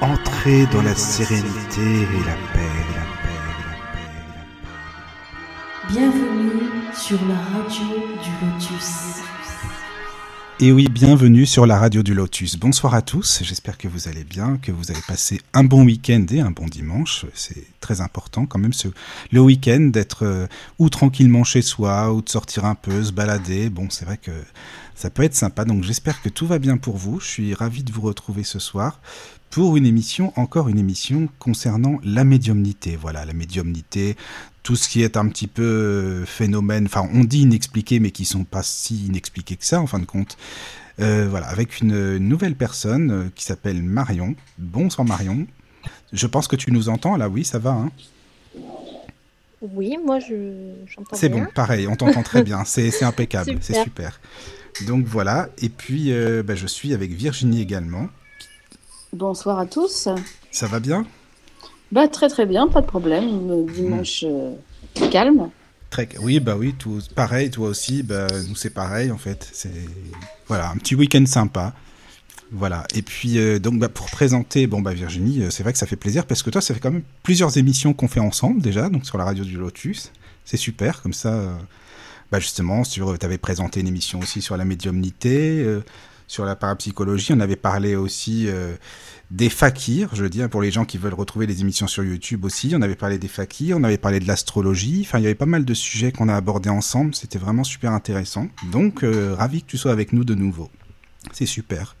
Entrez dans la sérénité et la paix, la paix, la paix, la paix. Bienvenue sur la radio du Lotus. Et oui, bienvenue sur la radio du Lotus. Bonsoir à tous, j'espère que vous allez bien, que vous avez passé un bon week-end et un bon dimanche. C'est très important quand même ce, le week-end d'être euh, ou tranquillement chez soi ou de sortir un peu, se balader. Bon, c'est vrai que ça peut être sympa, donc j'espère que tout va bien pour vous. Je suis ravi de vous retrouver ce soir pour une émission, encore une émission concernant la médiumnité. Voilà, la médiumnité, tout ce qui est un petit peu euh, phénomène, enfin on dit inexpliqué, mais qui sont pas si inexpliqués que ça en fin de compte. Euh, voilà, avec une, nouvelle personne euh, qui s'appelle Marion. Bonsoir Marion. Je pense que tu nous entends là, oui, ça va. Hein Oui, moi je j'entends c'est bien. bon, pareil, on t'entend très bien, c'est c'est impeccable, c'est Super. super. Donc voilà, et puis euh, bah, je suis avec Virginie également. Bonsoir à tous. Ça va bien? Bah très très bien, pas de problème. Le Dimanche euh, calme. Très, oui, bah oui, tout, pareil, toi aussi, bah, nous c'est pareil en fait. C'est voilà, un petit week-end sympa. Voilà. Et puis euh, donc bah, pour présenter, bon bah Virginie, euh, c'est vrai que ça fait plaisir parce que toi, ça fait quand même plusieurs émissions qu'on fait ensemble déjà, donc sur la radio du Lotus. C'est super, comme ça. euh, bah justement, tu avais présenté une émission aussi sur la médiumnité, sur la parapsychologie. On avait parlé aussi euh, des fakirs, je veux dire, pour les gens qui veulent retrouver les émissions sur YouTube aussi. On avait parlé des fakirs, on avait parlé de l'astrologie. Enfin, il y avait pas mal de sujets qu'on a abordés ensemble. C'était vraiment super intéressant. Donc, euh, ravi que tu sois avec nous de nouveau. C'est super.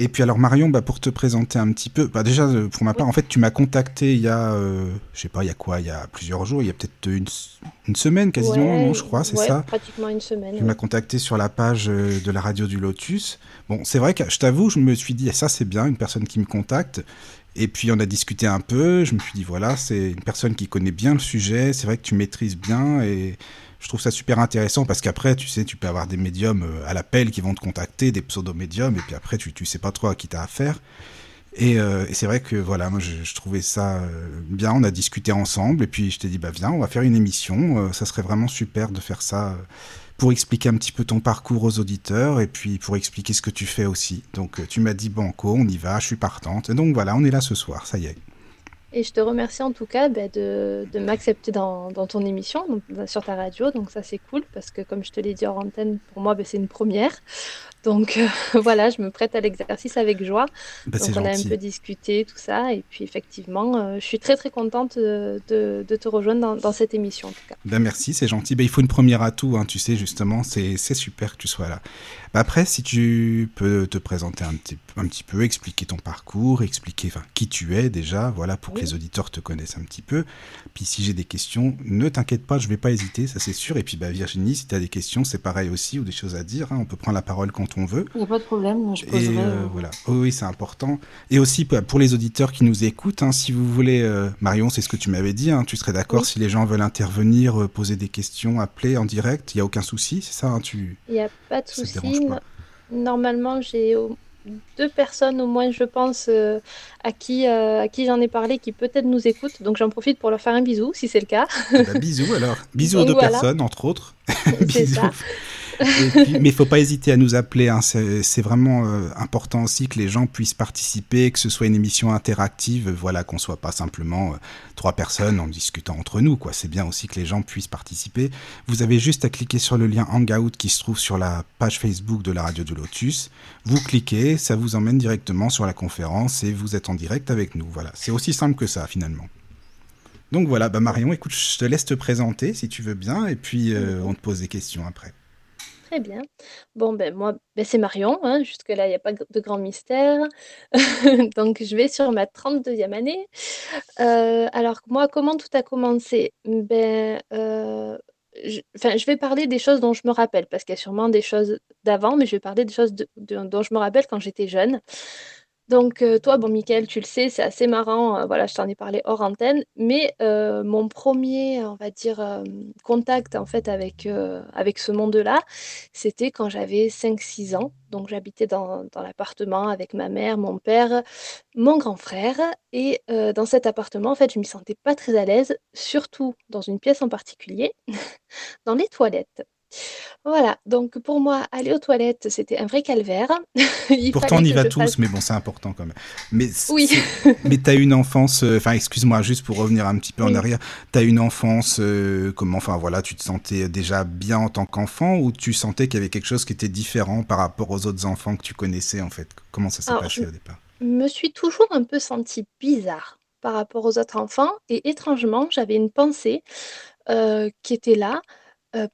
Et puis alors Marion, bah, pour te présenter un petit peu, bah, déjà euh, pour ma part, en fait tu m'as contacté il y a, euh, je sais pas, il y a quoi, il y a plusieurs jours, il y a peut-être une, une semaine quasiment, Ouais, non, je crois, c'est ouais, ça. pratiquement une semaine. Tu ouais. m'as contacté sur la page euh, de la radio du Lotus. Bon, c'est vrai que je t'avoue, je me suis dit, ça c'est bien, une personne qui me contacte. Et puis on a discuté un peu, je me suis dit, voilà, c'est une personne qui connaît bien le sujet, c'est vrai que tu maîtrises bien et je trouve ça super intéressant parce qu'après, tu sais, tu peux avoir des médiums euh, à l'appel qui vont te contacter, des pseudo-médiums, et puis après, tu, tu sais pas trop à qui t'as affaire. Et, euh, c'est vrai que voilà, moi je, je trouvais ça euh, bien, on a discuté ensemble, et puis je t'ai dit, bah viens, on va faire une émission, ça serait vraiment super de faire ça. pour expliquer un petit peu ton parcours aux auditeurs et puis pour expliquer ce que tu fais aussi. Donc tu m'as dit banco, on y va, je suis partante. Et donc voilà, on est là ce soir, ça y est. Et je te remercie en tout cas bah, de, de m'accepter dans, dans ton émission, donc, bah, sur ta radio. Donc ça c'est cool parce que comme je te l'ai dit hors antenne, pour moi bah, c'est une première. Donc euh, voilà, je me prête à l'exercice avec joie. Bah, Donc on a un peu discuté, tout ça. Et puis effectivement, euh, je suis très très contente de, de, de te rejoindre dans, dans cette émission en tout cas. Merci, c'est gentil. Il faut une première atout, hein, tu sais, justement, c'est c'est super que tu sois là. Ben, après, si tu peux te présenter un petit, un petit peu, expliquer ton parcours, expliquer enfin, qui tu es déjà, voilà, pour que les auditeurs te connaissent un petit peu. Puis si j'ai des questions, ne t'inquiète pas, je vais pas hésiter, ça c'est sûr. Et puis ben, Virginie, si tu as des questions, c'est pareil aussi, ou des choses à dire, hein, on peut prendre la parole quand on veut. Il n'y a pas de problème, je Et poserai. euh, euh, voilà, oui, oui, c'est important. Et aussi pour pour les auditeurs qui nous écoutent, hein, si vous voulez, euh, Marion, c'est ce que tu m'avais dit, hein, tu serais d'accord Oui. si les gens veulent intervenir, euh, poser des questions, appeler en direct, il y a aucun souci, c'est ça, hein, tu. Il n'y a pas de souci. Pas. Normalement, j'ai deux personnes au moins, je pense, euh, à qui, euh, à qui j'en ai parlé, qui peut-être nous écoutent. Donc j'en profite pour leur faire un bisou, si c'est le cas. Ben, bisous alors, bisous aux deux voilà. personnes entre autres. Bisous. ça. Mais il faut pas hésiter à nous appeler. hein, C'est vraiment euh, important aussi que les gens puissent participer, que ce soit une émission interactive. Voilà, qu'on soit pas simplement euh, trois personnes en discutant entre nous. C'est bien aussi que les gens puissent participer. Vous avez juste à cliquer sur le lien Hangout qui se trouve sur la page Facebook de la radio du Lotus. Vous cliquez, ça vous emmène directement sur la conférence et vous êtes en direct avec nous. Voilà, c'est aussi simple que ça finalement. Donc voilà, bah Marion, écoute, je te laisse te présenter si tu veux bien, et puis euh, on te pose des questions après. Très bien. Bon, ben moi, ben, c'est Marion. Hein, Jusque-là, il n'y a pas de grand mystère. Donc, je vais sur ma 32e année. Euh, alors, moi, comment tout a commencé? Ben, euh, je, je vais parler des choses dont je me rappelle, parce qu'il y a sûrement des choses d'avant, mais je vais parler des choses dont je me rappelle quand j'étais jeune. Donc, euh, toi, bon, Mickaël, tu le sais, c'est assez marrant. euh, voilà, je t'en ai parlé hors antenne. Mais euh, mon premier, on va dire, contact en fait avec, ce monde-là, c'était quand j'avais 5-6 ans. Donc, j'habitais dans, l'appartement avec ma mère, mon père, mon grand frère. Et dans cet appartement, en fait, je ne m'y sentais pas très à l'aise, surtout dans une pièce en particulier, dans les toilettes. Voilà, donc pour moi, aller aux toilettes, c'était un vrai calvaire. Il Pourtant, on y va tous, mais bon, c'est important quand même. Mais oui. mais tu as une enfance, euh, enfin, excuse-moi, juste pour revenir un petit peu en arrière, tu as une enfance, euh, comment, enfin voilà, tu te sentais déjà bien en tant qu'enfant ou tu sentais qu'il y avait quelque chose qui était différent par rapport aux autres enfants que tu connaissais en fait? Comment ça s'est passé au départ? Je me suis toujours un peu sentie bizarre par rapport aux autres enfants et étrangement, j'avais une pensée euh, qui était là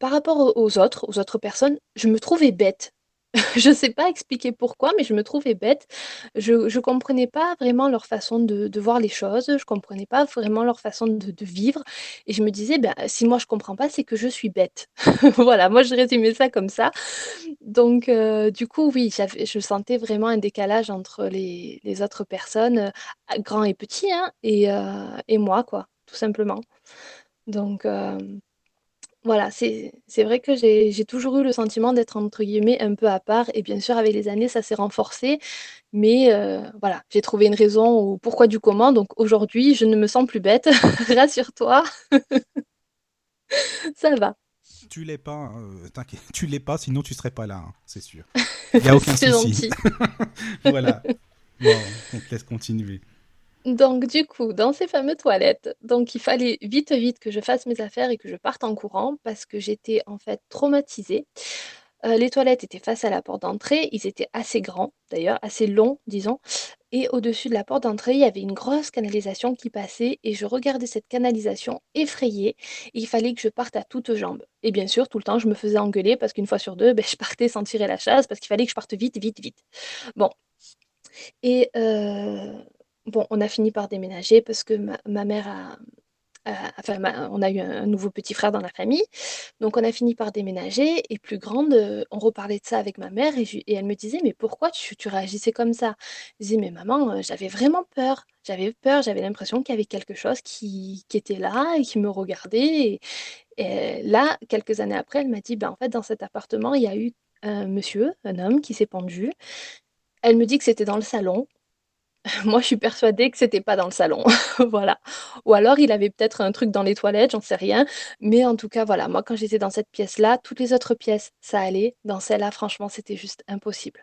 par rapport aux autres, aux autres personnes, je me trouvais bête. Je ne sais pas expliquer pourquoi, mais je me trouvais bête. Je ne comprenais pas vraiment leur façon de voir les choses, je ne comprenais pas vraiment leur façon de vivre et je me disais: «Ben, si moi je comprends pas, c'est que je suis bête». Voilà, moi je résumais ça comme ça. Donc du coup, oui, je sentais vraiment un décalage entre les les autres personnes, grands et petits, hein et et moi quoi, tout simplement. Donc voilà, c'est vrai que j'ai toujours eu le sentiment d'être entre guillemets «un peu à part» et bien sûr avec les années ça s'est renforcé, mais heu, voilà, j'ai trouvé une raison au pourquoi du comment, donc aujourd'hui je ne me sens plus bête, rassure-toi. Ça va. Tu l'es pas, hein, t'inquiète, tu l'es pas sinon tu serais pas là, hein, c'est sûr. Il y a aucun souci. Voilà. Bon, on te laisse continuer. Donc du coup, dans ces fameuses toilettes, donc il fallait vite, vite que je fasse mes affaires et que je parte en courant parce que j'étais en fait traumatisée. Euh, les toilettes étaient face à la porte d'entrée, ils étaient assez grands d'ailleurs, assez longs disons. Et au-dessus de la porte d'entrée, il y avait une grosse canalisation qui passait et je regardais cette canalisation effrayée. Il fallait que je parte à toutes jambes. Et bien sûr, tout le temps, je me faisais engueuler parce qu'une fois sur deux, ben, je partais sans tirer la chasse parce qu'il fallait que je parte vite, vite, vite. Bon. Et heu Bon, on a fini par déménager parce que ma mère a enfin on a eu un nouveau petit frère dans la famille, donc on a fini par déménager et plus grande, euh, on reparlait de ça avec ma mère et elle me disait: «Mais pourquoi tu réagissais comme ça?» je disais: «Mais maman, euh, j'avais vraiment peur. J'avais peur, j'avais l'impression qu'il y avait quelque chose qui qui était là et qui me regardait» et là, quelques années après, elle m'a dit: «Ben, en fait, dans cet appartement, il y a eu un monsieur, un homme qui s'est pendu». Elle me dit que c'était dans le salon Moi, je suis persuadée que c'était pas dans le salon, voilà. Ou alors il avait peut-être un truc dans les toilettes, j'en sais rien. Mais en tout cas, voilà, moi quand j'étais dans cette pièce-là, toutes les autres pièces, ça allait. Dans celle-là, franchement, c'était juste impossible.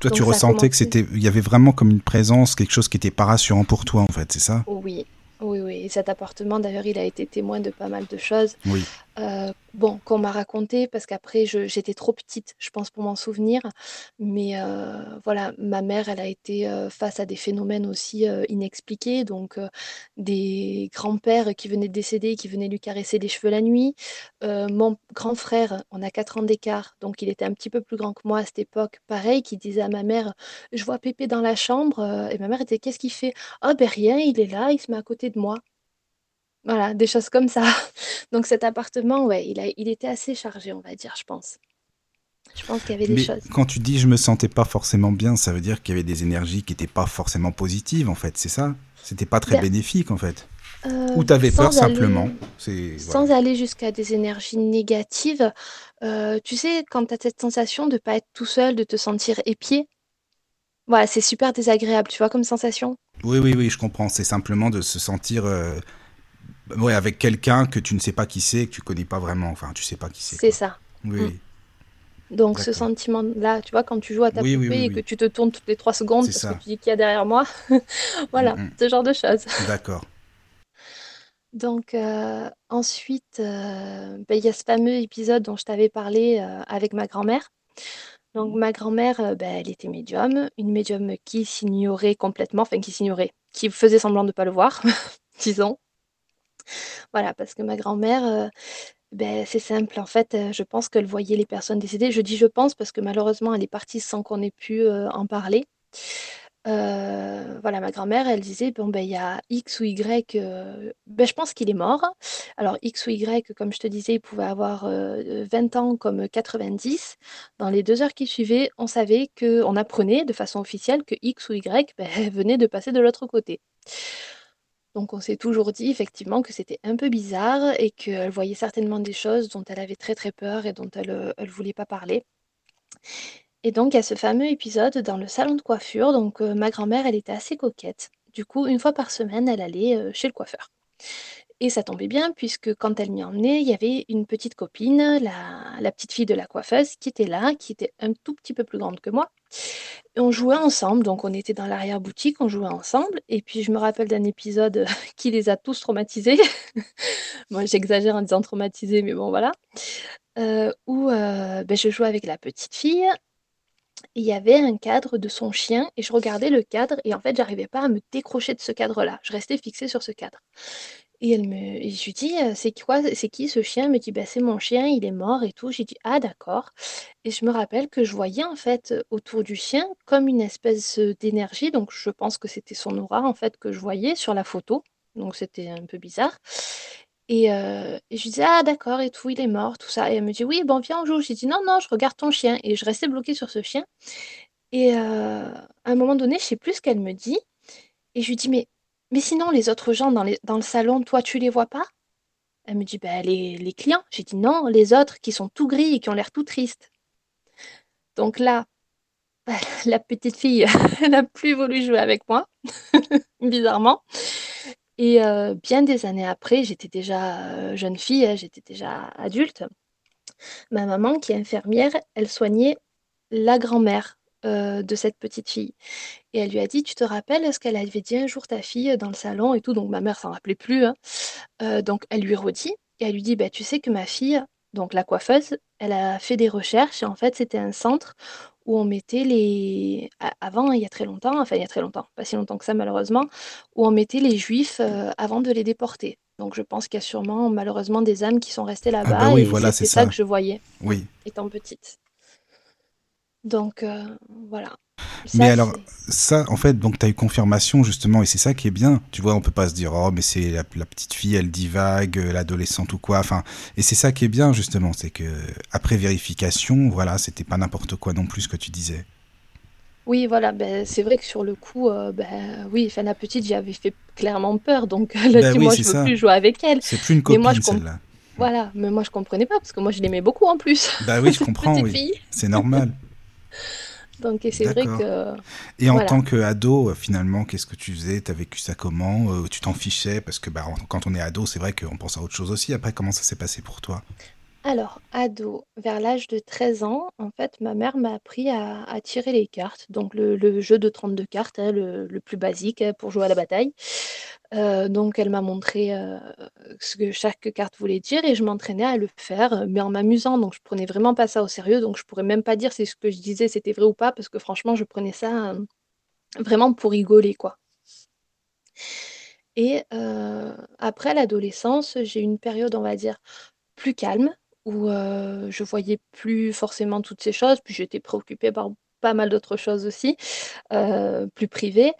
Toi, tu ressentais que c'était, il y avait vraiment comme une présence, quelque chose qui était pas rassurant pour toi, en fait, c'est ça? Oui, oui, oui. Et cet appartement, d'ailleurs, il a été témoin de pas mal de choses. Oui. Euh, bon, qu'on m'a raconté, parce qu'après, j'étais trop petite, je pense, pour m'en souvenir. Mais euh, voilà, ma mère, elle a été euh, face à des phénomènes aussi inexpliqués. Donc, des grands-pères qui venaient de décéder, qui venaient lui caresser les cheveux la nuit. mon grand frère, on a 4 ans d'écart, donc il était un petit peu plus grand que moi à cette époque, pareil, qui disait à ma mère, je vois Pépé dans la chambre. et ma mère était, qu'est-ce qu'il fait? Ah, ben rien, il est là, il se met à côté de moi. Voilà, des choses comme ça. Donc cet appartement, ouais, il a il était assez chargé, on va dire, je pense. Je pense qu'il y avait des Mais choses. quand tu dis je me sentais pas forcément bien, ça veut dire qu'il y avait des énergies qui étaient pas forcément positives en fait, c'est ça? C'était pas très Ben, bénéfique en fait? euh, Ou t'avais peur simplement? voilà. sans aller jusqu'à des énergies négatives, heu, tu sais, quand tu as cette sensation de pas être tout seul, de te sentir épié? Voilà, c'est super désagréable, tu vois, comme sensation? Oui, oui, oui, je comprends. C'est simplement de se sentir euh, ouais, avec quelqu'un que tu ne sais pas qui c'est, que tu connais pas vraiment. Enfin, tu sais pas qui c'est C'est ça. Oui, Mmh. oui, Donc ce sentiment-là, tu vois, quand tu joues à ta Oui, poupée oui, et que tu te tournes toutes les 3 secondes parce que ça. tu dis: «Qui y a derrière moi?» Mm, Voilà, mm. ce genre de choses. D'accord. Donc heu, ensuite, heu, bah, il y a ce fameux épisode dont je t'avais parlé, heu, avec ma grand-mère. Donc ma grand-mère, bah, elle était médium, une médium qui s'ignorait complètement, enfin qui s'ignorait, qui faisait semblant de ne pas le voir, disons. Voilà, parce que ma grand-mère, heu, beh, c'est simple, en fait, heu, je pense qu'elle voyait les personnes décédées. Je dis «je pense» parce que malheureusement elle est partie sans qu'on ait pu, heu, en parler. Voilà, ma grand-mère, elle disait: «Bon, ben, il y a X ou Y, beh, je pense qu'il est mort». Alors X ou Y, comme je te disais, il pouvait avoir, heu, 20 ans comme 90. Dans les 2 heures qui suivaient, on savait que on apprenait de façon officielle que X ou Y, beh, venait de passer de l'autre côté. Donc on s'est toujours dit effectivement que c'était un peu bizarre et qu'elle voyait certainement des choses dont elle avait très, très peur et dont elle, heu, elle voulait pas parler. Et donc il y a ce fameux épisode dans le salon de coiffure, donc heu, ma grand-mère, elle était assez coquette. Du coup, une fois par semaine, elle allait, heu, chez le coiffeur. Et ça tombait bien puisque quand elle m'y emmenait, il y avait une petite copine, la petite fille de la coiffeuse, qui était là, qui était un tout petit peu plus grande que moi. On jouait ensemble, donc on était dans l'arrière-boutique, on jouait ensemble. Et puis je me rappelle d'un épisode qui les a tous traumatisés. Moi j'exagère en disant traumatisés, mais bon voilà. Euh, où euh, ben, je jouais avec la petite fille. Il y avait un cadre de son chien et je regardais le cadre et en fait j'arrivais pas à me décrocher de ce cadre-là. Je restais fixée sur ce cadre. Et elle me je lui dis: c'est quoi c'est qui ce chien?» Elle me dit: «Bah, c'est mon chien, il est mort et tout». J'ai dit: «Ah d'accord» et je me rappelle que je voyais en fait, autour du chien comme une espèce, d'énergie, donc je pense que c'était son aura en fait que je voyais sur la photo, donc c'était un peu bizarre. Et et je lui dis: «Ah d'accord et tout, il est mort, tout ça» et elle me dit: «Oui, bon viens on joue». J'ai dit: «Non, non, je regarde ton chien» et je restais bloquée sur ce chien. Et heu, à un moment donné, je sais plus ce qu'elle me dit. Et je lui dis: «Mais mais sinon, les autres gens dans, le salon, toi, tu les vois pas? Elle me dit, bah, les, clients. J'ai dit, non, les autres qui sont tout gris et qui ont l'air tout tristes. Donc là, la petite fille n'a plus voulu jouer avec moi, bizarrement. Et euh, bien des années après, j'étais déjà euh, jeune fille, hein, j'étais déjà adulte. Ma maman, qui est infirmière, elle soignait la grand-mère euh, de cette petite fille. Et elle lui a dit, tu te rappelles ce qu'elle avait dit un jour ta fille dans le salon et tout. Donc ma mère s'en rappelait plus. Hein. Euh, donc elle lui redit et elle lui dit, bah, tu sais que ma fille, donc la coiffeuse, elle a fait des recherches et en fait c'était un centre où on mettait les... Avant, il y a très longtemps, enfin il y a très longtemps, pas si longtemps que ça malheureusement, où on mettait les juifs euh, avant de les déporter. Donc je pense qu'il y a sûrement malheureusement des âmes qui sont restées ah là-bas. Ah oui, voilà, c'est ça. que je voyais. Oui. Étant petite. Donc euh, voilà. mais alors, ça, en fait, donc tu as eu confirmation justement, et c'est ça qui est bien. Tu vois, on peut pas se dire, oh, mais c'est la, petite fille, elle divague, euh, l'adolescente ou quoi. Enfin, et c'est ça qui est bien justement, c'est que après vérification, voilà, c'était pas n'importe quoi non plus ce que tu disais. Oui, voilà, ben, c'est vrai que sur le coup, euh, ben, oui, enfin, la petite, j'avais fait clairement peur, donc là, ben moi, je veux plus jouer avec elle. C'est plus une copine, celle-là. Voilà, mais moi, je comprenais pas, parce que moi, je l'aimais beaucoup en plus. Bah oui, je comprends, oui. C'est normal. Donc, c'est vrai que. Et en tant qu'ado, finalement, qu'est-ce que tu faisais? Tu as vécu ça comment? Euh, Tu t'en fichais? Parce que bah, quand on est ado, c'est vrai qu'on pense à autre chose aussi. Après, comment ça s'est passé pour toi? Alors, ado, vers l'âge de 13 ans, en fait, ma mère m'a appris à, tirer les cartes. Donc, le, jeu de 32 cartes, hein, le, plus basique hein, pour jouer à la bataille. Euh, donc, elle m'a montré euh, ce que chaque carte voulait dire et je m'entraînais à le faire, mais en m'amusant. Donc, je prenais vraiment pas ça au sérieux. Donc, je pourrais même pas dire si ce que je disais c'était vrai ou pas, parce que franchement, je prenais ça euh, vraiment pour rigoler, quoi. Et après l'adolescence, j'ai eu une période, on va dire, plus calme où je voyais plus forcément toutes ces choses, puis j'étais préoccupée par pas mal d'autres choses aussi, plus privées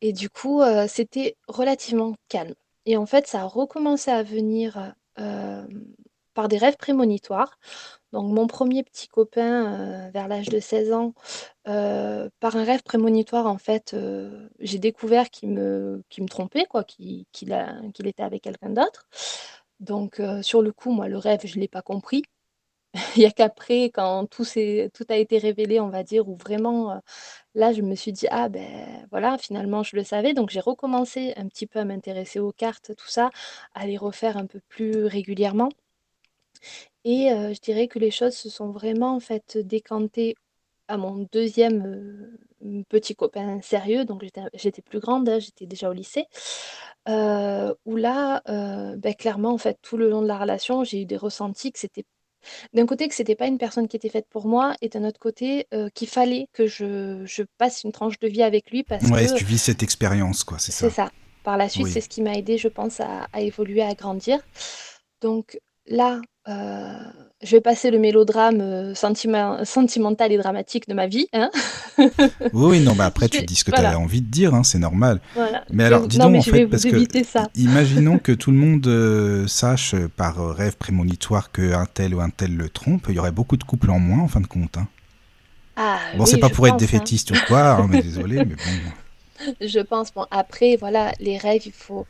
et du coup, c'était relativement calme et en fait, ça a recommencé à venir, par des rêves prémonitoires. Donc mon premier petit copain, vers l'âge de 16 ans, par un rêve prémonitoire, en fait, j'ai découvert qu'il me me trompait quoi, qu'il était avec quelqu'un d'autre. Donc, euh, sur le coup, moi, le rêve, je ne l'ai pas compris. Il n'y a qu'après, quand tout, tout a été révélé, on va dire, où vraiment, euh, là, je me suis dit, ah ben voilà, finalement, je le savais. Donc, j'ai recommencé un petit peu à m'intéresser aux cartes, tout ça, à les refaire un peu plus régulièrement. Et euh, je dirais que les choses se sont vraiment, en fait, décantées à mon deuxième petit copain sérieux, donc j'étais plus grande, hein, j'étais déjà au lycée, euh, où là, euh, ben, clairement, en fait, tout le long de la relation, j'ai eu des ressentis que c'était d'un côté que c'était pas une personne qui était faite pour moi et d'un autre côté euh, qu'il fallait que je, je, passe une tranche de vie avec lui parce ouais, que tu vis cette expérience quoi c'est ça c'est ça. par la suite c'est ce qui m'a aidé je pense à, à, évoluer à grandir. Donc là euh, je vais passer le mélodrame euh, sentimental et dramatique de ma vie. Hein oui, non, mais après, tu dis ce que tu as envie de dire, hein, c'est normal. Mais alors, dis donc, en fait, parce que imaginons que tout le monde euh, sache par rêve prémonitoire qu'un tel ou un tel le trompe, il y aurait beaucoup de couples en moins, en fin de compte. Hein. Ah, bon, c'est pas pour être défaitiste ou quoi, mais désolé, mais bon. Je pense, bon, après, voilà, les rêves, il faut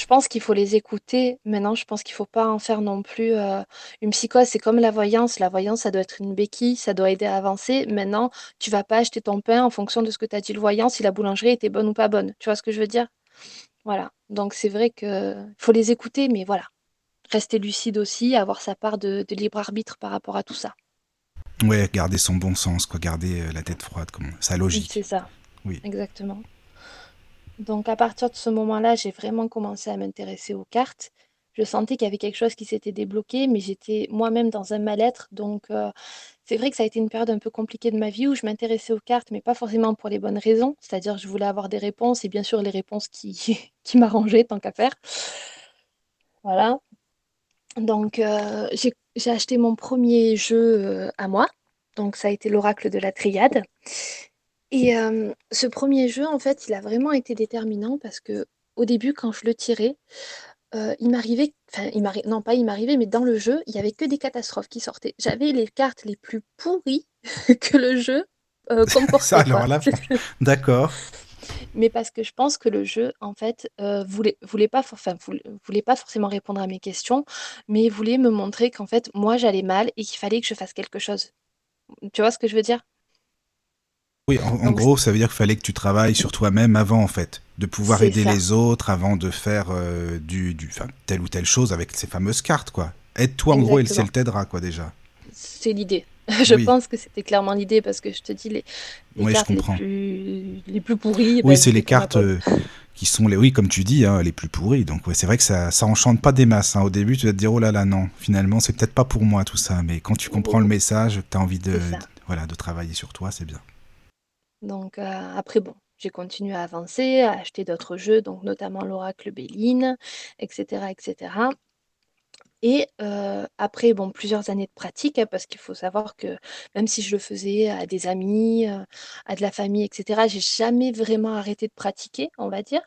je pense qu'il faut les écouter. Maintenant, je pense qu'il faut pas en faire non plus euh, une psychose. C'est comme la voyance. La voyance, ça doit être une béquille, ça doit aider à avancer. Maintenant, tu vas pas acheter ton pain en fonction de ce que t'a dit le voyant, si la boulangerie était bonne ou pas bonne. Tu vois ce que je veux dire? Voilà. Donc c'est vrai que faut les écouter, mais voilà. Rester lucide aussi, avoir sa part de, de libre arbitre par rapport à tout ça. Ouais, garder son bon sens, quoi, garder euh, la tête froide, comme sa logique. C'est ça. Oui. Exactement. Donc à partir de ce moment-là, j'ai vraiment commencé à m'intéresser aux cartes. Je sentais qu'il y avait quelque chose qui s'était débloqué, mais j'étais moi-même dans un mal-être. Donc euh, c'est vrai que ça a été une période un peu compliquée de ma vie où je m'intéressais aux cartes, mais pas forcément pour les bonnes raisons. C'est-à-dire je voulais avoir des réponses et bien sûr les réponses qui, qui m'arrangeaient tant qu'à faire. Voilà. Donc euh, j'ai j'ai acheté mon premier jeu euh, à moi. Donc ça a été l'Oracle de la Triade. Et euh, ce premier jeu, en fait, il a vraiment été déterminant parce que au début, quand je le tirais, euh, il m'arrivait, enfin, il non pas il m'arrivait, mais dans le jeu, il y avait que des catastrophes qui sortaient. J'avais les cartes les plus pourries que le jeu euh, comportait. Ça, quoi. alors là, franchement, d'accord. Mais parce que je pense que le jeu, en fait, euh, voulait, voulait pas, for- enfin, voulait, voulait pas forcément répondre à mes questions, mais voulait me montrer qu'en fait, moi, j'allais mal et qu'il fallait que je fasse quelque chose. Tu vois ce que je veux dire? Oui, en, en Donc, gros, ça veut dire qu'il fallait que tu travailles sur toi-même avant, en fait, de pouvoir aider ça. les autres avant de faire euh, du, du, telle ou telle chose avec ces fameuses cartes, quoi. Aide-toi, en gros, et le t'aidera, quoi, déjà. C'est l'idée. Je Oui. pense que c'était clairement l'idée parce que je te dis, les, les Oui, je cartes les plus, les plus pourries, Oui, ben, c'est les cartes euh, qui sont les, oui, comme tu dis, hein, les plus pourries. Donc, ouais, c'est vrai que ça, ça enchante pas des masses. hein. Au début, tu vas te dire, oh là là, non, finalement, c'est peut-être pas pour moi tout ça. Mais quand tu comprends le message, tu as envie de- voilà, de travailler sur toi, c'est bien. Donc après, bon, j'ai continué à avancer, à acheter d'autres jeux, donc notamment l'Oracle Béline, etc., etc. Et après, bon, plusieurs années de pratique, hein, parce qu'il faut savoir que même si je le faisais à des amis, à de la famille, etc., j'ai jamais vraiment arrêté de pratiquer, on va dire.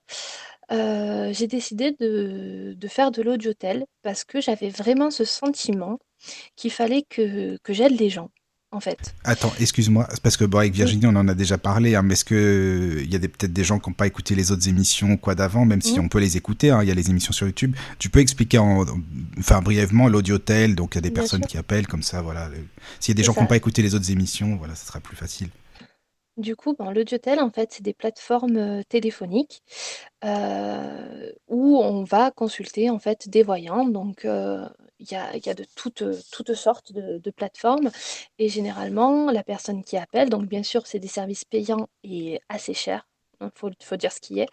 J'ai décidé de, de faire de l'audiotel parce que j'avais vraiment ce sentiment qu'il fallait que, que j'aide les gens, en fait. Attends, excuse-moi, parce que bon, avec Virginie, on en a déjà parlé, hein, mais est-ce que euh, il y a peut-être des gens qui n'ont pas écouté les autres émissions quoi d'avant, même si Mhm. on peut les écouter, hein, il y a les émissions sur YouTube. Tu peux expliquer en, enfin brièvement l'audiotel, donc il y a des bien personnes sûr, qui appellent comme ça, voilà. S'il y a des gens qui n'ont pas écouté les autres émissions, voilà, ça sera plus facile. Du coup, ben, l'audiotel, en fait, c'est des plateformes euh, téléphoniques euh, où on va consulter en fait des voyants. Donc, euh, il y a, il y a de toutes, toutes sortes de, de plateformes. Et généralement, la personne qui appelle, donc bien sûr, c'est des services payants et assez chers. Il faut, faut dire ce qui est.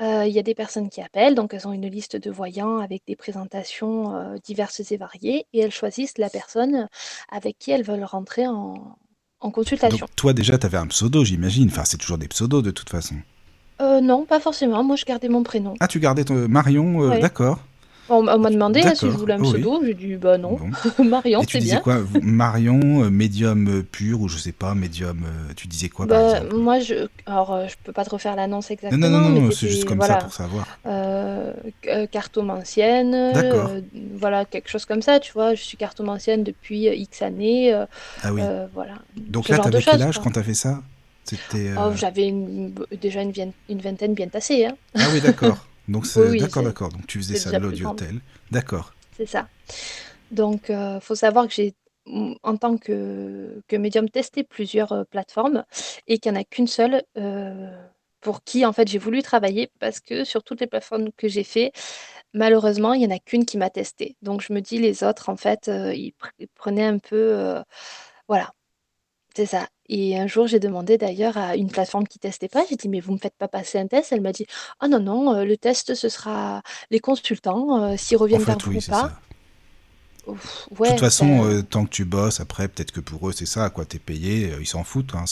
Euh, il y a des personnes qui appellent, donc elles ont une liste de voyants avec des présentations euh, diverses et variées, et elles choisissent la personne avec qui elles veulent rentrer en, en Donc consultation. toi déjà, tu avais un pseudo, j'imagine. Enfin, c'est toujours des pseudos de toute façon. Euh, non, pas forcément. Moi, je gardais mon prénom. Ah, tu gardais ton Marion, euh, Ouais. d'accord. On, on m'a demandé hein, si je voulais un oui. pseudo. J'ai dit bah non. Bon. Marion, c'est disais bien. quoi Marion, euh, médium euh, pur ou je sais pas, médium. euh, tu disais quoi par Bah, exemple moi, je, alors, je peux pas te refaire l'annonce Non, exactement, non, non, non, c'est juste comme ça voilà, pour savoir. euh, cartomancienne, euh, voilà quelque chose comme ça. Tu vois, je suis cartomancienne depuis X années, euh, Ah oui. voilà, Donc là, t'avais quel âge quoi. quand t'as fait ça? Oh, j'avais déjà une vingtaine bien tassée, hein. Ah oui, d'accord. Donc c'est oui, d'accord, d'accord. Donc tu faisais ça de l'audiotel. D'accord. C'est ça. Donc, euh, faut savoir que j'ai, mm, en tant que, que médium, testé plusieurs euh, plateformes et qu'il n'y en a qu'une seule euh, pour qui, en fait, j'ai voulu travailler parce que sur toutes les plateformes que j'ai fait, malheureusement, il n'y en a qu'une qui m'a testé. Donc, je me dis, les autres, en fait, euh, ils, pr- ils prenaient un peu. voilà, c'est ça. Et un jour, j'ai demandé d'ailleurs à une plateforme qui testait pas, j'ai dit, mais vous me faites pas passer un test? Elle m'a dit, ah non, non, euh, le test, ce sera les consultants, euh, s'ils En reviennent vers fait, vous oui, ou c'est pas. ça. Ouf, De toute façon, euh, tant que tu bosses, après, peut-être que pour eux, c'est ça, quoi. T'es payé, euh, ils s'en foutent. Hein,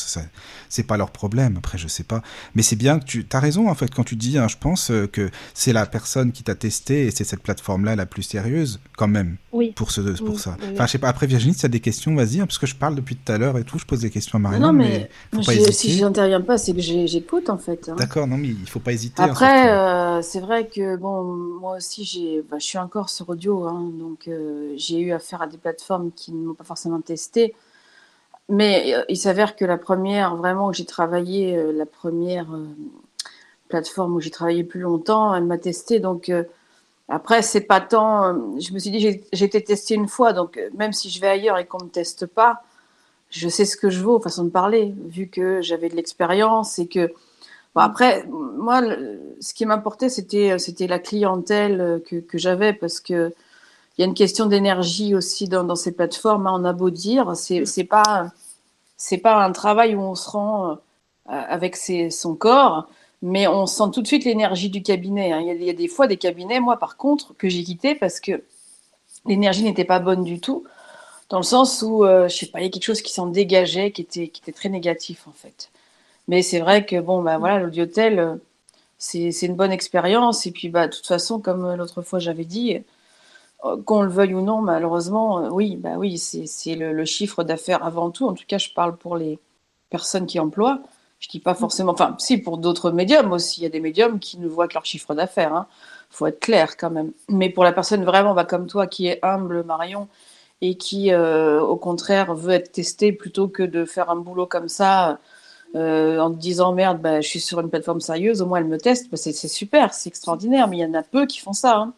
c'est pas leur problème. Après, je sais pas. Mais c'est bien que tu as raison, en fait, quand tu dis, hein, je pense euh, que c'est la personne qui t'a testé et c'est cette plateforme-là la plus sérieuse, quand même, oui, pour, ce, pour oui, ça. oui, Enfin, je sais pas. Après, Virginie, si tu as des questions, vas-y, hein, parce que je parle depuis tout à l'heure et tout. Je pose des questions à Marion, non, mais mais faut pas si j'interviens pas, c'est que j'ai- j'écoute en fait. hein. D'accord, non, mais il faut pas hésiter. Après, euh, c'est vrai que bon, moi aussi, j'ai, bah, je suis encore sur audio, hein, donc euh, j'ai eu affaire à des plateformes qui ne m'ont pas forcément testé. Mais euh, il s'avère que la première, vraiment, où j'ai travaillé, euh, la première euh, plateforme où j'ai travaillé plus longtemps, elle m'a testé. Donc après, c'est pas tant. je me suis dit, j'ai été testée une fois, donc même si je vais ailleurs et qu'on me teste pas, je sais ce que je vaux, façon de parler, vu que j'avais de l'expérience et que Bon, après, moi, ce qui m'importait, c'était, c'était la clientèle que, que j'avais parce que il y a une question d'énergie aussi dans, dans, ces plateformes. Hein, on a beau dire, c'est, c'est pas, c'est pas un travail où on se rend euh, avec ses, son corps, mais on sent tout de suite l'énergie du cabinet. Hein. Il, y a, il, y a, des fois des cabinets, moi par contre, que j'ai quitté parce que l'énergie n'était pas bonne du tout, dans le sens où, euh, je sais pas, il y a quelque chose qui s'en dégageait, qui était, qui était très négatif en fait. Mais c'est vrai que bon, bah voilà, l'audiotel, euh, c'est une bonne expérience. Et puis, bah, de toute façon, comme l'autre fois j'avais dit, euh, qu'on le veuille ou non, malheureusement, euh, oui, bah oui, c'est le, le, chiffre d'affaires avant tout. En tout cas, je parle pour les personnes qui emploient. Je dis pas forcément, enfin, si pour d'autres médiums aussi, il y a des médiums qui ne voient que leur chiffre d'affaires. Hein. Faut être clair quand même. Mais pour la personne vraiment, bah, comme toi, qui est humble, Marion, et qui, euh, au contraire, veut être testée plutôt que de faire un boulot comme ça euh, en te disant merde, bah, je suis sur une plateforme sérieuse, au moins elle me teste, bah, c'est super, c'est extraordinaire, mais il y en a peu qui font ça. Hein.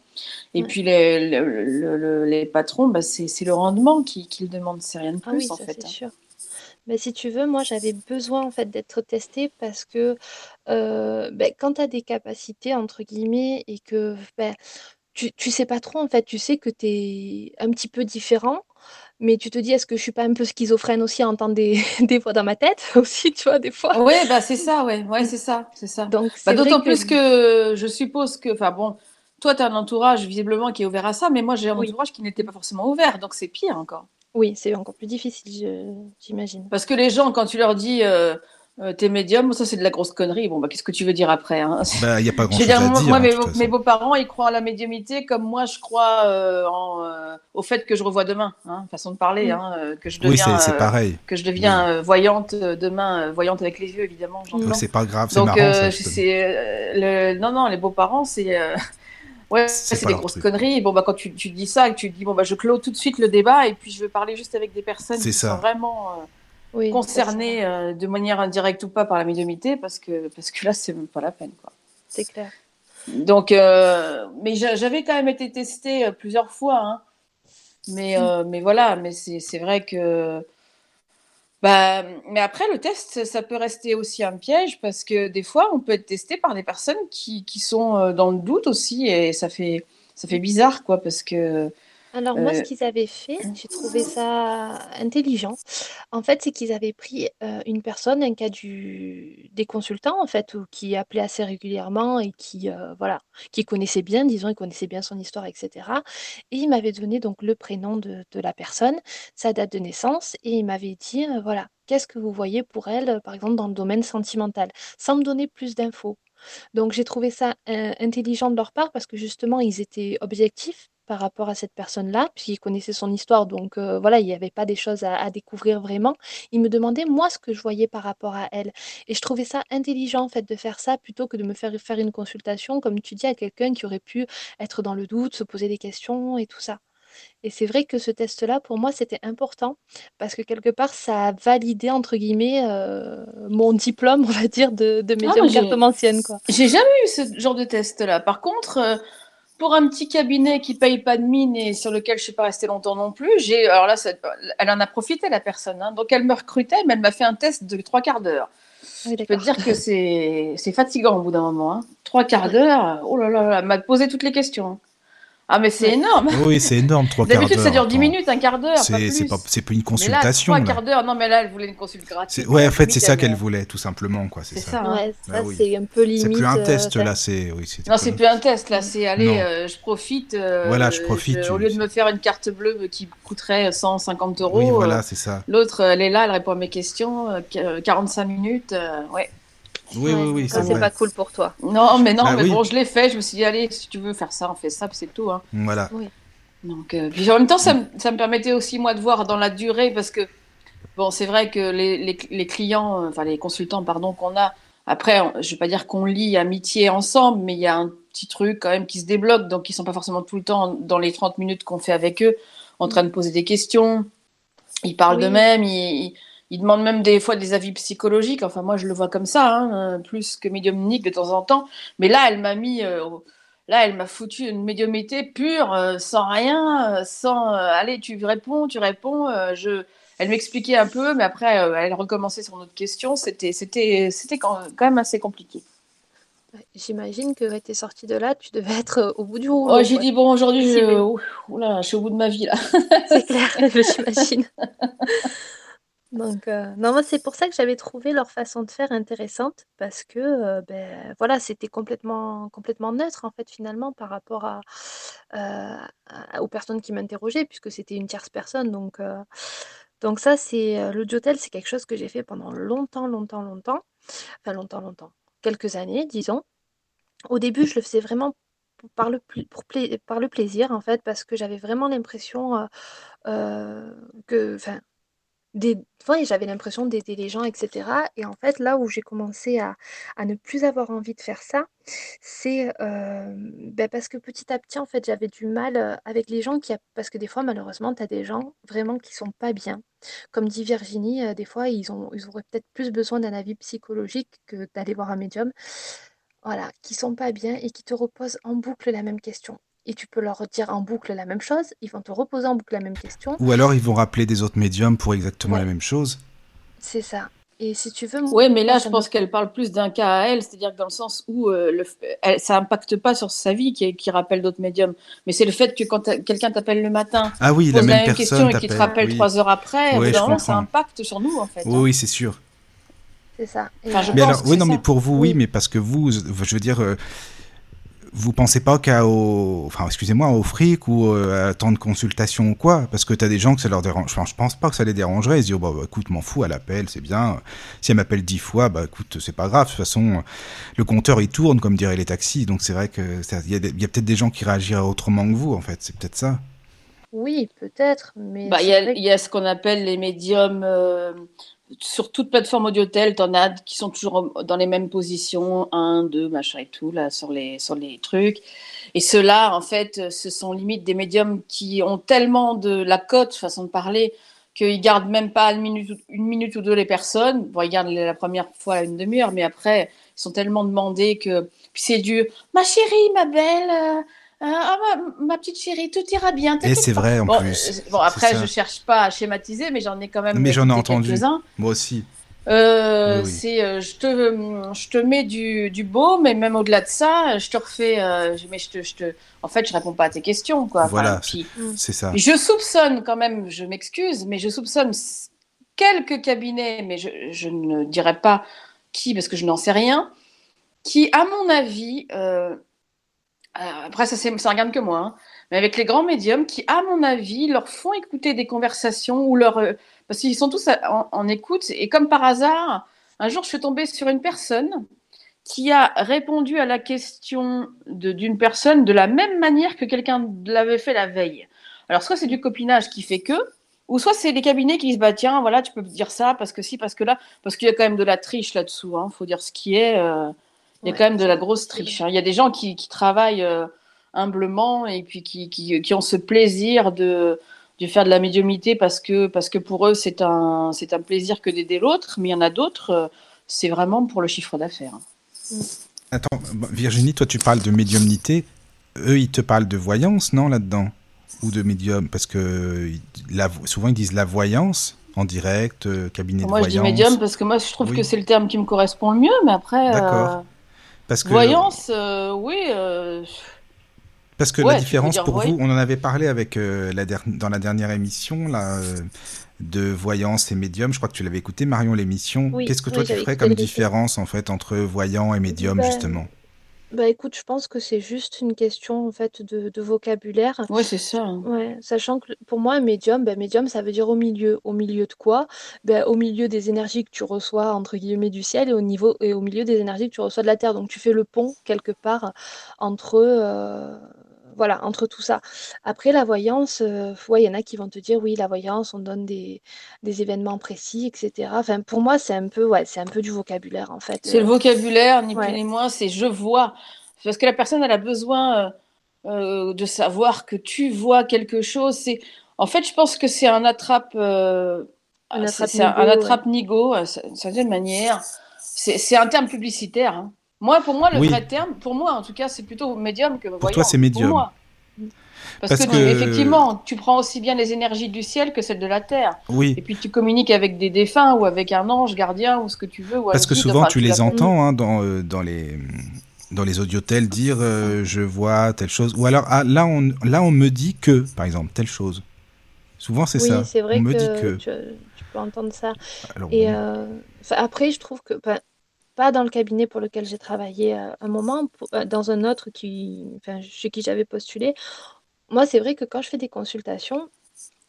Et ouais. puis les, le, le, les patrons, bah, c'est le rendement qu'ils qui demandent, c'est rien de plus ah oui, en ça, fait. Hein. Sûr. Mais si tu veux, moi j'avais besoin en fait d'être testée parce que euh, ben, quand tu as des capacités entre guillemets et que ben, tu, tu sais pas trop en fait, tu sais que tu es un petit peu différent mais tu te dis, est-ce que je suis pas un peu schizophrène aussi à entendre des, des voix dans ma tête aussi, tu vois, des fois? Oui, bah c'est ça, ouais, ouais, c'est ça, c'est ça. Donc, bah, d'autant que... plus que je suppose que, enfin bon, toi, tu as un entourage visiblement qui est ouvert à ça, mais moi, j'ai un oui. entourage qui n'était pas forcément ouvert, donc c'est pire encore. Oui, c'est encore plus difficile, j'imagine. Parce que les gens, quand tu leur dis, euh, euh, t'es médium, ça c'est de la grosse connerie. Bon, bah, qu'est-ce que tu veux dire après hein? Bah, il y a pas grand chose dire, à moi, dire. Moi, hein, mes, beaux-parents, ils croient à la médiumité comme moi, je crois euh, en, euh, au fait que je revois demain, hein, façon de parler, Mm. hein, que je deviens, oui, c'est pareil. que je deviens voyante demain, voyante avec les yeux, évidemment. Oui, c'est pas grave, c'est marrant. ça, le... non, non, les beaux-parents, c'est. Ouais, c'est des grosses truc. conneries. Bon, bah, quand tu, tu, dis ça, tu dis, bon, bah, je clôt tout de suite le débat et puis je veux parler juste avec des personnes qui ça. sont vraiment oui, concernés euh, de manière indirecte ou pas par la médiumité parce que, parce que là, c'est même pas la peine. C'est clair. Donc, euh, mais j'avais quand même été testée plusieurs fois. Hein. Mais, euh, mais voilà, mais c'est vrai que. Bah, mais après, le test, ça peut rester aussi un piège parce que des fois, on peut être testé par des personnes qui, qui sont dans le doute aussi et ça fait, ça fait bizarre, quoi, parce que alors moi, ce qu'ils avaient fait, j'ai trouvé ça intelligent. En fait, c'est qu'ils avaient pris euh, une personne, un cas du... des consultants, en fait, ou qui appelait assez régulièrement et qui, euh, voilà, qui connaissait bien, disons, il connaissait bien son histoire, etc. Et il m'avait donné donc le prénom de, de, la personne, sa date de naissance, et il m'avait dit, euh, voilà, qu'est-ce que vous voyez pour elle, par exemple, dans le domaine sentimental, sans me donner plus d'infos. Donc j'ai trouvé ça intelligent de leur part parce que justement, ils étaient objectifs par rapport à cette personne-là, puisqu'il connaissait son histoire, donc euh, voilà, il n'y avait pas des choses à, à, découvrir vraiment. Il me demandait moi ce que je voyais par rapport à elle, et je trouvais ça intelligent en fait de faire ça plutôt que de me faire faire une consultation, comme tu dis, à quelqu'un qui aurait pu être dans le doute, se poser des questions et tout ça. Et c'est vrai que ce test-là, pour moi, c'était important parce que quelque part, ça a validé, entre guillemets, euh, mon diplôme, on va dire, de, de médium ah, cartomancienne. J'ai jamais eu ce genre de test-là. Par contre, euh, pour un petit cabinet qui paye pas de mine et sur lequel je suis pas restée longtemps non plus, j'ai alors là, ça, elle en a profité la personne. Hein. Donc elle me recrutait, mais elle m'a fait un test de trois quarts d'heure. Oui, je peux te dire que c'est fatigant au bout d'un moment. Hein. Trois quarts d'heure, oh là là, là elle m'a posé toutes les questions. Ah, mais c'est énorme! Oui, c'est énorme, trois quarts d'heure. D'habitude, ça dure 10 minutes, un quart d'heure. C'est pas, pas une consultation. Mais là, trois quarts d'heure. Non, mais là, elle voulait une consultation gratuite. Ouais, en fait, c'est ça qu'elle voulait, tout simplement, quoi. C'est ça. ça. Ouais, ça, bah, oui. c'est un peu limite. C'est plus un test, euh, là, c'est. Oui, non, c'est plus un test, là, c'est aller, euh, je profite. Euh, voilà, je profite. Je, au lieu de me faire une carte bleue qui coûterait 150 euros. Oui, voilà, c'est ça. L'autre, elle est là, elle répond à mes questions, 45 minutes, ouais. Oui, ouais, oui, oui. C'est pas cool pour toi. Non, mais non, bah, mais oui. bon, je l'ai fait. Je me suis dit, allez, si tu veux faire ça, on fait ça, c'est tout. Hein. Voilà. Oui. Donc, euh, puis en même temps, ça, ça, me permettait aussi, moi, de voir dans la durée, parce que, bon, c'est vrai que les, les, les clients, euh, enfin, les consultants, pardon, qu'on a, après, je vais pas dire qu'on lit amitié ensemble, mais il y a un petit truc quand même qui se débloque, donc ils sont pas forcément tout le temps dans les 30 minutes qu'on fait avec eux, en train de poser des questions. Ils parlent oui. d'eux-mêmes, ils, ils demandent même des fois des avis psychologiques. Enfin, moi, je le vois comme ça, hein, plus que médiumnique de temps en temps. Mais là, elle m'a mis. Euh, là, elle m'a foutu une médiumnité pure, euh, sans rien, euh, sans. allez, tu réponds, tu réponds. je elle m'expliquait un peu, mais après, elle recommençait sur notre question. C'était, c'était, c'était quand, même assez compliqué. J'imagine que tu es sortie de là, tu devais être au bout du rouleau. Oh, j'ai dit, bon, aujourd'hui, je... je suis au bout de ma vie, là. C'est clair, j'imagine. Donc, euh, non, moi, c'est pour ça que j'avais trouvé leur façon de faire intéressante parce que, euh, ben, voilà, c'était complètement, complètement neutre, en fait, finalement, par rapport à, euh, aux personnes qui m'interrogeaient, puisque c'était une tierce personne. Donc, donc ça, c'est l'audiotel, c'est quelque chose que j'ai fait pendant longtemps, longtemps, longtemps. Enfin, longtemps, longtemps. Quelques années, disons. Au début, je le faisais vraiment par le, pour par le plaisir, en fait, parce que j'avais vraiment l'impression que, enfin, j'avais l'impression d'aider les gens, etc. Et en fait, là où j'ai commencé à, ne plus avoir envie de faire ça, c'est euh, ben, parce que petit à petit, en fait, j'avais du mal euh, avec les gens qui... Parce que des fois, malheureusement, tu as des gens vraiment qui sont pas bien. Comme dit Virginie, euh, des fois, ils, ont, ils auraient peut-être plus besoin d'un avis psychologique que d'aller voir un médium. Voilà, qui sont pas bien et qui te reposent en boucle la même question et tu peux leur dire en boucle la même chose, ils vont te reposer en boucle la même question. Ou alors ils vont rappeler des autres médiums pour exactement la même chose. C'est ça. Et si tu veux. Oui, mais là, je pense qu'elle parle plus d'un cas à elle, c'est-à-dire que dans le sens où euh, le, ça impacte pas sur sa vie qui, qui rappelle d'autres médiums, mais c'est le fait que quand quelqu'un t'appelle le matin, ah oui, la même, question et qu'il te rappelle trois heures après, ouais, ça impacte sur nous en fait. Oui, hein. oui c'est sûr. C'est ça. Enfin, je mais alors, oui, non, mais pour vous, oui, mais parce que vous, je veux dire. Euh, vous pensez pas qu'à au, enfin, excusez-moi, au fric ou euh, à tant de consultations ou quoi? Parce que tu as des gens que ça leur dérange. Enfin, je pense pas que ça les dérangerait. Ils se disent, bah, bah, écoute, m'en fous, elle appelle, c'est bien. Si elle m'appelle dix fois, bah, écoute, c'est pas grave. De toute façon, le compteur, il tourne, comme diraient les taxis. Donc, c'est vrai que il y a, peut-être des gens qui réagiraient autrement que vous, en fait. C'est peut-être ça. Oui, peut-être, mais. Bah, il y, a ce qu'on appelle les médiums. Euh, sur toute plateforme audiotel, t'en as qui sont toujours dans les mêmes positions, un, deux, machin et tout, là, sur les, sur les trucs. Et ceux-là, en fait, ce sont limite des médiums qui ont tellement de la cote, façon de parler, qu'ils gardent même pas une minute, une minute ou deux les personnes. Bon, ils gardent la première fois une demi-heure, mais après, ils sont tellement demandés que. Puis c'est du Ma chérie, ma belle. Euh, euh, ah, ma, petite chérie, tout ira bien. Et c'est vrai en plus. Euh, bon, après, je cherche pas à schématiser, mais j'en ai quand même. Mais j'en ai entendu. Moi aussi. Euh, C'est, je te, je te mets du, du beau, mais même au-delà de ça, je te refais. mais je te, je te, en fait, je réponds pas à tes questions, quoi. Voilà, c'est ça. Je soupçonne quand même, je m'excuse, mais je soupçonne quelques cabinets, mais je, je ne dirais pas qui parce que je n'en sais rien, qui, à mon avis, après, ça, ça regarde que moi, hein. mais avec les grands médiums qui, à mon avis, leur font écouter des conversations ou leur. Euh, parce qu'ils sont tous en, écoute. Et comme par hasard, un jour, je suis tombée sur une personne qui a répondu à la question d'une personne de la même manière que quelqu'un l'avait fait la veille. Alors, soit c'est du copinage qui fait que, ou soit c'est les cabinets qui se battent, tiens, voilà, tu peux dire ça, parce que si, parce que là, parce qu'il y a quand même de la triche là-dessous, il hein, faut dire ce qui est. Euh, il y a quand même de la grosse triche. Hein. Il y a des gens qui, travaillent euh, humblement et puis qui, qui, ont ce plaisir de, de faire de la médiumité parce que, parce que pour eux, c'est un, c'est un plaisir que d'aider l'autre. Mais il y en a d'autres, euh, c'est vraiment pour le chiffre d'affaires. Mm. Attends, Virginie, toi, tu parles de médiumnité. Eux, ils te parlent de voyance, non, là-dedans? Ou de médium? Parce que la, souvent, ils disent la voyance en direct, euh, cabinet de voyance. Moi, je dis médium parce que moi, je trouve que c'est le terme qui me correspond le mieux, mais après. D'accord. Voyance, euh, oui. Euh, Parce que la différence pour vous, on en avait parlé avec euh, la dans la dernière émission là, de voyance et médium. Je crois que tu l'avais écouté, Marion, l'émission. Qu'est-ce que toi tu ferais comme différence en fait entre voyant et médium ben, justement? Bah écoute, je pense que c'est juste une question en fait de, vocabulaire. Ouais, c'est ça. Hein. Ouais, sachant que pour moi, un médium, bah, médium, ça veut dire au milieu. Au milieu de quoi? Bah, au milieu des énergies que tu reçois entre guillemets du ciel et au niveau et au milieu des énergies que tu reçois de la terre. Donc tu fais le pont quelque part entre euh, voilà, entre tout ça. Après, la voyance, euh, il y en a qui vont te dire, oui, la voyance, on donne des, des événements précis, etc. Enfin, pour moi, c'est un peu, ouais, c'est un peu du vocabulaire, en fait. C'est le vocabulaire, ni plus ni moins, c'est je vois. Parce que la personne, elle a besoin euh, euh, de savoir que tu vois quelque chose. C'est, en fait, je pense que c'est un attrape, un attrape-nigo, un, d'une certaine manière. C'est un terme publicitaire. Hein. Moi, pour moi, le vrai terme, pour moi en tout cas, c'est plutôt médium que voyant. Pour toi, c'est médium. Parce, Parce que, que- effectivement, tu prends aussi bien les énergies du ciel que celles de la terre. Oui, Et puis tu communiques avec des défunts ou avec un ange gardien ou ce que tu veux. Ou parce que guide, souvent enfin, tu les entends hein, dans, euh, dans les dans les audiotels dire euh, je vois telle chose ou alors ah, là on là on me dit que par exemple telle chose. Souvent c'est oui, ça. c'est vrai on me que, dit que. Tu, tu peux entendre ça. Alors, Et bon. euh, après, je trouve que, pas dans le cabinet pour lequel j'ai travaillé euh, un moment, pour- euh, dans un autre qui, enfin, chez qui j'avais postulé, moi, c'est vrai que quand je fais des consultations,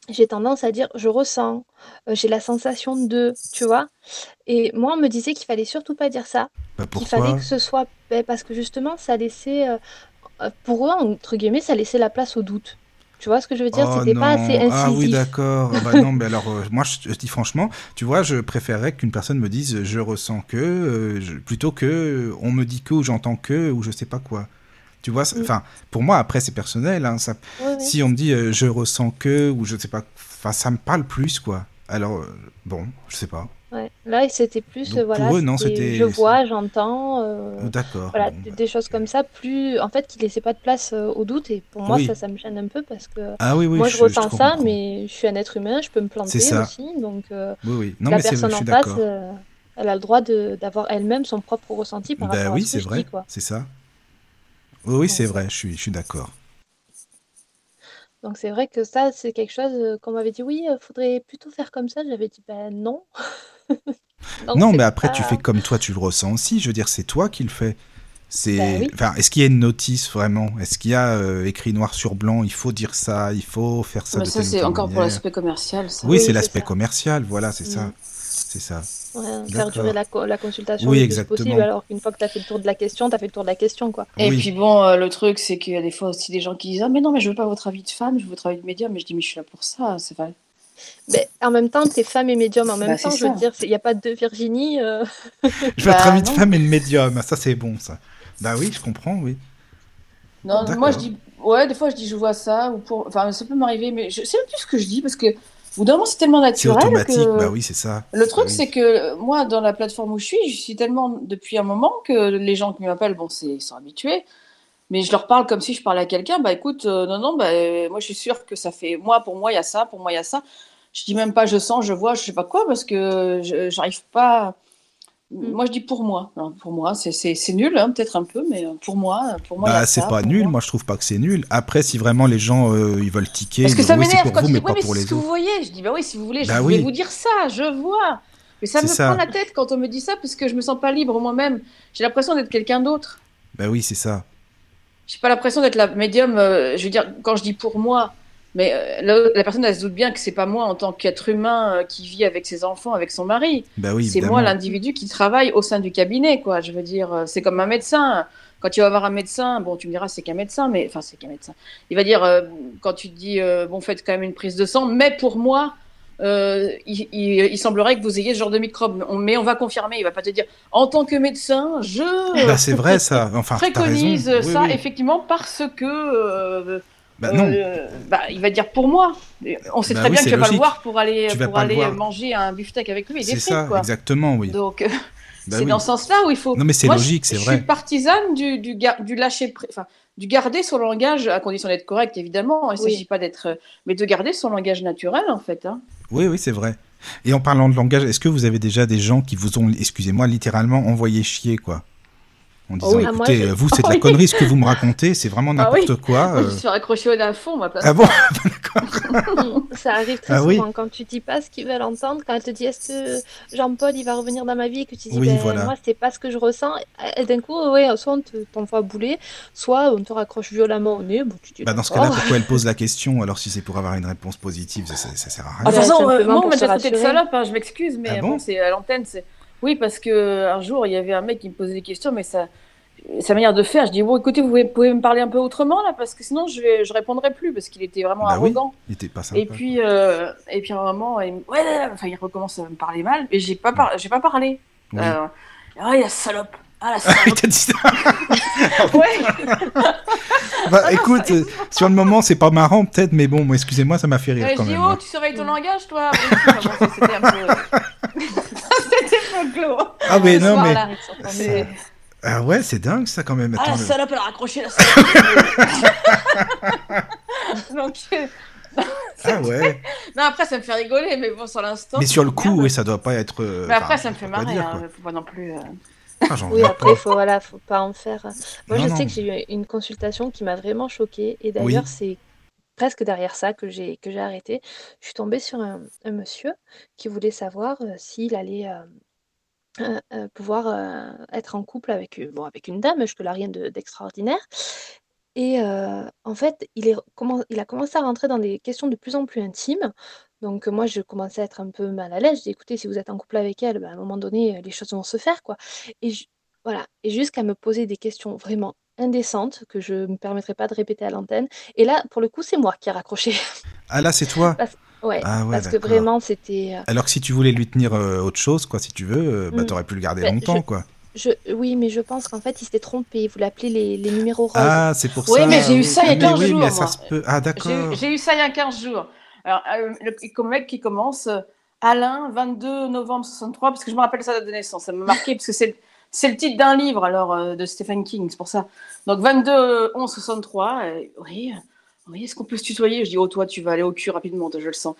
j'ai tendance à dire je ressens, euh, j'ai la sensation de, tu vois. Et moi, on me disait qu'il fallait surtout pas dire ça, Bah, qu'il fallait que ce soit, ben, parce que justement, ça laissait, euh, pour eux, entre guillemets, ça laissait la place au doute. Tu vois ce que je veux dire? Oh C'était pas assez non. Ah oui, incisif. d'accord. Ah bah non, mais alors, euh, moi, je dis franchement, tu vois, je préférerais qu'une personne me dise je ressens que, euh, je- plutôt que euh, on me dit que, ou j'entends que, ou je sais pas quoi. Tu vois, Mm. enfin, pour moi, après, c'est personnel. hein, ça, Oui, oui. si on me dit euh, je ressens que, ou je sais pas, ça me parle plus, quoi. Alors, bon, je sais pas. Ouais. Là, c'était plus, Donc, voilà, eux, non, je vois, j'entends, euh, D'accord. voilà, bon, des- bah. des choses comme ça, plus, en fait, qui laissaient pas de place euh, au doute. Et pour moi, Oui. ça, ça me gêne un peu parce que Ah oui, oui, moi, je, je ressens ça, comprends. mais je suis un être humain, je peux me planter ça. aussi. Donc, euh. Non, la mais personne en face, elle a le droit d'avoir elle-même son propre ressenti par rapport oui, à ce c'est que je vrai, c'est ça. Oui, oui, c'est vrai, je suis, je suis d'accord. Donc, c'est vrai que ça, c'est quelque chose qu'on m'avait dit, oui, il faudrait plutôt faire comme ça. J'avais dit, ben non. Donc, Non, mais après, tu fais comme toi, tu le ressens aussi. Je veux dire, c'est toi qui le fais. C'est, oui. enfin, est-ce qu'il y a une notice vraiment? Est-ce qu'il y a euh, écrit noir sur blanc Il faut dire ça, il faut faire ça Mais de ça, c'est encore pour l'aspect commercial. Ça. Oui, Oui, c'est l'aspect commercial. Voilà, c'est ça, Mm. c'est ça. Ouais, faire durer la, co- la consultation Oui, le plus exactement. possible, alors qu'une fois que tu as fait le tour de la question, tu as fait le tour de la question, quoi. Et Oui. puis bon, euh, le truc, c'est qu'il y a des fois aussi des gens qui disent Ah, mais non, mais je veux pas votre avis de femme, je veux votre avis de médium. Mais je dis Mais je suis là pour ça, c'est vrai. Mais en même temps, tu es femme et médium en même Bah, temps, c'est je veux dire, il n'y a pas de Virginie. euh, Je vais être Bah, ami de non. femme et de médium. Ça, c'est bon, ça. Bah oui, je comprends, oui. Non, moi je dis, ouais, des fois je dis je vois ça, ou pour, enfin ça peut m'arriver, mais je sais même plus ce que je dis parce que au bout d'un moment c'est tellement C'est naturel automatique. que Bah oui, c'est ça. le truc Bah oui. c'est que moi dans la plateforme où je suis, je suis tellement depuis un moment que les gens qui m'appellent, bon, c'est ils sont habitués, mais je leur parle comme si je parlais à quelqu'un. Bah écoute, euh, non non, bah euh, moi je suis sûre que ça fait, moi pour moi il y a ça, pour moi il y a ça. Je dis même pas je sens, je vois, je sais pas quoi parce que je- j'arrive pas. Mm. Moi je dis pour moi, Alors, pour moi c'est c'est c'est nul hein, peut-être un peu, mais euh, pour moi, pour moi Bah, c'est pas nul. moi. Moi, je trouve pas que c'est nul. Après, si vraiment les gens euh, ils veulent tiquer, Parce que ça oui, m'énerve pour quand vous, tu dis mais oui, pas mais pour les ce que vous voyez. Je dis bah oui, si vous voulez, je Bah vais oui. vous dire ça, je vois. Mais ça me ça. prend la tête quand on me dit ça parce que je me sens pas libre moi-même. J'ai l'impression d'être quelqu'un d'autre. Bah oui, c'est ça. J'ai pas l'impression d'être la médium. euh, je veux dire, quand je dis pour moi, mais euh, la, la personne elle se doute bien que c'est pas moi en tant qu'être humain euh, qui vit avec ses enfants, avec son mari. Bah oui, c'est moi l'individu qui travaille au sein du cabinet, quoi. Je veux dire, c'est comme un médecin. Quand tu vas voir un médecin, bon, tu me diras c'est qu'un médecin, mais enfin c'est qu'un médecin. Il va dire quand tu te dis bon, faites quand même une prise de sang, mais pour moi, euh, il, il- il semblerait que vous ayez ce genre de microbe. On- Mais on va confirmer. Il va pas te dire en tant que médecin, je Bah, c'est vrai ça. Enfin, préconise. Oui, ça oui. effectivement parce que. euh, Bah non. euh, bah, il va dire pour moi. On sait Bah très oui, bien que tu vas pas le voir pour aller, Tu pour aller voir. manger un beefsteak avec lui et des C'est ça, quoi. exactement, oui. Donc, c'est oui. dans ce sens-là où il faut. Non, mais c'est logique, je, c'est je vrai. suis partisane du, du, gar- du lâcher, pr- enfin, du garder son langage à condition d'être correct, évidemment. Il ne Oui. s'agit pas d'être, mais de garder son langage naturel, en fait. hein. Oui, oui, c'est vrai. Et en parlant de langage, est-ce que vous avez déjà des gens qui vous ont, excusez-moi, littéralement envoyé chier, quoi? En disant, oui. Ah, moi, écoutez, je- euh, vous, c'est de la Oui. connerie ce que vous me racontez, c'est vraiment Ah oui. n'importe quoi. Moi, euh. je suis raccrochée au fond, moi. Ah bon Ça arrive très Ah oui. souvent quand tu dis pas ce qu'ils veulent entendre, quand elle te dit est-ce que Jean-Paul il va revenir dans ma vie et que tu dis Oui, ben, voilà. moi c'est pas ce que je ressens, et d'un coup ouais, soit on te- t'envoie bouler, soit on te raccroche violemment au nez, bon, tu dis Bah, dans ce cas-là, pourquoi elle pose la question Alors, si c'est pour avoir une réponse positive, ça, ça, ça sert à Ah, rien. de toute façon, euh, moi, on m'a déjà traité de salope, hein, je m'excuse, mais Ah bon, bon? c'est à l'antenne. c'est Oui, parce que un jour, il y avait un mec qui me posait des questions, mais ça, sa manière de faire, je dis bon, écoutez, vous pouvez, pouvez me parler un peu autrement là, parce que sinon, je vais, je répondrai plus, parce qu'il était vraiment Bah oui. arrogant. Il était pas sympa. Et puis, euh, et puis à un moment, il, ouais, enfin, il recommence à me parler mal, et j'ai pas, par- j'ai pas parlé. Oui. Euh, ah, la salope. Ah, la il salope. t'a dit ça ouais. Bah, écoute, euh, sur le moment, c'est pas marrant, peut-être, mais bon, moi, excusez-moi, ça m'a fait rire Ouais, quand je dis, même. oh, hein. tu surveilles ton langage, toi. C'était un peu. Folklore. Ah, mais non, mais. Ah ouais, c'est dingue ça quand même. Ah, la le- salope, elle a raccroché la salope. Donc, Ah ouais. non, après, ça me fait rigoler, mais bon, sur l'instant. Mais sur le coup, oui, ça doit pas être. euh, Mais après, ça me fait marrer, dire, hein, quoi. faut pas non plus. euh, Ah, Oui, après, pas. faut, voilà, faut pas en faire. Moi, Non, je non. sais que j'ai eu une consultation qui m'a vraiment choquée. Et d'ailleurs, Oui. c'est presque derrière ça que j'ai que j'ai arrêté. Je suis tombée sur un, un monsieur qui voulait savoir euh, s'il allait euh, euh, pouvoir euh, être en couple avec, bon, avec une dame, jusque-là rien de- d'extraordinaire. Et en fait, il, est, comment, il a commencé à rentrer dans des questions de plus en plus intimes. Donc moi, je commençais à être un peu mal à l'aise. Dis, écoutez, si vous êtes en couple avec elle, ben, à un moment donné, les choses vont se faire, quoi. Et voilà, et jusqu'à me poser des questions vraiment indécentes que je ne me permettrai pas de répéter à l'antenne. Et là, pour le coup, c'est moi qui ai raccroché. Ah là, c'est toi. Parce, ouais, Ah ouais, parce que vraiment, c'était... euh, Alors que si tu voulais lui tenir euh, autre chose, quoi, si tu veux, euh, bah, Mm. t'aurais pu le garder Ben, longtemps, je- quoi. Je, oui, mais je pense qu'en fait, il s'était trompé. Il voulait appeler les, les numéros roses. Ah, c'est pour Oui, ça. mais j'ai eu ça il y a Mais 15 oui, jours, mais ça moi. se peut. Ah, J'ai d'accord. j'ai eu ça il y a 15 jours. Alors, euh, le mec qui commence, Alain, 22 novembre 63, parce que je me rappelle sa date de naissance. Ça m'a marqué, parce que c'est c'est le titre d'un livre alors euh, de Stephen King, c'est pour ça. Donc 22 11 63. euh, oui, oui est-ce qu'on peut se tutoyer? Je dis, oh, toi, tu vas aller au cul rapidement, je le sens.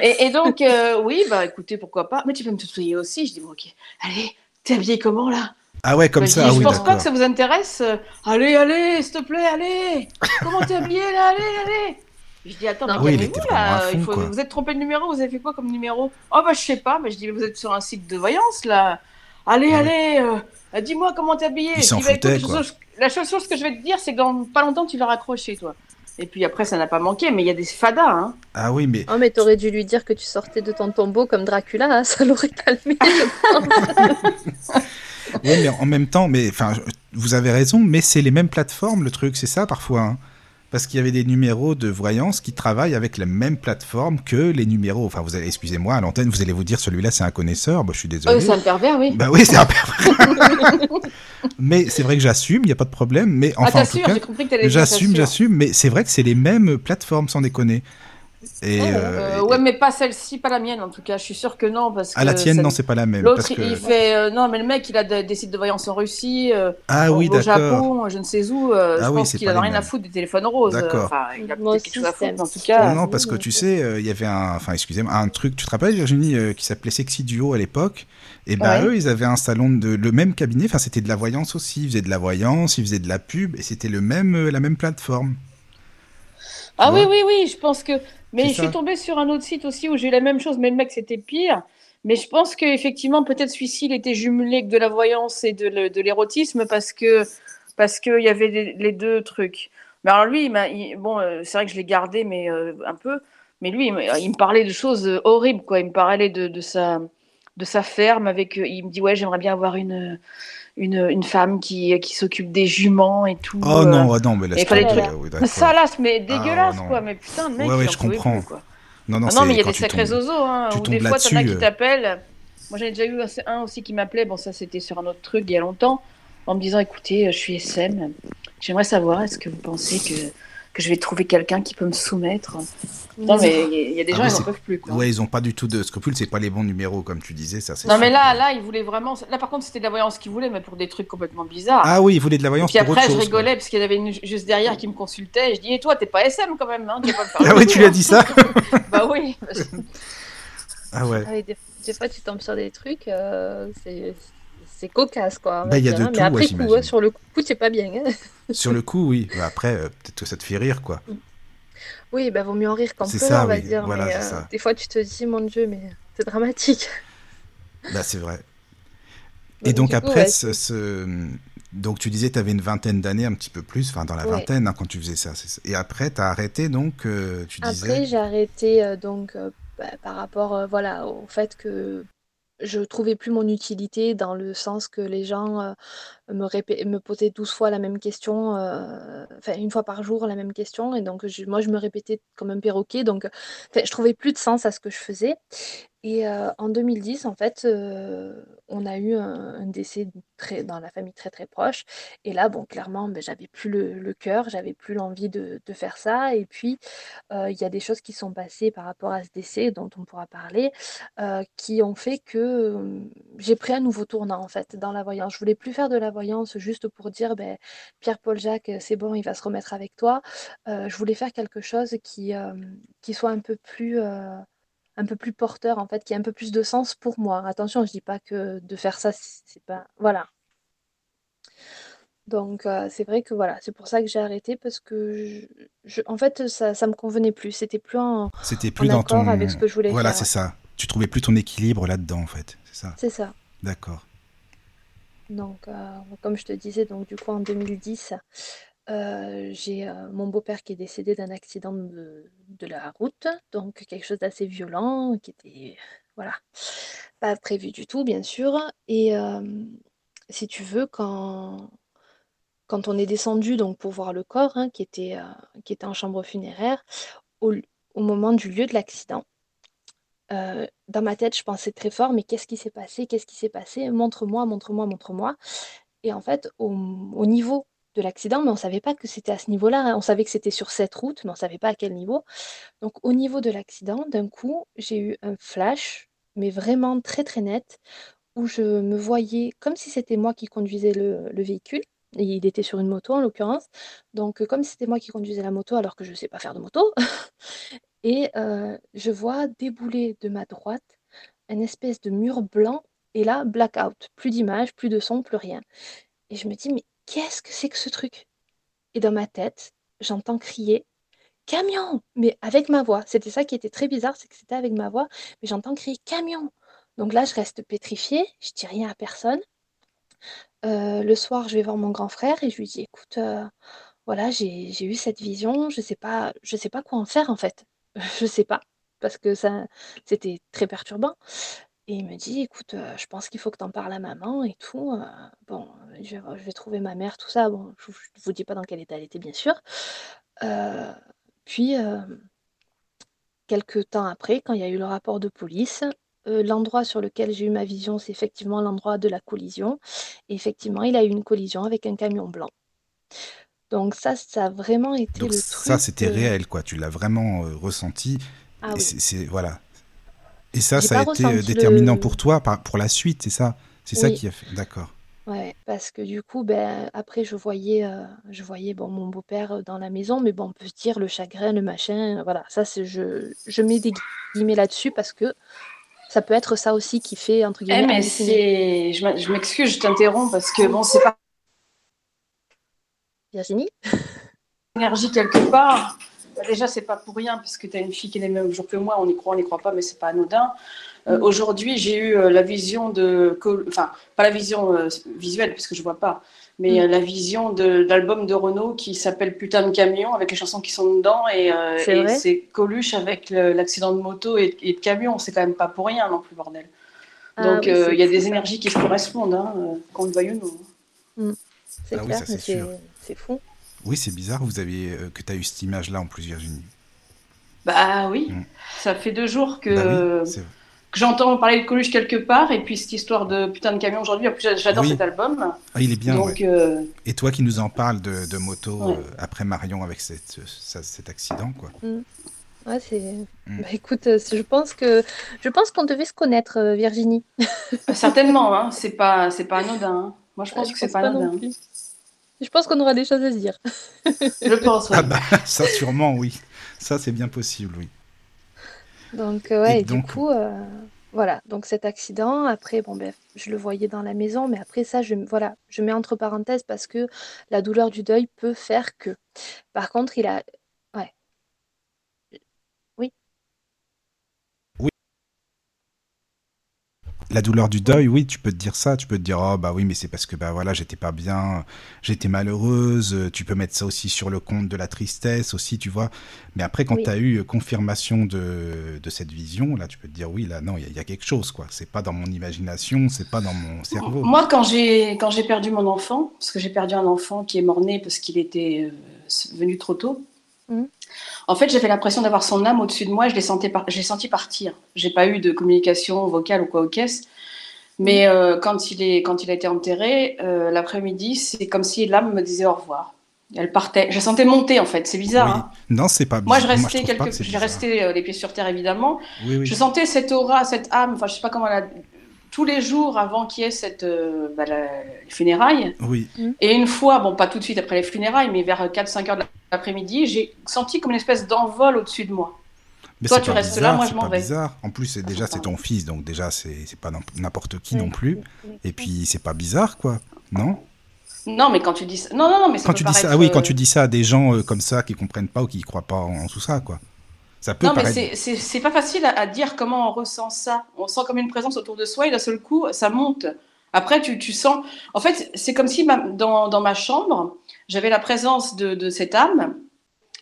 Et, et donc, euh, oui, bah écoutez, pourquoi pas. Mais tu peux me tutoyer aussi. Je dis, bon, ok, allez, t'es habillé comment là? Ah ouais, comme Bah, je ça, dis, ah je oui, pense pas que ça vous intéresse. Euh, Allez, allez, s'il te plaît, allez. Comment t'es habillé là? Allez, allez. Je dis, attends, Non. mais Oui, il à là. Il faut-. Vous êtes trompé de numéro, vous avez fait quoi comme numéro? Oh, bah, je sais pas. Mais je dis, mais vous êtes sur un site de voyance, là. Allez, Ouais. allez, euh, dis-moi comment t'es habillé. Il Je s'en dis, bah, écoute, quoi. je- La seule chose que je vais te dire, c'est que dans pas longtemps, tu vas raccrocher, toi. Et puis après, ça n'a pas manqué, mais il y a des fadas, hein. Ah oui, mais Oh, mais t'aurais dû lui dire que tu sortais de ton tombeau comme Dracula, hein, ça l'aurait calmé. je pense. Ouais, mais en même temps, mais enfin, vous avez raison, mais c'est les mêmes plateformes, le truc, c'est ça parfois. hein. Parce qu'il y avait des numéros de voyance qui travaillent avec la même plateforme que les numéros. Enfin, vous allez, excusez-moi, à l'antenne, vous allez vous dire celui-là c'est un connaisseur. Bah, je suis désolé. Oh, c'est un pervers, oui. Bah oui, c'est un pervers. mais c'est vrai que j'assume, il n'y a pas de problème. Mais ah, enfin, en tout cas, j'ai compris que t'allais dire j'assume, j'assume. Mais c'est vrai que c'est les mêmes plateformes, sans déconner. Et, Ah ouais. euh, Euh, ouais, mais pas celle-ci, pas la mienne en tout cas. Je suis sûre que non. Parce que à la tienne, non, c'est pas la même. L'autre, que... il fait. euh, non, mais le mec, il a de- des sites de voyance en Russie, euh, Ah au- oui, au d'accord. Japon, je ne sais où. euh, Ah je oui, pense qu'il a rien à foutre des téléphones roses. D'accord. Enfin, il a Moi peut-être quelque chose à foutre, en tout cas. Non, parce que tu sais, il y avait un, enfin, excusez-moi, un truc, tu te rappelles, Virginie, qui s'appelait Sexy Duo à l'époque? Et ben Ouais. eux, ils avaient un salon de le même cabinet. Enfin, c'était de la voyance aussi. Ils faisaient de la voyance, ils faisaient de la pub, et c'était le même, la même plateforme. Ah oui, oui, oui, je pense que. Mais je suis tombée sur un autre site aussi où j'ai eu la même chose, mais le mec, c'était pire. Mais je pense qu'effectivement, peut-être celui-ci, il était jumelé avec de la voyance et de, l'érotisme parce que parce qu'il y avait les, les deux trucs. Mais alors lui, il m'a- il- bon, euh, c'est vrai que je l'ai gardé, mais euh, un peu. Mais lui, il, me- il me parlait de choses euh, horribles, quoi. Il me parlait de, de sa de sa ferme avec. Il me dit ouais, j'aimerais bien avoir une une, une femme qui qui s'occupe des juments et tout. Oh euh. non, ah non, mais laisse il fallait euh, d'accord. Ça là, mais dégueulasse non. quoi. Mais putain, mec, Ouais, ouais, je comprends. plus, quoi. Non, non, Ah non, mais il y a des sacrés tombes- zozos, hein, ou des fois, t'en as qui euh. t'appellent. Moi, j'en ai déjà eu un, un aussi qui m'appelait, bon, ça c'était sur un autre truc il y a longtemps, en me disant écoutez, je suis SM, j'aimerais savoir, est-ce que vous pensez que, que je vais trouver quelqu'un qui peut me soumettre Non, mais il y a- il y, a des Ah gens, oui, ils n'en peuvent plus. Quoi. Ouais, ils ont pas du tout de scrupules. C'est pas les bons numéros, comme tu disais, ça. non, mais là, là, ils voulaient vraiment. Là, par contre, c'était de la voyance qu'ils voulaient, mais pour des trucs complètement bizarres. Ah oui, ils voulaient de la Et voyance puis pour après, autre je chose. quoi. rigolais parce qu'il y avait une juste derrière qui me consultait. Et je dis, et toi, t'es pas SM quand même, hein pas Ah oui, tu lui as dit ça Bah oui. parce Ah ouais. Ah des, des fois, tu tombes sur des trucs, euh, c'est c'est cocasse, quoi. Bah, il y a de hein. tout, Mais ouais, après coup, sur le coup, c'est pas bien. hein. Sur le coup, oui. Mais après, euh, peut-être que ça te fait rire, quoi. Oui, bah vaut mieux en rire qu'en C'est pleurer, ça, on va oui. dire. Voilà, mais euh, ça. des fois, tu te dis, mon Dieu, mais c'est dramatique. Bah, c'est vrai. Mais Et donc coup, après, ouais, ce, ce- donc tu disais tu avais une vingtaine d'années, un petit peu plus, enfin dans la Ouais. vingtaine hein, quand tu faisais ça. Et après, tu as arrêté donc, euh, tu Après, disais. j'ai arrêté donc bah, par rapport voilà, au fait que je trouvais plus mon utilité dans le sens que les gens euh, me, me posaient 12 fois la même question, euh, enfin une fois par jour la même question, et donc moi je me répétais comme un perroquet, donc je trouvais plus de sens à ce que je faisais. Et euh, en 2010, en fait, euh, on a eu un, décès très, dans la famille très très proche. Et là, bon, clairement, ben, j'avais plus le, cœur, j'avais plus l'envie de, de faire ça. Et puis, euh, il y a des choses qui sont passées par rapport à ce décès, dont on pourra parler, qui ont fait que j'ai pris un nouveau tournant, en fait, dans la voyance. Je voulais plus faire de la voyance juste pour dire, ben, Pierre-Paul Jacques, c'est bon, il va se remettre avec toi. je voulais faire quelque chose qui, qui soit un peu plus un peu plus porteur, en fait, qui a un peu plus de sens pour moi. Attention, je dis pas que de faire ça, c'est pas. Voilà. Donc, euh, c'est vrai que voilà, c'est pour ça que j'ai arrêté parce que, je, en fait, ça, ça me convenait plus. C'était plus en, C'était plus dans ton. avec ce que je voulais Voilà, c'est ça. Tu trouvais plus ton équilibre là-dedans, en fait. C'est ça. C'est ça. D'accord. Donc, euh, comme je te disais, donc du coup en 2010, j'ai mon beau-père qui est décédé d'un accident de, la route, donc quelque chose d'assez violent, qui était voilà, pas prévu du tout, bien sûr. Et si tu veux, quand, quand on est descendu donc pour voir le corps, hein, qui était, qui était en chambre funéraire, au, moment du lieu de l'accident, dans ma tête, je pensais très fort, mais qu'est-ce qui s'est passé? Qu'est-ce qui s'est passé? Montre-moi, montre-moi, montre-moi. Et en fait, au niveau de l'accident, mais on ne savait pas que c'était à ce niveau-là. Hein. On savait que c'était sur cette route, mais on ne savait pas à quel niveau. Donc au niveau de l'accident, d'un coup, j'ai eu un flash, mais vraiment très très net, où je me voyais comme si c'était moi qui conduisais le, véhicule. Et il était sur une moto en l'occurrence. Donc comme si c'était moi qui conduisais la moto alors que je ne sais pas faire de moto. et euh, je vois débouler de ma droite une espèce de mur blanc. Et là, blackout. Plus d'image, plus de son, plus rien. Et je me dis, mais qu'est-ce que c'est que ce truc? Et dans ma tête, j'entends crier camion Mais avec ma voix. C'était ça qui était très bizarre, c'est que c'était avec ma voix, mais j'entends crier camion Donc là, je reste pétrifiée, je dis rien à personne. Euh, le soir, je vais voir mon grand frère et je lui dis écoute, euh, voilà, j'ai eu cette vision, je sais pas, je sais pas quoi en faire en fait. je sais pas parce que ça c'était très perturbant. Et il me dit: «Écoute, heu, je pense qu'il faut que tu en parles à maman et tout, heu, bon, je vais je vais trouver ma mère, tout ça». Bon, je ne vous dis pas dans quel état elle était, bien sûr. Puis, hem, quelque temps après, quand il y a eu le rapport de police, l'endroit sur lequel j'ai eu ma vision, c'est effectivement l'endroit de la collision et effectivement, il a eu une collision avec un camion blanc. Donc ça, ça a vraiment été Donc le ça, c'était réel, quoi. Tu l'as vraiment, ressenti Ah oui. c'est voilà. Et ça, ça a été euh, déterminant pour toi, pour la suite, c'est ça? C'est ça qui a fait. D'accord. Ouais, parce que du coup, ben, après, je voyais, euh, je voyais bon, mon beau-père euh, dans la maison, mais bon, on peut se dire le chagrin, le machin, voilà, ça, c'est, je, je mets des guillemets là-dessus parce que ça peut être ça aussi qui fait, entre eh, guillemets. mais c'est... Je m'excuse, je t'interromps parce que bon, c'est pas. Virginie? Énergie quelque part. Bah, déjà, c'est pas pour rien, parce que tu as une fille qui est le même jour que moi, on y croit, on n'y croit pas, mais c'est pas anodin. Euh, mm. Aujourd'hui, j'ai eu euh, la vision de. Enfin, pas la vision euh, visuelle, puisque je vois pas, mais mm. la vision de l'album de Renault qui s'appelle Putain de camion, avec les chansons qui sont dedans, et c'est Coluche avec l'accident de moto et, de camion. C'est quand même pas pour rien non plus, bordel. Ah Donc, il y a des énergies qui se correspondent, hein, qu'on le veuille ou non. Mm. C'est ah clair, c'est fou. Oui, c'est bizarre vous avez, euh, que tu as eu cette image-là en plus, Virginie. Bah oui, mm. ça fait deux jours que, bah que j'entends parler de Coluche quelque part, et puis cette histoire de putain de camion aujourd'hui, en plus j'adore cet album. Ah, il est bien. Euh, et toi qui nous en parles de, moto euh, après Marion avec cette, cet accident, quoi. Mm. Ouais, c'est. Mm. Bah, écoute, je pense que je pense qu'on devait se connaître, Virginie. Certainement, hein. c'est pas c'est pas anodin. Hein. Moi, je pense que c'est pas, pas anodin. Je pense qu'on aura des choses à se dire. Je pense. Ah bah ça sûrement oui. Ça c'est bien possible oui. Donc euh, ouais, et du coup euh, voilà, donc cet accident, après bon ben je le voyais dans la maison, mais après ça je voilà, je mets entre parenthèses parce que la douleur du deuil peut faire que. Par contre, il a la douleur du deuil, oui, tu peux te dire ça, tu peux te dire oh bah oui, mais c'est parce que bah voilà, j'étais pas bien, j'étais malheureuse, tu peux mettre ça aussi sur le compte de la tristesse aussi, tu vois. Mais après quand tu as eu confirmation de, de, cette vision, là tu peux te dire oui, là non, il y, a quelque chose quoi, c'est pas dans mon imagination, c'est pas dans mon cerveau. Moi quand j'ai quand j'ai perdu mon enfant, parce que j'ai perdu un enfant qui est mort-né parce qu'il était euh, venu trop tôt. Mhm. En fait, j'avais l'impression d'avoir son âme au-dessus de moi. Je l'ai senti, par- senti partir. J'ai pas eu de communication vocale ou quoi aux caisses. Mais euh, quand, il est, quand il a été enterré, euh, l'après-midi, c'est comme si l'âme me disait au revoir. Elle partait. Je la sentais monter, en fait. C'est bizarre. Oui. hein. Non, c'est pas Moi, je bizarre. restais, quelque... que c'est je bizarre. restais euh, les pieds sur terre, évidemment. Oui, oui. Je sentais cette aura, cette âme. Enfin, je sais pas comment la... Tous les jours avant qu'il y ait cette, bah, la- les funérailles, Oui, et une fois, bon, pas tout de suite après les funérailles, mais vers 4-5 heures de l'après-midi, j'ai senti comme une espèce d'envol au-dessus de moi. mais Toi, c'est tu pas restes là, bizarre, moi, c'est je m'en pas vais. bizarre. En plus, c'est déjà c'est ton fils, donc déjà c'est c'est pas n'im- n'importe qui non plus. Et puis c'est pas bizarre, quoi. Non? Non, mais quand tu dis ça... Non, non, non, mais ça Quand peut tu dis ça, ah oui, quand euh, tu dis ça à des gens euh, comme ça qui comprennent pas ou qui croient pas en, en tout ça, quoi. Ça peut Non, mais paraître. c'est- c'est c'est pas facile à, à dire comment on ressent ça. On sent comme une présence autour de soi et d'un seul coup, ça monte. Après, tu, tu sens. En fait, c'est comme si ma- dans, dans ma chambre, j'avais la présence de, de cette âme.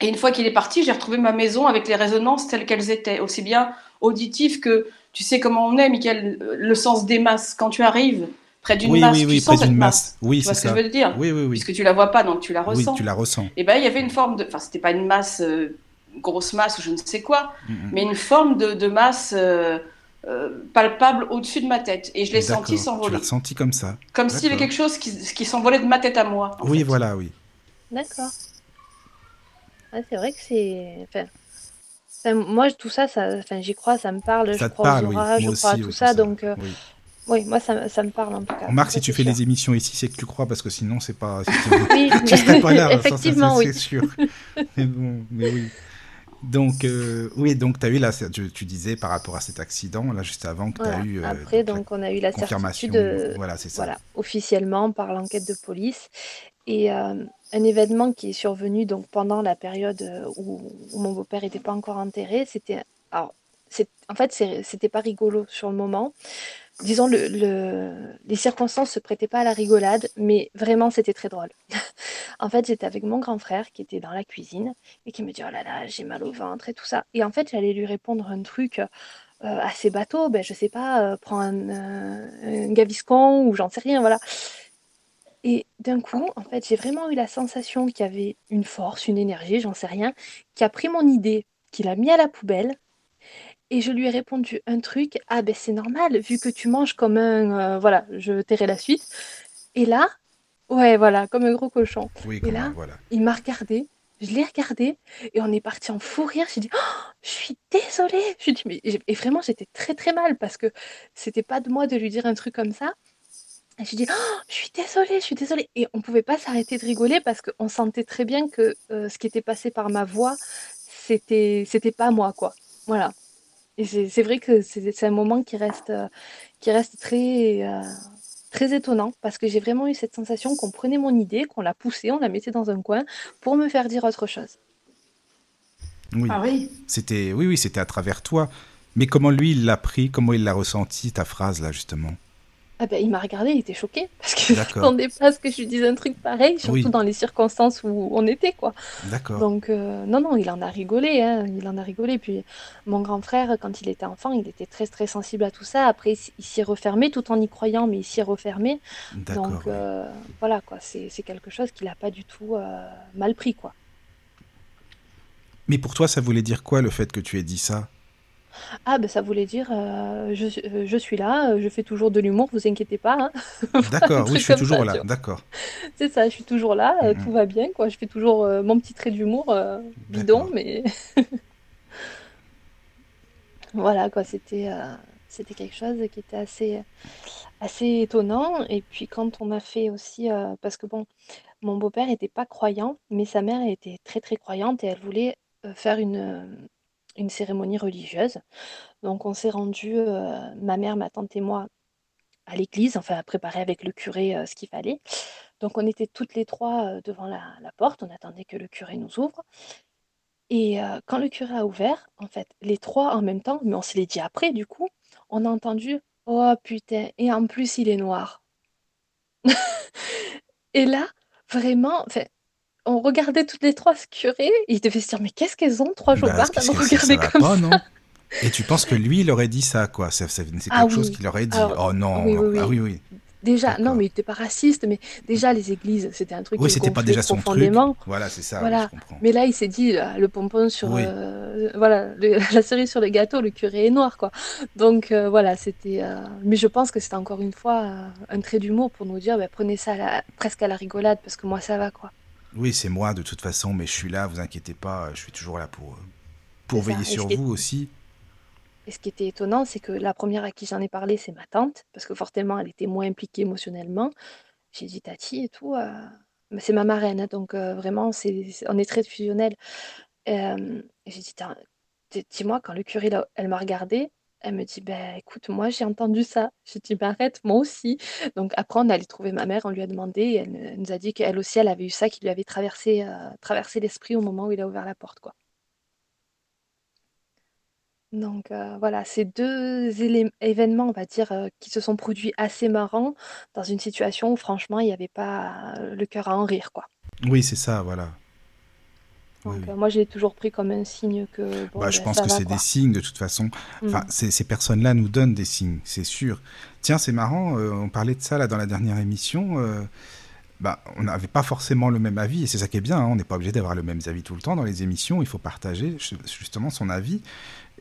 Et une fois qu'il est parti, j'ai retrouvé ma maison avec les résonances telles qu'elles étaient, aussi bien auditives que. Tu sais comment on est, Michael, le sens des masses. Quand tu arrives près d'une Oui, masse, oui, tu oui, sens près cette masse. masse. Oui, Tu vois c'est ce que je veux dire Oui, oui, oui. Puisque tu la vois pas, donc tu la Oui, ressens. tu la ressens. Et ben, il y avait une forme de. Enfin, c'était pas une masse, euh, grosse masse ou je ne sais quoi, Mm, mm. mais une forme de, de masse euh, euh, palpable au-dessus de ma tête. Et je l'ai senti Tu s'envoler. l'as ressenti comme ça. Comme s'il y avait quelque chose qui, qui s'envolait de ma tête à moi. Oui, fait. voilà, oui. D'accord. Ouais, c'est vrai que c'est. Enfin, enfin, moi, tout ça, ça... Enfin, j'y crois, ça me parle. Ça je te crois parle, aux oui. orages, Moi je crois à tout oui, ça. Donc, euh, Oui. oui, moi, ça, me- ça me parle en tout cas. Remarque, si tu fais sûr. les émissions ici, c'est que tu crois, parce que sinon, c'est pas. Oui, tu serais pas là, effectivement, oui. c'est sûr. Mais bon, mais oui. Donc, euh, oui, donc tu as eu là, tu, tu disais par rapport à cet accident, là, juste avant, que tu as Voilà. eu. euh, Après, donc, donc, on a eu la la confirmation. certitude, euh, Voilà, c'est ça. voilà, officiellement par l'enquête de police. Et euh, un événement qui est survenu donc pendant la période euh, où, mon beau-père n'était pas encore enterré, c'était, alors, en fait, c'était pas rigolo sur le moment. Disons, le, le- les circonstances se prêtaient pas à la rigolade, mais vraiment, c'était très drôle. en fait, j'étais avec mon grand frère qui était dans la cuisine et qui me dit, oh là là, j'ai mal au ventre et tout ça. Et en fait, j'allais lui répondre un truc euh, assez bateau, ben, je sais pas, euh, prends un, euh, un gaviscon ou j'en sais rien, voilà. Et d'un coup, en fait, j'ai vraiment eu la sensation qu'il y avait une force, une énergie, j'en sais rien, qui a pris mon idée, qui l'a mis à la poubelle. Et je lui ai répondu un truc, ah ben c'est normal, vu que tu manges comme un... euh, voilà, je tairai la suite. Et là, ouais, voilà, comme un gros cochon. Oui, Et là, voilà. il m'a regardé, je l'ai regardé, et on est parti en fou rire. J'ai dit, oh, je suis désolée. Je dit, mais... Et vraiment, j'étais très très mal, parce que c'était pas de moi de lui dire un truc comme ça. Et je lui ai dit, oh, je suis désolée, je suis désolée. Et on pouvait pas s'arrêter de rigoler, parce qu'on sentait très bien que euh, ce qui était passé par ma voix, c'était c'était pas moi, quoi. Voilà. Et c'est c'est vrai que c'est c'est un moment qui reste, euh, qui reste très, euh, très étonnant parce que j'ai vraiment eu cette sensation qu'on prenait mon idée, qu'on la poussait, on la mettait dans un coin pour me faire dire autre chose. Oui, Ah oui. c'était, oui, oui, c'était à travers toi. Mais comment lui, il l'a pris? Comment il l'a ressenti, ta phrase, là, justement? Ah ben, il m'a regardé, il était choqué parce qu'il ne D'accord. s'attendait pas à ce que je lui dise un truc pareil, surtout Oui. dans les circonstances où on était, quoi. D'accord. Donc, euh, non, non, il en a rigolé, hein, il en a rigolé. Puis, mon grand frère, quand il était enfant, il était très, très sensible à tout ça. Après, il s'y est refermé tout en y croyant, mais il s'y est refermé. D'accord. Donc, euh, voilà, quoi, c'est c'est quelque chose qu'il n'a pas du tout euh, mal pris, quoi. Mais pour toi, ça voulait dire quoi, le fait que tu aies dit ça? Ah, ben, ça voulait dire, euh, je, suis- euh, je suis là, euh, je fais toujours de l'humour, vous inquiétez pas. hein. D'accord, oui, je suis toujours ça, là. D'accord. C'est ça, je suis toujours là, Mhm. tout va bien, quoi. Je fais toujours euh, mon petit trait d'humour euh, bidon, mais voilà, quoi. C'était c'était quelque chose qui était assez assez étonnant. Et puis quand on a fait aussi, parce que bon, mon beau-père n'était pas croyant, mais sa mère était très très croyante et elle voulait faire une une cérémonie religieuse. Donc on s'est rendu, euh, ma mère, ma tante et moi, à l'église, enfin à préparer avec le curé euh, ce qu'il fallait. Donc on était toutes les trois euh, devant la, porte, on attendait que le curé nous ouvre. Et quand le curé a ouvert, en fait, les trois en même temps, mais on se l'est dit après du coup, on a entendu Oh putain, et en plus il est noir. Et là, vraiment, on regardait toutes les trois ce curé, et il devait se dire Mais qu'est-ce qu'elles ont, trois Bah, jours c'est, ça regarder va comme pas, ça non Et tu penses que lui, il aurait dit ça, quoi C'est c'est quelque Ah chose qu'il aurait dit. Oh non, oui, oui, ah oui. oui. Déjà, non, mais il n'était pas raciste, mais déjà les églises, c'était un truc oui, c'était pas déjà son. Truc. Voilà, c'est ça. Voilà. Oui, je comprends. Mais là, il s'est dit euh, le pompon sur, euh, voilà, le, la cerise sur le gâteau, le curé est noir, quoi. Donc euh, voilà, c'était. euh, Mais je pense que c'était encore une fois un trait d'humour pour nous dire, bah, prenez ça à la- presque à la rigolade, parce que moi ça va, quoi. Oui, c'est moi de toute façon, mais je suis là, vous inquiétez pas, je suis toujours là pour, euh, pour veiller sur vous aussi. Et ce qui était étonnant, c'est que la première à qui j'en ai parlé, c'est ma tante, parce que forcément, elle était moins impliquée émotionnellement. J'ai dit Tati et tout. euh, mais c'est ma marraine, hein, donc euh, vraiment, c'est, on est très fusionnel. Euh, j'ai dit, dis-moi, quand le curé, là, elle m'a regardée, elle me dit, ben écoute, moi j'ai entendu ça. J'ai dit, ben arrête, moi aussi. Donc après, on allé trouver ma mère, on lui a demandé, et elle, nous a dit qu'elle aussi, elle avait eu ça, qui lui avait traversé, euh, traversé l'esprit au moment où il a ouvert la porte, quoi. Donc euh, voilà, ces deux événements, on va dire, euh, qui se sont produits assez marrants dans une situation où franchement, il n'y avait pas le cœur à en rire, quoi. Oui, c'est ça, voilà. Oui, Donc oui. euh, moi, j'ai toujours pris comme un signe que bon, Bah, je ben, pense ça que c'est des signes de toute façon. Enfin, Mm. ces, ces personnes-là nous donnent des signes, c'est sûr. Tiens, c'est marrant, euh, on parlait de ça là dans la dernière émission. euh, bah, on n'avait pas forcément le même avis, et c'est ça qui est bien, hein, on n'est pas obligé d'avoir le même avis tout le temps dans les émissions, il faut partager ju- justement son avis.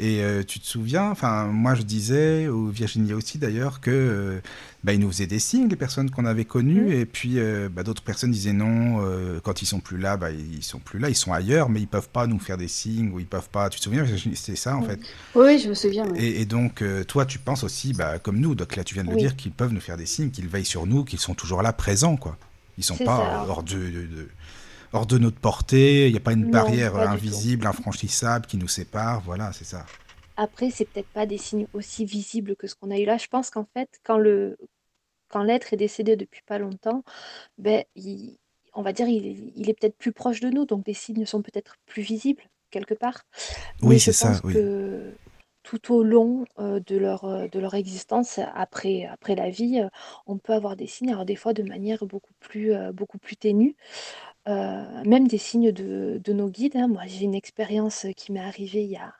Et euh, tu te souviens, enfin, moi je disais, ou Virginie aussi d'ailleurs, que euh, bah, ils nous faisaient des signes, les personnes qu'on avait connues, Mm. et puis euh, bah, d'autres personnes disaient non, quand ils sont plus là, bah, ils sont plus là, ils sont ailleurs, mais ils peuvent pas nous faire des signes, ou ils peuvent pas. Tu te souviens, c'était ça en fait? Oui, je me souviens. oui. Et, et donc, toi, tu penses aussi, bah, comme nous, donc là, tu viens de le dire, qu'ils peuvent nous faire des signes, qu'ils veillent sur nous, qu'ils sont toujours là, présents, quoi. Ils sont C'est pas ça. hors de, de- de- hors de notre portée. Il n'y a pas une Non, barrière pas invisible, infranchissable qui nous sépare. Voilà, c'est ça. Après, c'est peut-être pas des signes aussi visibles que ce qu'on a eu là. Je pense qu'en fait, quand le quand l'être est décédé depuis pas longtemps, ben, il- on va dire il, est- il est peut-être plus proche de nous, donc les signes sont peut-être plus visibles quelque part. Oui, Mais je c'est ça, pense oui. que tout au long euh, de leur, euh, de leur existence, après, après la vie, euh, on peut avoir des signes, alors des fois de manière beaucoup plus, euh, beaucoup plus ténue, euh, même des signes de, nos guides. hein. Moi, j'ai une expérience qui m'est arrivée il y a,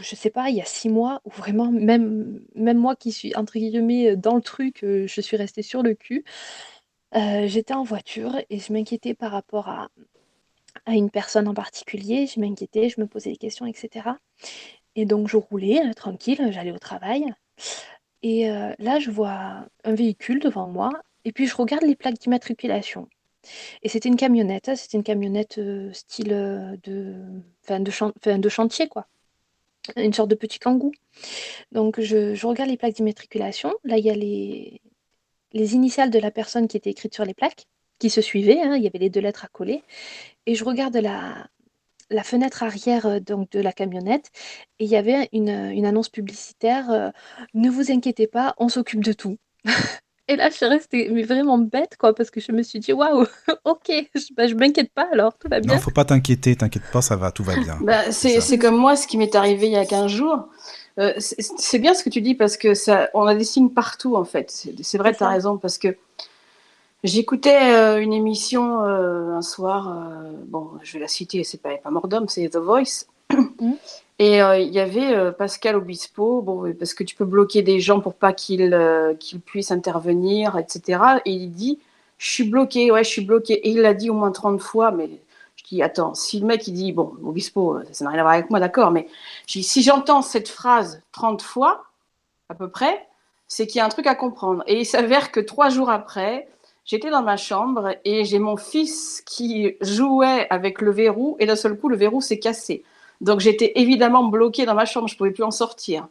je sais pas, il y a six mois, où vraiment, même, moi qui suis, entre guillemets, dans le truc, euh, je suis restée sur le cul. Euh, j'étais en voiture et je m'inquiétais par rapport à, une personne en particulier. Je m'inquiétais, je me posais des questions, etc. Et donc, je roulais tranquille, j'allais au travail. Et là, je vois un véhicule devant moi. Et puis, je regarde les plaques d'immatriculation. Et c'était une camionnette. hein, C'était une camionnette euh, style euh, de, enfin, de, chantier, quoi. Une sorte de petit kangou. Donc, je, regarde les plaques d'immatriculation. Là, il y a les, les initiales de la personne qui étaient écrites sur les plaques, qui se suivaient. hein, Il y avait les deux lettres à coller. Et je regarde la, fenêtre arrière euh, donc, de la camionnette et il y avait une, annonce publicitaire Ne vous inquiétez pas, on s'occupe de tout. Et là, je suis restée mais vraiment bête, quoi, parce que je me suis dit Waouh, ok, je, bah, je m'inquiète pas alors, tout va Non, bien. faut pas t'inquiéter, t'inquiète pas, ça va, tout va bien. Bah, c'est comme moi, ce qui m'est arrivé il y a 15 jours. Euh, c'est c'est bien ce que tu dis parce que ça, on a des signes partout en fait. C'est c'est vrai, tu as raison parce que j'écoutais euh, une émission euh, un soir. euh, bon, je vais la citer, c'est pas, pas mort d'homme, c'est The Voice. Et euh, il y avait euh, Pascal Obispo, bon, parce que tu peux bloquer des gens pour pas qu'ils euh, puissent intervenir, etc. Et il dit Je suis bloqué, ouais, je suis bloqué. Et il l'a dit au moins 30 fois, mais je dis Attends, si le mec il dit Bon, Obispo, ça n'a rien à voir avec moi, d'accord, mais je dis, si j'entends cette phrase 30 fois, à peu près, c'est qu'il y a un truc à comprendre. Et il s'avère que trois jours après, j'étais dans ma chambre et j'ai mon fils qui jouait avec le verrou et d'un seul coup, le verrou s'est cassé. Donc j'étais évidemment bloquée dans ma chambre, je ne pouvais plus en sortir.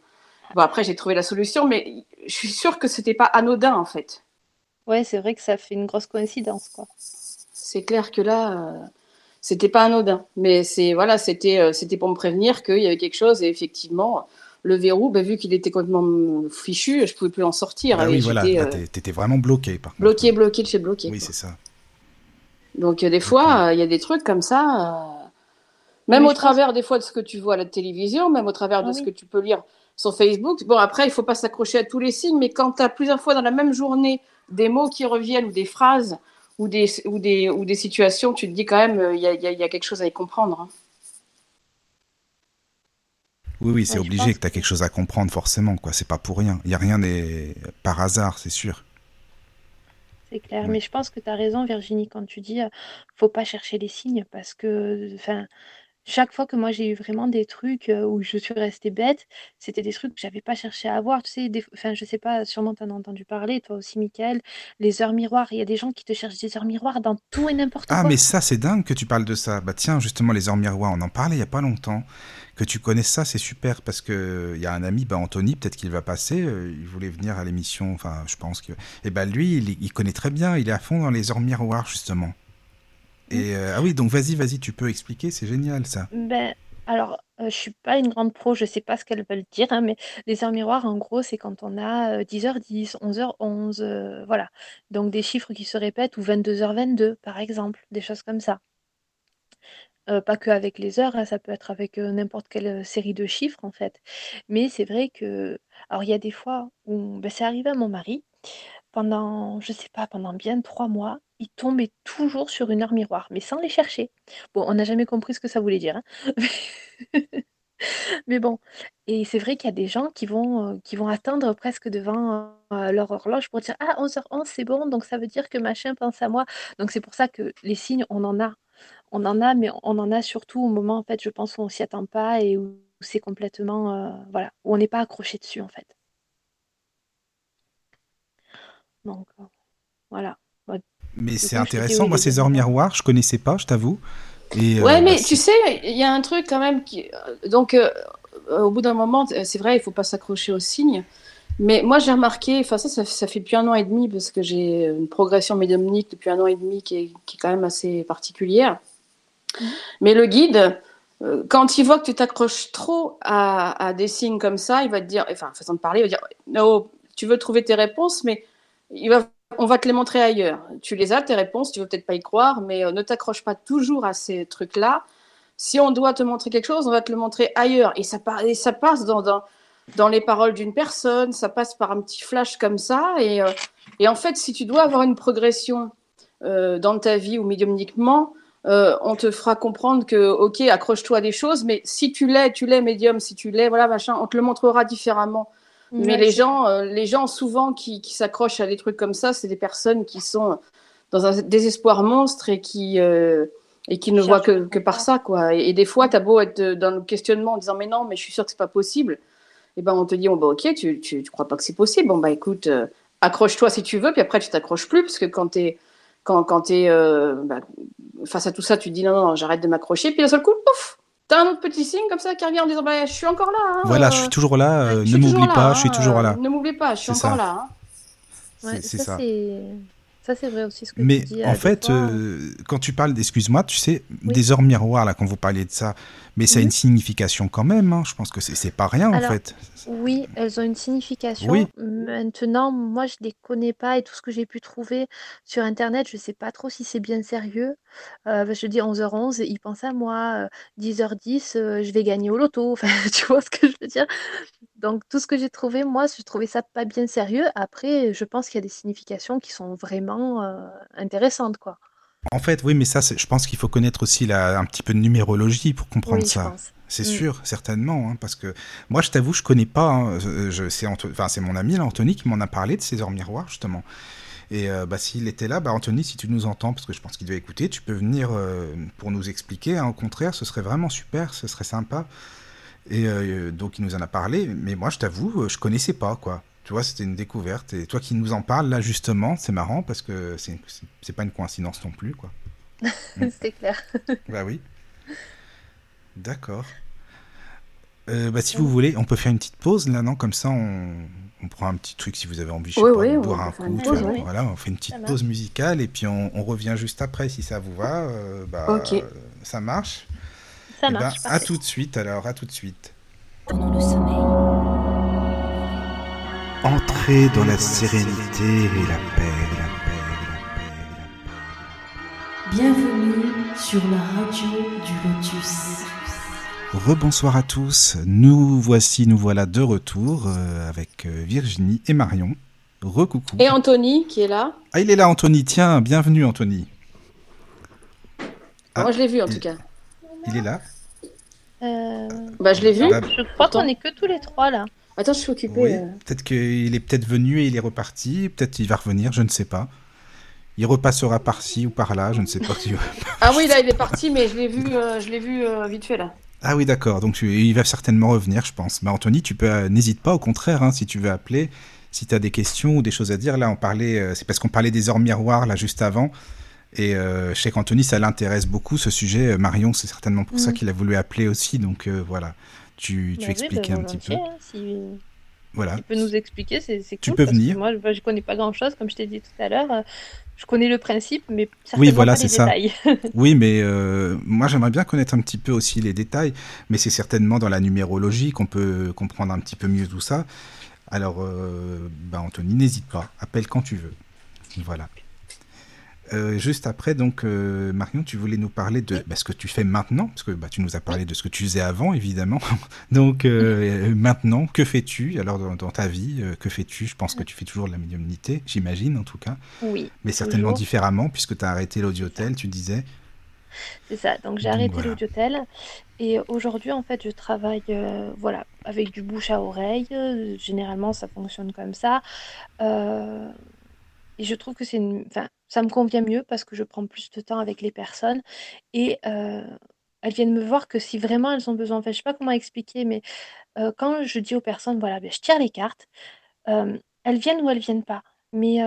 Bon, après, j'ai trouvé la solution, mais je suis sûre que c'était pas anodin en fait. Ouais, c'est vrai que ça fait une grosse coïncidence, quoi. C'est clair que là, euh, c'était pas anodin. Mais c'est voilà, c'était euh, c'était pour me prévenir qu'il y avait quelque chose et effectivement, le verrou, ben, vu qu'il était complètement fichu, je pouvais plus en sortir. Bah oui, voilà, euh, t'étais vraiment bloqué, par contre. bloqué, bloqué, de chez bloqué. Oui, c'est ça. Donc euh, des fois, euh, il y a des trucs comme ça, euh, même au pense- travers des fois de ce que tu vois à la télévision, même au travers de Ah ce oui. que tu peux lire sur Facebook. Bon, après, il faut pas s'accrocher à tous les signes, mais quand tu as plusieurs fois dans la même journée des mots qui reviennent ou des phrases ou des, ou des, ou des situations, tu te dis quand même, euh, il y, a, il y a- il y a quelque chose à y comprendre. hein. Oui, oui, c'est Ouais, obligé pense que tu as quelque chose à comprendre, forcément, quoi. C'est pas pour rien. Il y a rien n'est par hasard, c'est sûr. C'est clair, Ouais. mais je pense que tu as raison Virginie quand tu dis, heu, faut pas chercher les signes parce que, enfin, chaque fois que moi j'ai eu vraiment des trucs, où je suis restée bête, c'était des trucs que j'avais pas cherché à avoir. Tu sais, des enfin, je sais pas, sûrement tu en as entendu parler, toi aussi Mickaël, les heures miroirs. Il y a des gens qui te cherchent des heures miroirs dans tout et n'importe Ah, quoi. mais ça, c'est dingue que tu parles de ça. Bah tiens, justement, les heures miroirs, on en parlait il y a pas longtemps. Que tu connaisses ça, c'est super parce que il y a un ami, bah Anthony, peut-être qu'il va passer. euh, il voulait venir à l'émission, enfin, je pense que. Et bah lui, il, il connaît très bien. Il est à fond dans les heures miroirs, justement. Euh, ah oui, donc vas-y, vas-y, tu peux expliquer. C'est génial, ça. Ben, alors, heu, je suis pas une grande pro, je sais pas ce qu'elles veulent dire, hein, mais les heures miroirs, en gros, c'est quand on a, heu, 10:10, 11:11, heu, voilà. Donc des chiffres qui se répètent ou 22:22, par exemple, des choses comme ça. Pas qu'avec les heures, hein, ça peut être avec, n'importe quelle, série de chiffres, en fait. Mais c'est vrai que alors il y a des fois où bah, c'est arrivé à mon mari, pendant, je sais pas, pendant bien 3 mois, il tombait toujours sur une heure miroir, mais sans les chercher. Bon, on n'a jamais compris ce que ça voulait dire, hein. Mais bon et c'est vrai qu'il y a des gens qui vont, heu, qui vont attendre presque devant, heu, leur horloge pour dire: «Ah 11:11 c'est bon, donc ça veut dire que machin pense à moi». Donc c'est pour ça que les signes, on en a. On en a, mais on en a surtout au moment, en fait, je pense, où on s'y attend pas et où c'est complètement, heu, voilà, où on n'est pas accroché dessus, en fait. Donc voilà. Mais c'est intéressant. Moi, ces heures miroirs. je connaissais pas, je t'avoue. Et Ouais, euh, mais bah, tu c'est- sais, il y a un truc quand même qui. Donc, euh, euh, au bout d'un moment, c'est vrai, il faut pas s'accrocher aux signes. Mais moi, j'ai remarqué, enfin, ça, ça, ça fait depuis un an et demi, parce que j'ai une progression médiumnique depuis un an et demi qui est, qui est quand même assez particulière. Mhm. Mais le guide, euh, quand il voit que tu t'accroches trop à, à des signes comme ça, il va te dire, enfin, façon de parler, il va dire, no, tu veux trouver tes réponses, mais il va, on va te les montrer ailleurs. Tu les as, tes réponses, tu veux peut-être pas y croire, mais euh, ne t'accroche pas toujours à ces trucs-là. Si on doit te montrer quelque chose, on va te le montrer ailleurs. Et ça, passe dans, les paroles d'une personne, ça passe par un petit flash comme ça. Et, euh, en fait, si tu dois avoir une progression euh, dans ta vie ou médiumniquement, on te fera comprendre que, ok, accroche-toi à des choses, mais si tu l'es, tu l'es médium, si tu l'es, voilà, machin, on te le montrera différemment. Mais Ouais, les gens, euh, les gens souvent qui, qui s'accrochent à des trucs comme ça, c'est des personnes qui sont dans un désespoir monstre et qui, euh, et qui ne voient que, que par ça. Quoi. Et, et des fois, tu as beau être dans le questionnement en disant Mais non, mais je suis sûre que c'est pas possible. Et ben on te dit bon, bah, Ok, tu, tu, tu crois pas que c'est possible. Bon, bah écoute, euh, accroche-toi si tu veux, puis après, tu t'accroches plus, parce que quand tu es. Quand, quand bah, face à tout ça, tu te dis non, non, non j'arrête de m'accrocher. Puis d'un seul coup, pouf, T'as un autre petit signe comme ça qui revient en disant bah, Je suis encore là. Hein, Voilà, euh, je suis toujours là. euh, je ne m'oublie pas, hein, je suis toujours euh, là. Ne m'oublie pas, je suis encore ça. là. hein. Ouais, C'est ça ça. c'est vrai aussi ce que Mais tu dis. en euh, fait, fois, euh, quand tu parles, excuse-moi, tu sais, Oui. des heures miroirs, là, quand vous parliez de ça, mais ça a une signification quand même. hein. Je pense que c'est pas rien, en fait. Oui, elles ont une signification. Oui. Maintenant, moi, je les connais pas et tout ce que j'ai pu trouver sur Internet, je sais pas trop si c'est bien sérieux. Euh, je dis 11h11, il pense à moi. euh, 10h10, euh, je vais gagner au loto. Enfin, tu vois ce que je veux dire? Donc, tout ce que j'ai trouvé, moi, je trouvais ça pas bien sérieux. Après, je pense qu'il y a des significations qui sont vraiment euh, intéressantes, quoi. En fait, oui, mais ça, c'est- je pense qu'il faut connaître aussi la, un petit peu de numérologie pour comprendre Oui, ça. C'est Mm. sûr, certainement, hein, parce que moi, je t'avoue, je connais pas. hein, je, je- c'est enfin, mon ami, là, Anthony, qui m'en a parlé de ces heures miroirs, justement. Et euh, bah, s'il était là, bah, Anthony, si tu nous entends, parce que je pense qu'il doit écouter, tu peux venir euh, pour nous expliquer. hein, au contraire, ce serait vraiment super, ce serait sympa. Et euh, donc, il nous en a parlé, mais moi, je t'avoue, euh, je connaissais pas, quoi. Tu vois, c'était une découverte. Et toi qui nous en parles, là, justement, c'est marrant, parce que c'est c'est- c'est pas une coïncidence non plus, quoi. c'est clair. Bah oui. D'accord. Euh, bah, si vous voulez, on peut faire une petite pause là, non? Comme ça, on, on prend un petit truc si vous avez envie, je sais Oui, pas, oui, de boire un coup. une tu pause, vois. oui. Voilà, on fait une petite pause musicale et puis on, on revient juste après si ça vous va. euh, bah, Ok. ça marche. Ça Eh ben, marche. à parfait. tout de suite alors, à tout de suite. Pendant le sommeil, Entrez dans la sérénité et la paix, la paix, la paix, la paix. bienvenue sur la radio du Lotus. Rebonsoir à tous, nous voici, nous voilà de retour euh, avec euh, Virginie et Marion. Recoucou. Et Anthony qui est là. Ah, il est là, Anthony. Tiens, bienvenue, Anthony. Ah, Moi, je l'ai vu en il- tout cas. Il est là. Euh, Bah, je l'ai vu. Bah, je crois qu'on est que tous les trois là. Attends, je suis occupée. oui, euh. peut-être qu'il est peut-être venu et il est reparti. Peut-être il va revenir, je ne sais pas. il repassera par-ci ou par-là, je ne sais pas. Si... ah oui, là, il est parti, mais je l'ai vu, euh, je l'ai vu euh, vite fait là. Ah oui, d'accord. Donc il va certainement revenir, je pense. Mais Anthony, tu peux, n'hésite pas, au contraire, hein, si tu veux appeler, si tu as des questions ou des choses à dire. Là, on parlait, c'est parce qu'on parlait des heures miroirs là juste avant. Et je sais qu'Anthony, ça l'intéresse beaucoup ce sujet. Marion, c'est certainement pour ça mm. qu'il a voulu appeler aussi. Donc voilà, tu, tu bah expliques un petit peu. Hein, si... Voilà. Tu peux nous expliquer, c'est cool. Tu peux venir. moi, je connais pas grand chose, comme je t'ai dit tout à l'heure. Je connais le principe, mais oui, voilà, c'est ça. oui, mais euh, moi, j'aimerais bien connaître un petit peu aussi les détails, mais c'est certainement dans la numérologie qu'on peut comprendre un petit peu mieux tout ça. Alors, euh, bah, Anthony, n'hésite pas, appelle quand tu veux. Voilà. Euh, juste après, donc, euh, Marion, tu voulais nous parler de bah, ce que tu fais maintenant, parce que bah, tu nous as parlé de ce que tu faisais avant, évidemment. donc, euh, maintenant, que fais-tu? Alors, dans, ta vie, que fais-tu? Je pense que tu fais toujours de la médiumnité, j'imagine, en tout cas. Oui. Mais certainement différemment, puisque tu as arrêté l'audiotel, tu disais. C'est ça, donc j'ai arrêté l'audiotel. Et aujourd'hui, en fait, je travaille voilà, avec du bouche à oreille. généralement, ça fonctionne comme ça. et je trouve que c'est une. Enfin, ça me convient mieux parce que je prends plus de temps avec les personnes et elles viennent me voir que si vraiment elles ont besoin. Enfin, je sais pas comment expliquer, mais quand je dis aux personnes, voilà, ben, je tire les cartes, elles viennent ou elles viennent pas. Mais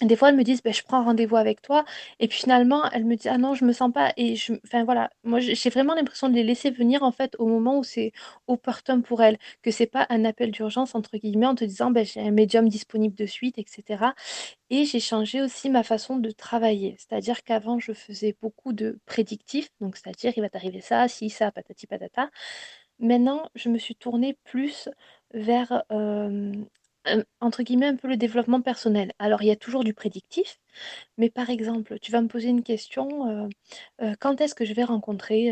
des fois, elles me disent: «Beh, je prends rendez-vous avec toi» et puis finalement, elles me disent: «Ah non, je me sens pas» et enfin voilà, moi j'ai vraiment l'impression de les laisser venir en fait au moment où c'est opportun pour elles, que c'est pas un «appel d'urgence» entre guillemets en te disant: «Beh, j'ai un médium disponible de suite» et cetera. Et j'ai changé aussi ma façon de travailler. C'est-à-dire qu'avant, je faisais beaucoup de prédictifs, donc c'est-à-dire: «Il va t'arriver ça, si, ça, patati patata». Maintenant, je me suis tournée plus vers, entre guillemets, un peu le développement personnel. Alors, il y a toujours du prédictif, mais par exemple, tu vas me poser une question, quand est-ce que je vais rencontrer,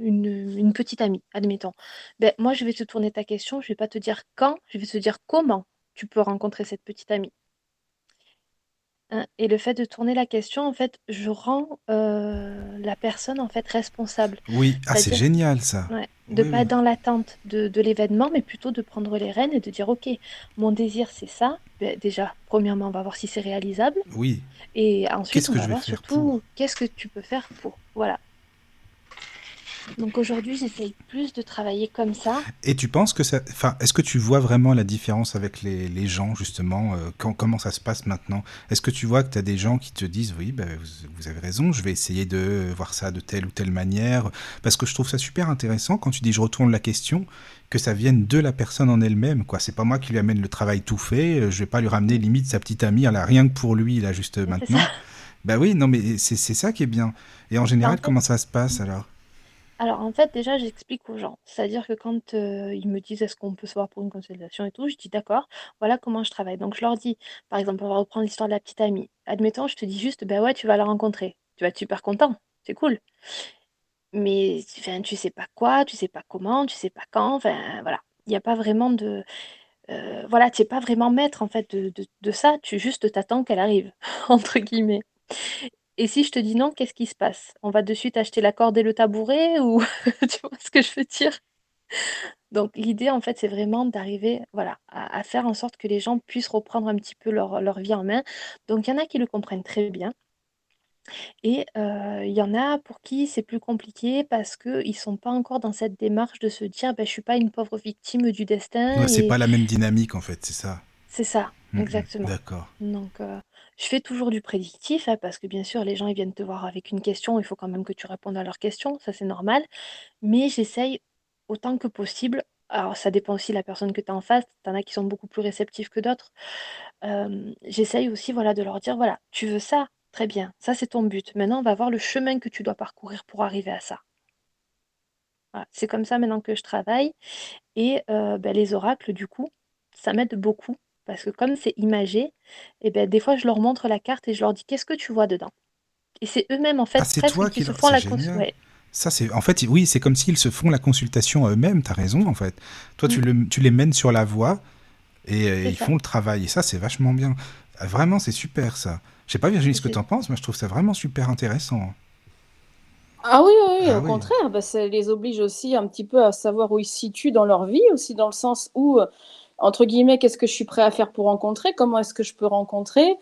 une petite amie? Admettons? Ben, moi, je vais te tourner ta question, je vais pas te dire quand, je vais te dire comment tu peux rencontrer cette petite amie. Hein, et le fait de tourner la question, en fait, je rends, la personne, en fait, responsable. Oui, ah, c'est génial ça. De ne pas être dans l'attente de l'événement, mais plutôt de prendre les rênes et de dire: «OK, mon désir, c'est ça». Beh, déjà, premièrement, on va voir si c'est réalisable Oui. et ensuite, on va voir surtout qu'est-ce que tu peux faire pour. Voilà. Donc aujourd'hui, j'essaye plus de travailler comme ça. Et tu penses que ça. Enfin, est-ce que tu vois vraiment la différence avec les, les gens, justement euh, quand, Comment ça se passe maintenant? Est-ce que tu vois que tu as des gens qui te disent Oui, ben, vous, avez raison, je vais essayer de voir ça de telle ou telle manière? Parce que je trouve ça super intéressant quand tu dis Je retourne la question, que ça vienne de la personne en elle-même. quoi. C'est pas moi qui lui amène le travail tout fait, euh, je vais pas lui ramener limite sa petite amie, elle a rien que pour lui, là, juste maintenant. Bah oui, non, mais c'est ça qui est bien. Et en général, comment ça se passe alors? Alors en fait, déjà, j'explique aux gens. C'est-à-dire que quand, ils me disent: «Est-ce qu'on peut se voir pour une consultation et tout?» je dis: «D'accord, voilà comment je travaille». Donc je leur dis, par exemple, on va reprendre l'histoire de la petite amie. Admettons, je te dis juste: «Bah ouais, tu vas la rencontrer». Tu vas être super content, c'est cool. Mais enfin, tu sais pas quoi, tu sais pas comment, tu sais pas quand, enfin voilà. Il y a pas vraiment de, voilà, tu es pas vraiment maître en fait de ça, tu juste t'attends qu'elle arrive, entre guillemets. Et si je te dis non, qu'est-ce qui se passe? On va de suite acheter la corde et le tabouret ou tu vois ce que je veux dire? Donc l'idée en fait, c'est vraiment d'arriver, voilà, à faire en sorte que les gens puissent reprendre un petit peu leur leur vie en main. Donc il y en a qui le comprennent très bien et il y en a pour qui c'est plus compliqué parce qu'ils sont pas encore dans cette démarche de se dire: «Beh, je suis pas une pauvre victime du destin» c'est pas la même dynamique en fait, c'est ça? C'est ça, mmh exactement. d'accord. Donc je fais toujours du prédictif, hein, parce que bien sûr, les gens ils viennent te voir avec une question, il faut quand même que tu répondes à leurs questions, ça c'est normal. Mais j'essaye autant que possible. Alors ça dépend aussi de la personne que tu as en face, tu en as qui sont beaucoup plus réceptifs que d'autres. j'essaye aussi voilà, de leur dire voilà, tu veux ça, très bien, ça c'est ton but. Maintenant, on va voir le chemin que tu dois parcourir pour arriver à ça. C'est comme ça maintenant que je travaille. Et bah, les oracles, du coup, ça m'aide beaucoup parce que comme c'est imagé, et ben, des fois, je leur montre la carte et je leur dis: «Qu'est-ce que tu vois dedans?» et c'est eux-mêmes, en fait, Ah, c'est toi qui se font la Ça, c'est en fait, oui, c'est comme s'ils se font la consultation eux-mêmes, tu as raison, en fait. Toi, tu, mmh. le, tu les mènes sur la voie et ils font le travail et ça, c'est vachement bien. Ah, vraiment, c'est super, ça. Je sais pas, Virginie, ce que tu en penses, mais je trouve ça vraiment super intéressant. Ah oui, oui, ah au contraire, bah, ça les oblige aussi un petit peu à savoir où ils se situent dans leur vie, aussi dans le sens où, entre guillemets, qu'est-ce que je suis prêt à faire pour rencontrer, comment est-ce que je peux rencontrer.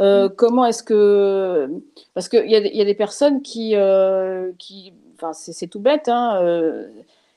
Euh, comment est-ce que. Parce qu'il y, a des- y a des personnes qui. euh, qui enfin, c'est tout bête, hein, euh,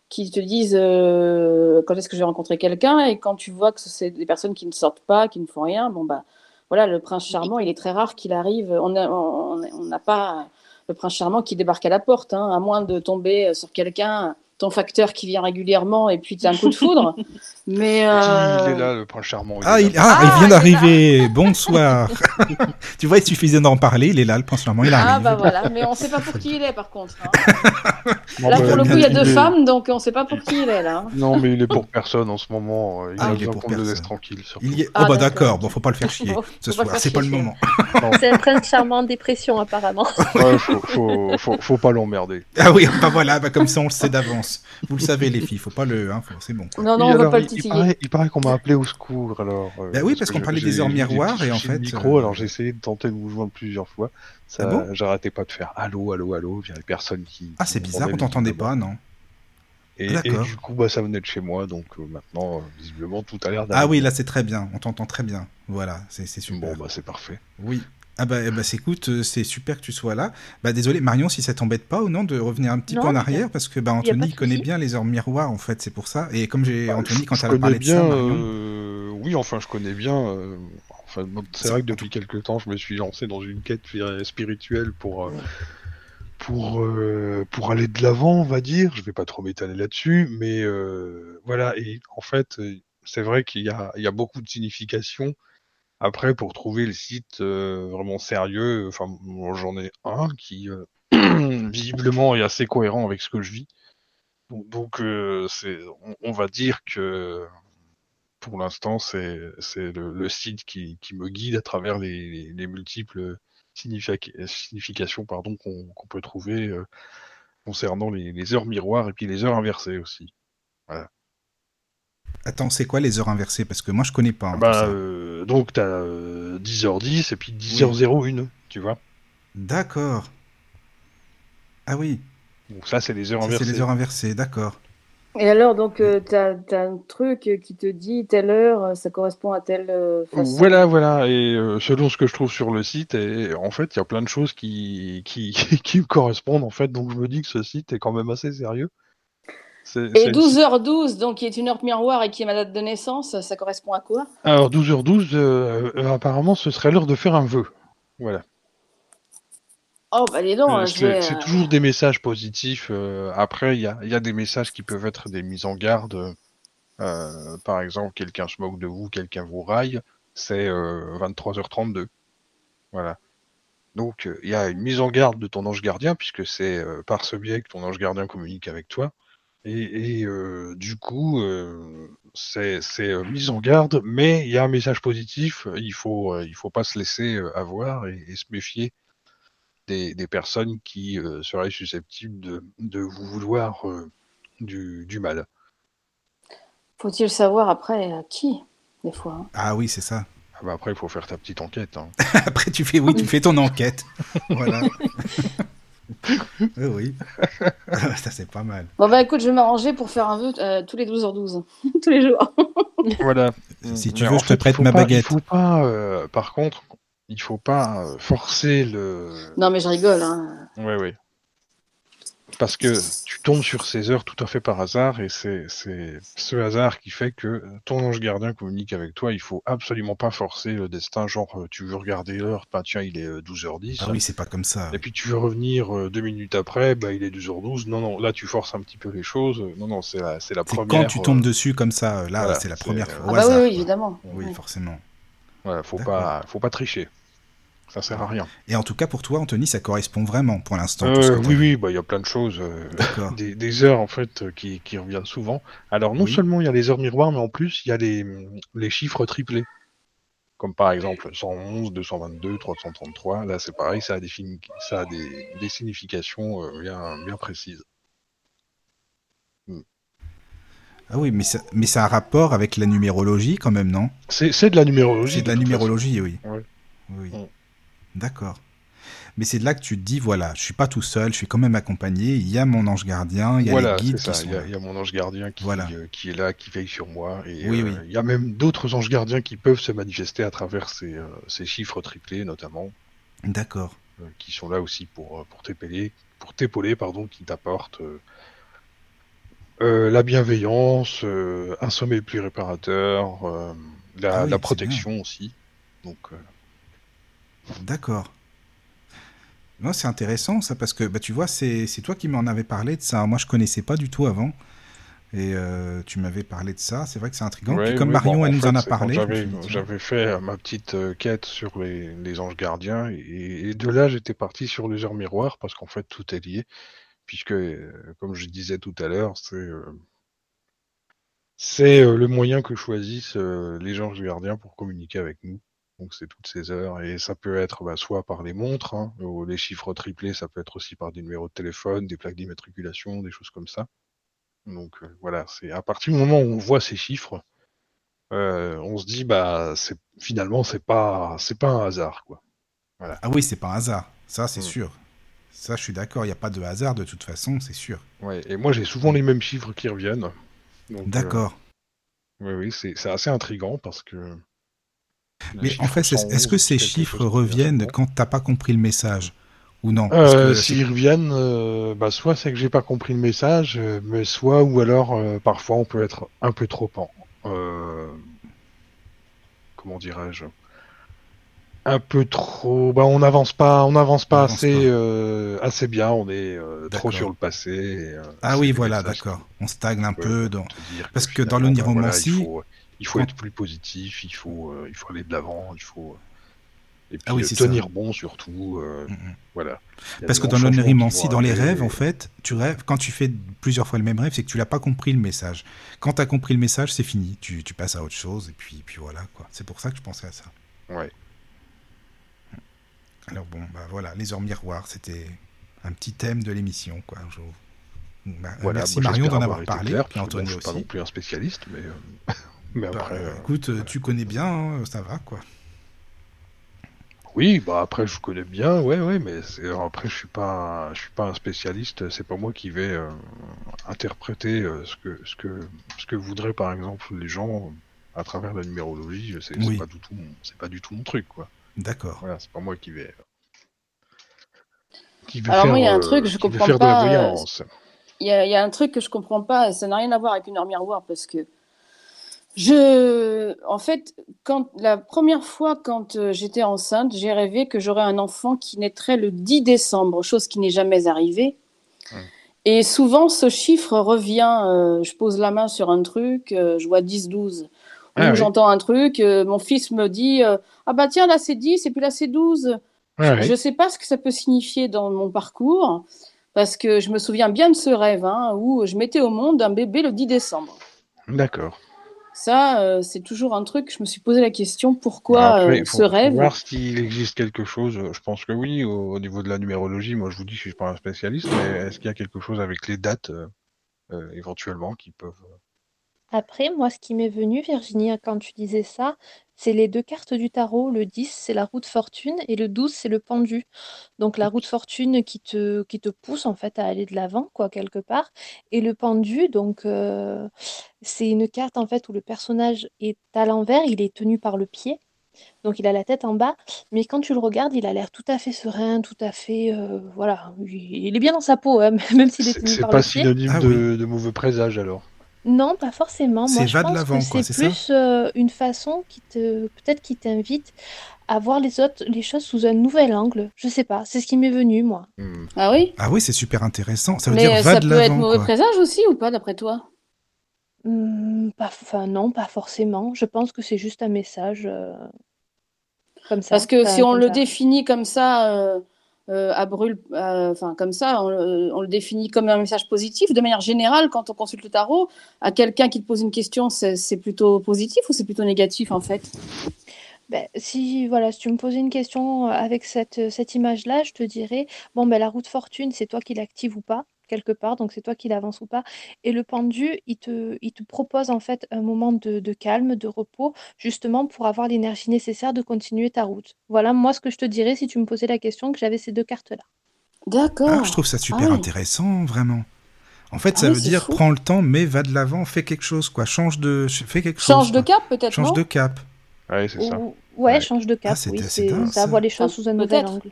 qui te disent quand est-ce que je vais rencontrer quelqu'un, et quand tu vois que c'est des personnes qui ne sortent pas, qui ne font rien, bon, bah. Voilà, le prince charmant, il est très rare qu'il arrive. On n'a on, on n'a pas le prince charmant qui débarque à la porte, hein, à moins de tomber sur quelqu'un, ton facteur qui vient régulièrement, et puis tu as un coup de foudre. Mais. euh, Il est là, le prince charmant. il Ah, est il, ah, Ah, il vient d'arriver. Bonsoir. tu vois, il suffisait d'en parler. Il est là, le prince charmant. Il Ah arrive. bah voilà, mais on sait pas pour qui il est par contre. hein. Non, Là bah, pour le coup il y a deux est- femmes, donc on sait pas pour qui il est là. Non, mais il est pour personne en ce moment. Il Ah, a il est pour qu'on le laisse personne. tranquille. surtout. Il y est... Ah, oh bah d'accord. Bon, faut pas le faire chier Bon, ce soir. C'est pas le moment. C'est un prince charmant en dépression, apparemment. Ouais, faut, faut, faut, faut pas l'emmerder. Ah oui, bah voilà. Bah comme ça, on le sait d'avance. Vous le savez, les filles. Faut pas le. Hein, faut- C'est bon. Non non, Oui, on va alors, pas le il- il, titiller. paraît, il paraît qu'on m'a appelé au secours alors. euh, Bah oui, parce qu'on parlait des j'ai heures miroirs, et en fait, micro, euh, alors j'ai essayé de tenter de vous joindre plusieurs fois. Ça, Ah bon j'arrêtais pas de faire allô, allô, allô, via les personnes qui. Ah, c'est bizarre. On t'entendait pas, non Et, Ah, du coup, bah, ça venait de chez moi, donc euh, maintenant, euh, visiblement, tout a l'air d'aller. Ah oui, là, c'est très bien. On t'entend très bien. Voilà, c'est c'est super. Bon, bah, c'est parfait. Oui. Ah bah, eh bah c'est- écoute, euh, c'est super que tu sois là. Bah désolé Marion si ça t'embête pas ou non de revenir un petit Non, peu en arrière parce que bah Anthony de connaît bien les heures miroirs en fait, c'est pour ça. Et comme j'ai Bah, Anthony quand elle connais parlé de bien, ça, Marion, euh, oui, enfin, je connais bien. euh, Enfin, c'est vrai que depuis quelques temps, je me suis lancé dans une quête spirituelle pour euh, pour euh, pour aller de l'avant, on va dire. Je vais pas trop m'étaler là-dessus, mais euh, voilà. Et en fait, c'est vrai qu'il y a il y a beaucoup de significations. Après, pour trouver le site euh, vraiment sérieux, enfin, j'en ai un qui euh, visiblement est assez cohérent avec ce que je vis. Donc, euh, c'est, on, va dire que pour l'instant, c'est, c'est le, site qui, qui me guide à travers les, les, les multiples significa- significations pardon, qu'on, peut trouver euh, concernant les, les heures miroirs et puis les heures inversées aussi. Attends, c'est quoi les heures inversées? Parce que moi je connais pas. hein, Bah, ça. euh, donc, tu as 10h10 et puis 10h01, tu vois. D'accord. Ah oui, Donc ça, c'est les heures ça, c'est inversées. les heures inversées, d'accord. Et alors donc euh, t'as as un truc qui te dit telle heure, euh, ça correspond à telle euh, façon? Voilà, voilà. Et euh, selon ce que je trouve sur le site, et, en fait, il y a plein de choses qui, qui, qui me correspondent, en fait. Donc, je me dis que ce site est quand même assez sérieux. Et c'est- 12h12, donc qui est une heure miroir et qui est ma date de naissance, ça correspond à quoi? Alors, 12h12, euh, euh, apparemment, ce serait l'heure de faire un vœu. Voilà. Oh bah dis donc, Euh, je c'est vais, c'est toujours des messages positifs. euh, après, il y a, y a des messages qui peuvent être des mises en garde. Euh, par exemple, quelqu'un se moque de vous, quelqu'un vous raille. C'est euh, 23h32. Voilà. Donc, il y a une mise en garde de ton ange gardien, puisque c'est euh, par ce biais que ton ange gardien communique avec toi. Et, et, euh, du coup, euh, c'est euh, mise en garde, mais il y a un message positif. Il faut, euh, il faut pas se laisser euh, avoir et, et se méfier des, des personnes qui euh, seraient susceptibles de, de vous vouloir euh, du, du mal. faut-il savoir après à qui, des fois. hein? Ah oui, c'est ça. Ah bah après, il faut faire ta petite enquête. hein. Après tu fais oui, tu fais ton enquête. voilà. oui, oui. ça c'est pas mal. Bon bah écoute, je vais m'arranger pour faire un vœu euh, tous les 12h12, tous les jours. voilà. Si tu Mais veux, je te fait, prête ma pas- baguette. Il faut pas, euh, par contre, il faut pas euh, forcer le. Non mais je rigole. Hein. Ouais, ouais. Parce que tu tombes sur ces heures tout à fait par hasard et c'est ce hasard qui fait que ton ange gardien communique avec toi. Il faut absolument pas forcer le destin. Genre, euh, tu veux regarder l'heure, bah tiens, il est euh, 12h10. Ah oui, c'est pas comme ça. Et puis tu veux revenir euh, deux minutes après, bah il est 12h12. Non, non, là tu forces un petit peu les choses. Non, non, c'est la, la C'est première. quand tu tombes euh, dessus comme ça, là, voilà, c'est la première euh, fois. Ah bah oui, évidemment. Oui, Ouais. forcément. Voilà, faut pas, faut pas tricher. Ça sert à rien. Et en tout cas, pour toi, Anthony, ça correspond vraiment pour l'instant. Euh, oui, oui, bah il y a plein de choses. euh, des, des heures en fait euh, qui, qui reviennent souvent. Alors non Oui. seulement il y a les heures miroirs, mais en plus il y a les, les chiffres triplés. Comme par exemple 111, 222, 333. Là c'est pareil, ça a des, fini- ça a des, des significations euh, bien, bien précises. Ah oui, mais ça, mais ça a un rapport avec la numérologie quand même, non? C'est de la numérologie. C'est de la façon. numérologie, oui. Ouais. Oui. Mm. D'accord. mais c'est de là que tu te dis, voilà, je suis pas tout seul, je suis quand même accompagné, il y a mon ange gardien, il y a Voilà, les guides qui sont Il y, a, il y a mon ange gardien qui, Voilà. euh, qui est là, qui veille sur moi. Et Oui, euh, oui. il y a même d'autres anges gardiens qui peuvent se manifester à travers ces, euh, ces chiffres triplés, notamment, D'accord. qui sont là aussi pour, pour t'épauler, pour t'épauler, pardon, qui t'apportent la bienveillance, un sommeil plus réparateur, la, Ah oui, la protection aussi. Donc, D'accord. Non, c'est intéressant ça parce que bah, tu vois, c'est c'est toi qui m'en avais parlé de ça. Moi, je connaissais pas du tout avant. Et euh, tu m'avais parlé de ça. C'est vrai que c'est intriguant. Ouais, Puis comme Marion, bon, elle nous fait, en a parlé. J'avais fait euh, ma petite euh, quête sur les, les anges gardiens et, et de là j'étais parti sur les heures miroirs parce qu'en fait tout est lié puisque comme je disais tout à l'heure c'est c'est le moyen que choisissent les anges gardiens pour communiquer avec nous. Donc c'est toutes ces heures et ça peut être bah, soit par les montres, hein, ou les chiffres triplés, ça peut être aussi par des numéros de téléphone, des plaques d'immatriculation, des choses comme ça. Donc euh, voilà, c'est à partir du moment où on voit ces chiffres, euh, on se dit bah c'est finalement c'est pas c'est pas un hasard quoi. Ah oui, c'est pas un hasard. Ça, c'est Mm. sûr. Ça, je suis d'accord. Il n'y a pas de hasard de toute façon, c'est sûr. Ouais, et moi j'ai souvent les mêmes chiffres qui reviennent. Donc, D'accord. euh, oui oui, c'est assez intriguant parce que Mais en fait, est- 111, est-ce que ces chiffres reviennent quand t'as pas compris le message ou non? Euh, que S'ils reviennent, euh, bah, soit c'est que j'ai pas compris le message, euh, mais soit ou alors euh, parfois on peut être un peu trop en, euh, comment dirais-je, un peu trop, bah on n'avance pas, on n'avance pas On avance assez, pas. euh, assez bien, on est euh, trop sur le passé. et, euh, Ah oui, voilà, d'accord. On stagne un peu dans. Parce que dans finalement, bah, voilà, l'oniromancie, il faut, être plus positif, il faut, euh, il faut aller de l'avant, il faut. Et puis Ah oui, euh, ça. tenir bon surtout, euh, Mm, mm. voilà. Parce que dans vont dans les rêves, en et- fait, tu rêves, quand tu fais plusieurs fois le même rêve, c'est que tu l'as pas compris le message. Quand tu as compris le message, c'est fini. Tu, tu passes à autre chose, et puis, puis voilà, quoi. C'est pour ça que je pensais à ça. Ouais. Alors bon, bah voilà, les heures miroirs, c'était un petit thème de l'émission, quoi. Je- Bah, euh, Voilà, merci Marion d'en avoir parlé, clair, puis Anthony je suis pas aussi. non plus un spécialiste, mais, euh, mais Bah, après. euh, écoute, euh, tu connais bien, hein, ça va, quoi. Oui, bah après je connais bien, ouais, ouais, mais après je suis pas, je suis pas un spécialiste. C'est pas moi qui vais euh, interpréter euh, ce que, ce que, ce que voudraient par exemple les gens à travers la numérologie. C'est Oui. pas du tout, mon- c'est pas du tout mon truc, quoi. D'accord. Voilà, c'est pas moi qui vais. Qui vais Alors, faire, moi, il y a un euh, truc, je comprends pas, de la voyance. Il y, a, il y a un truc que je comprends pas, ça n'a rien à voir avec une heure miroir, parce que je, en fait, quand la première fois quand euh, j'étais enceinte, j'ai rêvé que j'aurais un enfant qui naîtrait le 10 décembre, chose qui n'est jamais arrivée. Et souvent, ce chiffre revient. euh, je pose la main sur un truc, euh, je vois 10-12. Ou Ah oui. j'entends un truc, euh, mon fils me dit Ah bah tiens, là c'est 10 et puis là c'est 12. Ouais, ouais. Je ne sais pas ce que ça peut signifier dans mon parcours, parce que je me souviens bien de ce rêve hein, où je mettais au monde un bébé le 10 décembre. D'accord. Ça, euh, c'est toujours un truc, je me suis posé la question, pourquoi Après, euh, faut, ce faut rêve? voir s'il existe quelque chose. Je pense que oui, au, au niveau de la numérologie. Moi, je vous dis je suis pas un spécialiste, mais est-ce qu'il y a quelque chose avec les dates euh, euh, éventuellement qui peuvent. Après, moi, ce qui m'est venu, Virginie, quand tu disais ça, c'est les deux cartes du tarot. Le 10, c'est la roue de fortune et le 12, c'est le pendu. Donc la roue de fortune qui te, qui te pousse en fait à aller de l'avant, quoi, quelque part. Et le pendu, donc euh, c'est une carte en fait où le personnage est à l'envers, il est tenu par le pied. Donc il a la tête en bas, mais quand tu le regardes, il a l'air tout à fait serein, tout à fait... euh, voilà, il est bien dans sa peau, hein, même s'il est C'est tenu c'est par pas le pied. synonyme Ah de, de mauvais présage alors. Non, pas forcément. Moi, C'est je va de pense l'avant, quoi, c'est ça plus euh, une façon qui te, peut-être qui t'invite à voir les autres, les choses sous un nouvel angle. Je sais pas, c'est ce qui m'est venu, moi. Hmm. Ah oui? Ah oui, c'est super intéressant. Ça veut Mais dire euh, va ça de peut être mauvais quoi. présage aussi ou pas, d'après toi? Hmm, pas, enfin, non, pas forcément. Je pense que c'est juste un message euh, comme ça. Parce que si on le ça. définit comme ça, euh, euh, à brûle, euh, enfin comme ça, on, le- on le définit comme un message positif. De manière générale, quand on consulte le tarot, à quelqu'un qui te pose une question, c'est plutôt positif ou c'est plutôt négatif en fait? Ben, si, voilà, si tu me posais une question euh, avec cette, cette image-là, je te dirais, bon, ben, la roue de fortune, c'est toi qui l'active ou pas. Quelque part, donc c'est toi qui l'avance ou pas. Et le pendu, il te, il te propose en fait un moment de, de calme, de repos, justement pour avoir l'énergie nécessaire de continuer ta route. Voilà, moi, ce que je te dirais si tu me posais la question, que j'avais ces deux cartes-là. D'accord. Ah, je trouve ça super ouais. intéressant, vraiment. En fait, Ah ça oui, veut dire fou. prends le temps, mais va de l'avant, fais quelque chose, quoi. Change de, fais quelque chose. Change de cap, peut-être, Change non de cap. Ouais, c'est ça. Ou- ouais, Ouais. change de cap, Ah, c'est- oui, ça ça. voit les choses sous un nouvel angle.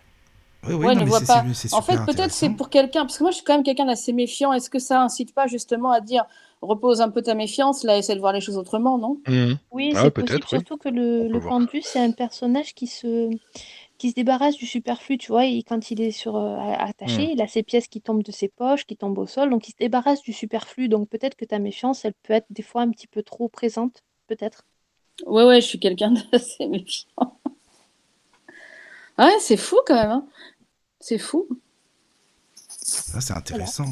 Oui, oui, Ouais, non, ne mais vois c'est- pas. c'est En fait, peut-être c'est pour quelqu'un, parce que moi je suis quand même quelqu'un d'assez méfiant. Est-ce que ça incite pas justement à dire repose un peu ta méfiance, là, essaie de voir les choses autrement, non? Mhm. Oui, Ah, c'est peut-être, possible, oui. surtout que le, pendu, c'est un personnage qui se, qui se débarrasse du superflu, tu vois, et quand il est sur, euh, a- attaché, Hmm. il a ses pièces qui tombent de ses poches, qui tombent au sol, donc il se débarrasse du superflu, donc peut-être que ta méfiance, elle peut être des fois un petit peu trop présente, peut-être. Ouais, ouais, je suis quelqu'un d'assez méfiant. Ouais, c'est fou quand même. hein. C'est fou. Ah, c'est intéressant.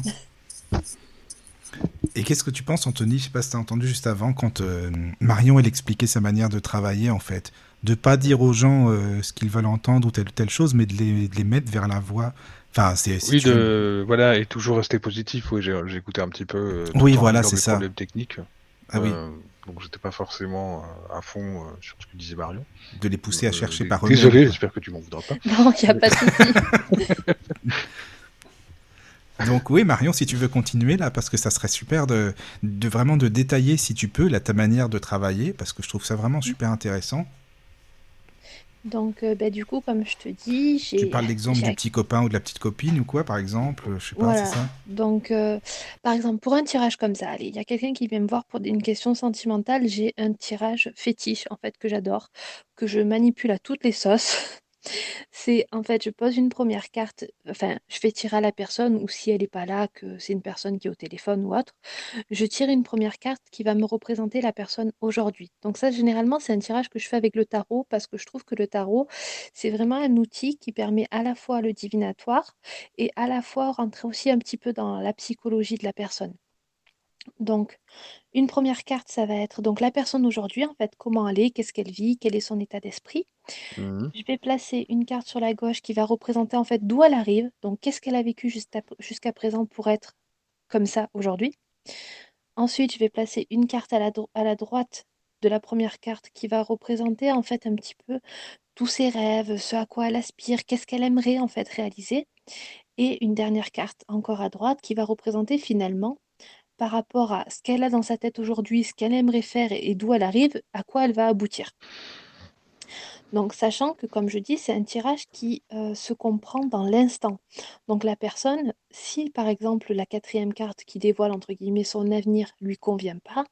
Et qu'est-ce que tu penses, Anthony? Je sais pas si tu as entendu juste avant, quand euh, Marion, elle expliquait sa manière de travailler, en fait. De pas dire aux gens euh, ce qu'ils veulent entendre ou telle ou telle chose, mais de les, de les mettre vers la voie. Enfin, c'est. si Oui, tu de... voilà, et toujours rester positif. Oui, j'ai écouté un petit peu. euh, Oui, voilà, c'est des ça. problèmes techniques. Ah oui, donc j'étais pas forcément euh, à fond euh, sur ce que disait Marion. de les pousser à Euh, chercher par eux-mêmes. Désolé, j'espère que tu m'en voudras pas. Non, il n'y a pas de souci. Donc oui, Marion, si tu veux continuer là, parce que ça serait super de, de vraiment de détailler, si tu peux, là, ta manière de travailler, parce que je trouve ça vraiment super intéressant. Donc, euh, bah, du coup, comme je te dis, j'ai... Tu parles l'exemple j'ai du petit copain ou de la petite copine ou quoi, par exemple, euh, je sais pas, Voilà. c'est ça? Donc, euh, par exemple, pour un tirage comme ça, allez, il y a quelqu'un qui vient me voir pour une question sentimentale. J'ai un tirage fétiche, en fait, que j'adore, que je manipule à toutes les sauces. C'est, en fait, je pose une première carte, enfin, je fais tirer à la personne, ou si elle n'est pas là, que c'est une personne qui est au téléphone ou autre, je tire une première carte qui va me représenter la personne aujourd'hui. Donc ça, généralement, c'est un tirage que je fais avec le tarot, parce que je trouve que le tarot, c'est vraiment un outil qui permet à la fois le divinatoire, et à la fois rentrer aussi un petit peu dans la psychologie de la personne. Donc, une première carte, ça va être donc la personne aujourd'hui, en fait, comment elle est, qu'est-ce qu'elle vit, quel est son état d'esprit. Mhm. Je vais placer une carte sur la gauche qui va représenter en fait d'où elle arrive, donc qu'est-ce qu'elle a vécu jusqu'à présent pour être comme ça aujourd'hui. Ensuite, je vais placer une carte à la, à la droite de la première carte qui va représenter en fait un petit peu tous ses rêves, ce à quoi elle aspire, qu'est-ce qu'elle aimerait en fait réaliser. Et une dernière carte encore à droite qui va représenter finalement par rapport à ce qu'elle a dans sa tête aujourd'hui, ce qu'elle aimerait faire et d'où elle arrive, à quoi elle va aboutir. Donc, sachant que, comme je dis, c'est un tirage qui euh, se comprend dans l'instant. Donc, la personne, si par exemple la quatrième carte qui dévoile entre guillemets son avenir lui convient pas,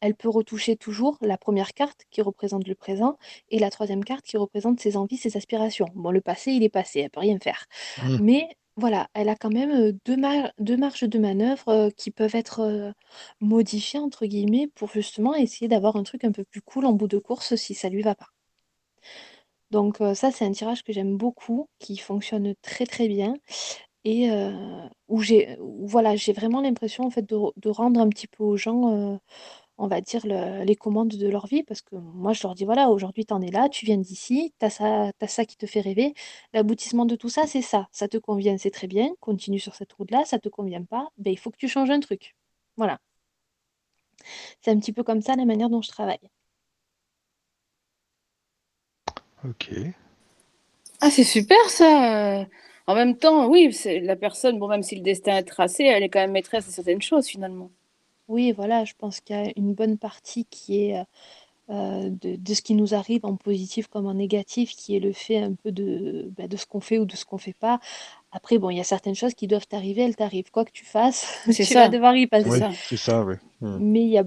elle peut retoucher toujours la première carte qui représente le présent et la troisième carte qui représente ses envies, ses aspirations. Bon, le passé, il est passé, elle peut rien faire. Mhm. Mais voilà, elle a quand même deux, mar- deux marges de manœuvre qui peuvent être modifiées, entre guillemets, pour justement essayer d'avoir un truc un peu plus cool en bout de course si ça lui va pas. Donc ça, c'est un tirage que j'aime beaucoup, qui fonctionne très très bien et où j'ai voilà, j'ai vraiment l'impression en fait de, re- de rendre un petit peu aux gens, on va dire, le- les commandes de leur vie, parce que moi je leur dis, voilà, aujourd'hui tu en es là, tu viens d'ici, tu as ça, t'as ça qui te fait rêver, l'aboutissement de tout ça, c'est ça, ça te convient, c'est très bien, continue sur cette route-là, ça te convient pas, ben, il faut que tu changes un truc. Voilà, c'est un petit peu comme ça la manière dont je travaille. Ok. Ah, c'est super ça. En même temps, oui, c'est la personne, bon, même si le destin est tracé, elle est quand même maîtresse de certaines choses finalement. Oui, voilà, je pense qu'il y a une bonne partie qui est euh, euh, de, de ce qui nous arrive en positif comme en négatif, qui est le fait un peu de, bah, de ce qu'on fait ou de ce qu'on fait pas. Après, bon, il y a certaines choses qui doivent t'arriver, elles t'arrivent. Quoi que tu fasses, C'est tu ça. vas devoir y passer. Oui, ça. c'est ça, oui. Mhm. Mais il y a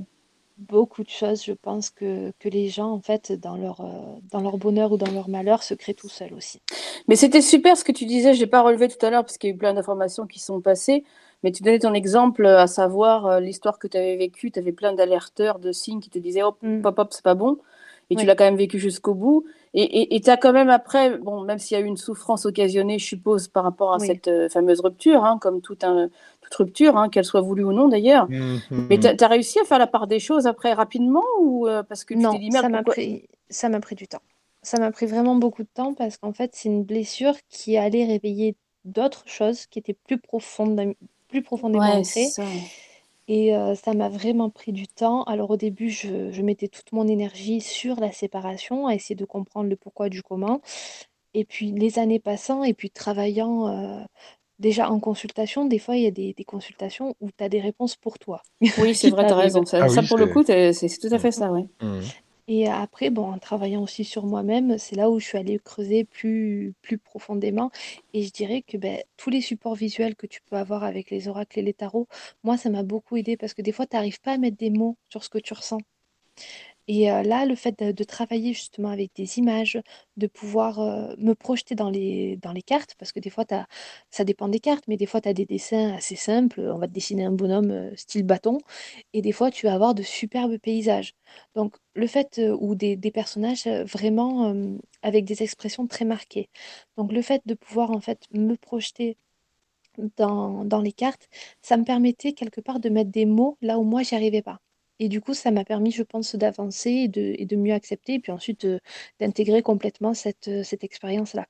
beaucoup de choses, je pense, que, que les gens, en fait, dans leur, euh, dans leur bonheur ou dans leur malheur, se créent tout seuls aussi. Mais c'était super ce que tu disais, je l'ai pas relevé tout à l'heure parce qu'il y a eu plein d'informations qui sont passées, mais tu donnais ton exemple, à savoir euh, l'histoire que tu avais vécue, tu avais plein d'alerteurs, de signes qui te disaient hop, Mm. hop, hop, c'est pas bon, et tu l'as quand même vécu jusqu'au bout, et tu as quand même après, bon, même s'il y a eu une souffrance occasionnée, je suppose, par rapport à Oui. cette euh, fameuse rupture, hein, comme toute, un, toute rupture, hein, qu'elle soit voulue ou non d'ailleurs, Mhm. mais tu as, réussi à faire la part des choses après rapidement, ou euh, parce que tu t'es Non, dit, merde, ça m'a pourquoi... pris, ça m'a pris du temps. Ça m'a pris vraiment beaucoup de temps parce qu'en fait, c'est une blessure qui allait réveiller d'autres choses qui étaient plus profondes plus profondément Ouais, ça. Et euh, ça m'a vraiment pris du temps. Alors au début, je, je mettais toute mon énergie sur la séparation, à essayer de comprendre le pourquoi du comment. Et puis les années passant, et puis travaillant euh, déjà en consultation, des fois il y a des, des consultations où tu as des réponses pour toi. Oui, c'est vrai, t'as t'arrivent. raison. Ça, Ah ça, oui, pour le coup, t'es- c'est c'est tout à fait ça, ouais. Mhm. Et après, bon, en travaillant aussi sur moi-même, c'est là où je suis allée creuser plus, plus profondément. Et je dirais que ben, tous les supports visuels que tu peux avoir avec les oracles et les tarots, moi, ça m'a beaucoup aidé parce que des fois, tu n'arrives pas à mettre des mots sur ce que tu ressens. Et là, le fait de, travailler justement avec des images, de pouvoir me projeter dans les, cartes, parce que des fois, ça dépend des cartes, mais des fois, tu as des dessins assez simples. On va te dessiner un bonhomme style bâton, et des fois, tu vas avoir de superbes paysages. Donc, le fait, ou des, personnages vraiment avec des expressions très marquées. Donc, le fait de pouvoir en fait me projeter dans, dans les cartes, ça me permettait quelque part de mettre des mots là où moi, j'y arrivais pas. Et du coup, ça m'a permis, je pense, d'avancer et de, et de mieux accepter, et puis ensuite euh, d'intégrer complètement cette, euh, cette expérience-là.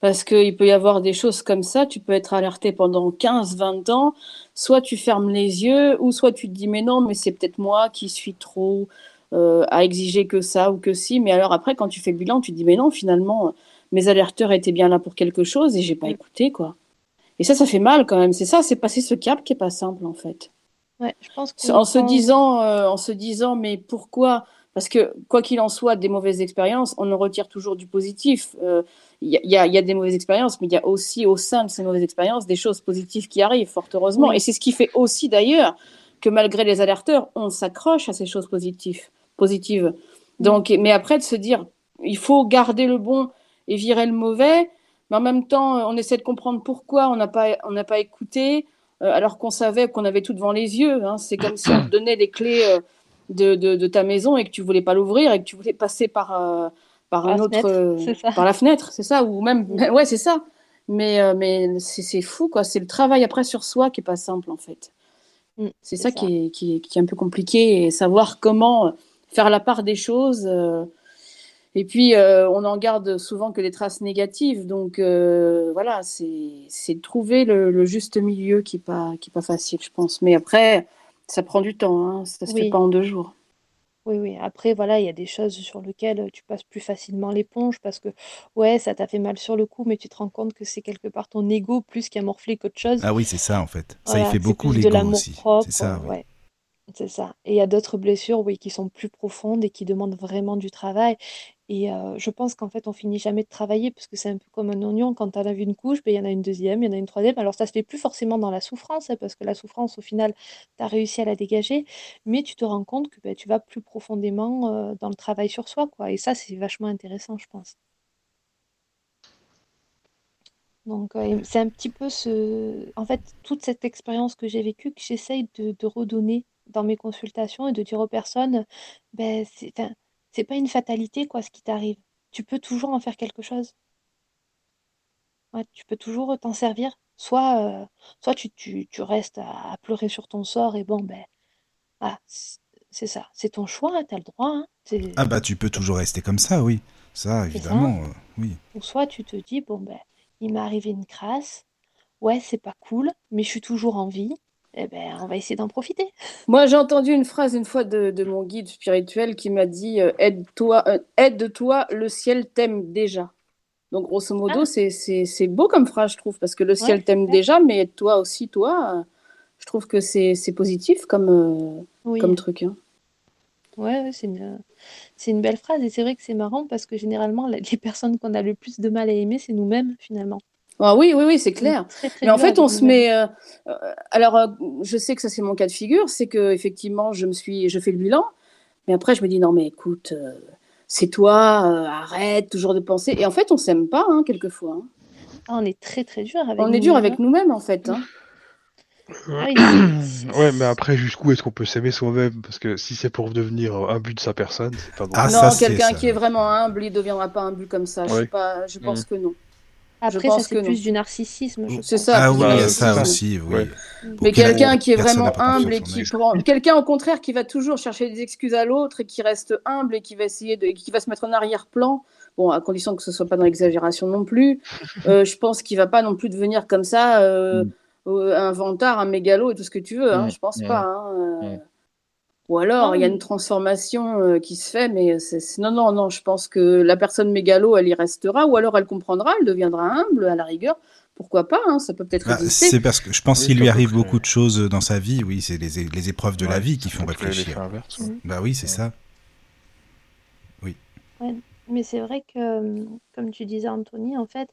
Parce qu'il peut y avoir des choses comme ça, tu peux être alerté pendant 15, 20 ans, soit tu fermes les yeux, ou soit tu te dis, mais non, mais c'est peut-être moi qui suis trop euh, à exiger que ça ou que si. Mais alors après, quand tu fais le bilan, tu te dis, mais non, finalement, mes alerteurs étaient bien là pour quelque chose et j'ai pas Mm. écouté, quoi. Et ça, ça fait mal quand même. C'est ça, c'est passer ce cap qui est pas simple, en fait. Ouais, je pense En se disant, euh, en se disant, mais pourquoi? Parce que quoi qu'il en soit, des mauvaises expériences, on en retire toujours du positif. Euh, Il y, a- il y a, il y a des mauvaises expériences, mais il y a aussi au sein de ces mauvaises expériences des choses positives qui arrivent, fort heureusement. Oui. Et c'est ce qui fait aussi d'ailleurs que malgré les alerteurs, on s'accroche à ces choses positives. positives. Donc, mais après de se dire, il faut garder le bon et virer le mauvais, mais en même temps, on essaie de comprendre pourquoi on n'a pas, on pas écouté, euh, alors qu'on savait qu'on avait tout devant les yeux. hein. C'est comme si on te donnait les clés euh, de, de, de ta maison et que tu voulais pas l'ouvrir et que tu voulais passer par, euh, par la un autre, fenêtre, euh, c'est ça. par la fenêtre, c'est ça, ou même, ouais, c'est ça. Mais, euh, mais c'est fou, quoi. C'est le travail après sur soi qui est pas simple, en fait. Mm, C'est ça, ça. Qui, est, qui, est, qui est un peu compliqué et savoir comment euh, faire la part des choses. euh, et puis, euh, on en garde souvent que des traces négatives. Donc, euh, voilà, c'est trouver le, le juste milieu qui n'est pas, qui est pas facile, je pense. Mais après, ça prend du temps. Hein. Ça se fait pas en deux jours. Oui, oui. Après, voilà, il y a des choses sur lesquelles tu passes plus facilement l'éponge parce que, ouais, ça t'a fait mal sur le coup, mais tu te rends compte que c'est quelque part ton ego plus qu'un morflé qu'autre chose. Ah oui, c'est ça en fait. Ça, Voilà, il fait beaucoup l'ego l'amour aussi. propre, C'est ça, oui. ouais. C'est ça. Et il y a d'autres blessures, oui, qui sont plus profondes et qui demandent vraiment du travail. Et euh, je pense qu'en fait, on finit jamais de travailler parce que c'est un peu comme un oignon. Quand tu enlèves une couche, ben, il y en a une deuxième, il y en a une troisième. Alors, ça se fait plus forcément dans la souffrance, hein, parce que la souffrance, au final, tu as réussi à la dégager. Mais tu te rends compte que ben, tu vas plus profondément euh, dans le travail sur soi, quoi. Et ça, c'est vachement intéressant, je pense. Donc, euh, c'est un petit peu ce... En fait, toute cette expérience que j'ai vécue, que j'essaye de, de redonner dans mes consultations et de dire aux personnes, ben, c'est, enfin, c'est pas une fatalité, quoi, ce qui t'arrive. Tu peux toujours en faire quelque chose. Ouais, tu peux toujours t'en servir. Soit, euh, soit tu, tu, tu restes à, à pleurer sur ton sort et bon, ben, ah, c'est ça. C'est ton choix, tu as le droit. hein. Ah bah tu peux toujours rester comme ça, oui. Ça, évidemment, euh, oui. Ou soit tu te dis, bon, ben, il m'est arrivé une crasse. Ouais, c'est pas cool, mais je suis toujours en vie. Eh ben, on va essayer d'en profiter. Moi, j'ai entendu une phrase une fois de, de mon guide spirituel qui m'a dit euh, aide-toi, euh, aide-toi, le ciel t'aime déjà. Donc, grosso modo, Ah. c'est, c'est, c'est beau comme phrase, je trouve, parce que le ciel Ouais, t'aime déjà, mais aide-toi aussi, toi. euh, je trouve que c'est, c'est positif comme, Oui. comme truc. hein. Ouais, c'est une, c'est une belle phrase et c'est vrai que c'est marrant parce que généralement, les personnes qu'on a le plus de mal à aimer, c'est nous-mêmes finalement. Ah oui, oui, oui, c'est clair. très, très Mais en fait, on se met. euh, alors, euh, je sais que ça, c'est mon cas de figure, c'est que effectivement, je me suis, je fais le bilan, mais après, je me dis non, mais écoute, euh, c'est toi, euh, arrête toujours de penser. Et en fait, on s'aime pas, hein, quelquefois. hein. Ah, on est très très dur avec On est dur nous-mêmes, avec hein. nous-mêmes, en fait. hein. Ah Ouais, mais après, jusqu'où est-ce qu'on peut s'aimer soi-même? Parce que si c'est pour devenir un but de sa personne, c'est pas bon. Ah, non, quelqu'un qui est vraiment humble, il deviendra pas humble comme ça. Je, Ouais. sais pas, je pense que non. Après, ça pense c'est plus non. du narcissisme, C'est ça. Ah oui, il y a ça aussi, oui. Ouais. Mais quel- quelqu'un qui est vraiment humble et qui prend quelqu'un au contraire qui va toujours chercher des excuses à l'autre et qui reste humble et qui va essayer de qui va se mettre en arrière-plan bon à condition que ce soit pas dans l'exagération non plus euh, je pense qu'il va pas non plus devenir comme ça euh, Mm. euh, un vantard, un mégalo et tout ce que tu veux. Hein, Mm, je pense mm, pas. hein, euh. mm. Ou alors, il y a oui. une transformation euh, qui se fait, mais c'est c'est- non, non, non. Je pense que la personne mégalo, elle y restera, ou alors elle comprendra, elle deviendra humble à la rigueur. Pourquoi pas hein, Ça peut peut-être Bah, c'est parce que je pense Oui, qu'il lui arrive beaucoup de choses dans sa vie. Oui, c'est les, les épreuves de la vie qui font réfléchir. inverse, ouais. Bah oui, c'est Ouais. ça. Mais c'est vrai que, comme tu disais, Anthony, en fait,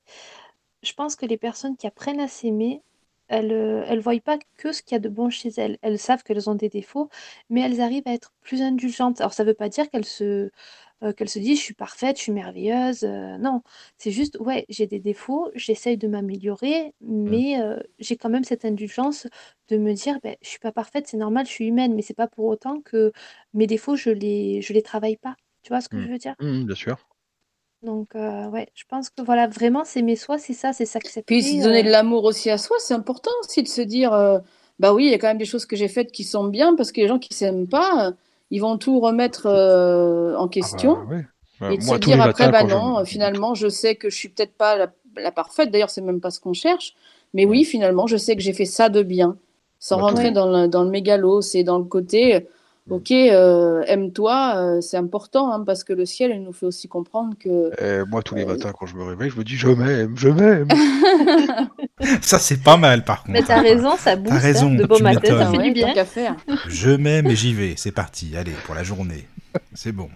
je pense que les personnes qui apprennent à s'aimer, elles euh, elles voient pas que ce qu'il y a de bon chez elles. Elles savent qu'elles ont des défauts, mais elles arrivent à être plus indulgentes. Alors, ça veut pas dire qu'elles se, euh, qu'elles se disent, je suis parfaite, je suis merveilleuse. euh, non, c'est juste, ouais, j'ai des défauts, j'essaye de m'améliorer, mais euh, j'ai quand même cette indulgence de me dire, ben, je suis pas parfaite, c'est normal, je suis humaine, mais c'est pas pour autant que mes défauts, je les, je les travaille pas. Tu vois ce que Mm. je veux dire? Mm, bien sûr. Donc, euh, ouais, je pense que voilà, vraiment, s'aimer soi, c'est ça, c'est s'accepter. Puis se donner euh, de l'amour aussi à soi, c'est important aussi de se dire, euh, bah oui, il y a quand même des choses que j'ai faites qui sont bien, parce que les gens qui s'aiment pas, ils vont tout remettre euh, en Ah question. bah, ouais. Bah, Et de moi, se dire après, matins, bah je- non, finalement, je sais que je suis peut-être pas la, la parfaite. D'ailleurs, c'est même pas ce qu'on cherche. Mais oui, finalement, je sais que j'ai fait ça de bien. Sans Bah, rentrer Ouais. dans le, dans le mégalo, c'est dans le côté, euh, ok, euh, aime-toi, euh, c'est important, hein, parce que le ciel, il nous fait aussi comprendre que. Eh, moi, tous les Euh, matins, quand je me réveille, je me dis je m'aime, je m'aime. Ça, c'est pas mal, par contre. Mais t'as hein. raison, ça booste, hein, raison, de beaux tu matins, ça fait ouais, du bien. qu'à faire. Je m'aime et j'y vais. C'est parti. Allez, pour la journée. C'est bon.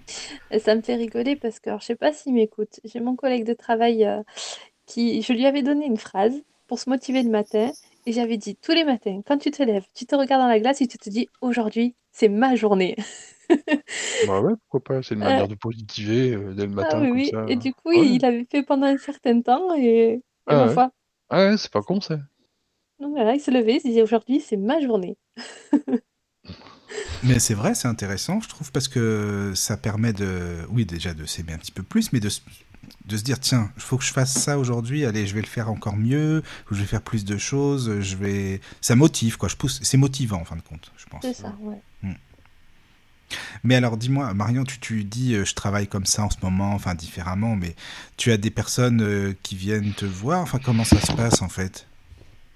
Et ça me fait rigoler parce que, alors, je sais pas s'il m'écoute, j'ai mon collègue de travail euh, qui, je lui avais donné une phrase pour se motiver le matin et j'avais dit tous les matins, quand tu te lèves, tu te regardes dans la glace et tu te dis aujourd'hui, c'est ma journée. bah ouais, pourquoi pas, c'est une Ouais. manière de positiver euh, dès le Ah matin, oui, comme oui. ça. Et du coup, Ouais. il l'avait fait pendant un certain temps et, et Ah ma ouais. foi. Ah ouais, c'est pas con ça. Donc voilà, il se levait, il se disait aujourd'hui, c'est ma journée. Mais c'est vrai, c'est intéressant, je trouve, parce que ça permet de, oui, déjà de s'aimer un petit peu plus, mais de, se- de se dire, tiens, il faut que je fasse ça aujourd'hui, allez, je vais le faire encore mieux, ou je vais faire plus de choses, je vais... Ça motive, quoi, je pousse, c'est motivant, en fin de compte, je pense. C'est ça, ouais. Mais alors, dis-moi, Marion, tu, tu dis, euh, je travaille comme ça en ce moment, enfin, différemment, mais tu as des personnes euh, qui viennent te voir, enfin, comment ça se passe, en fait?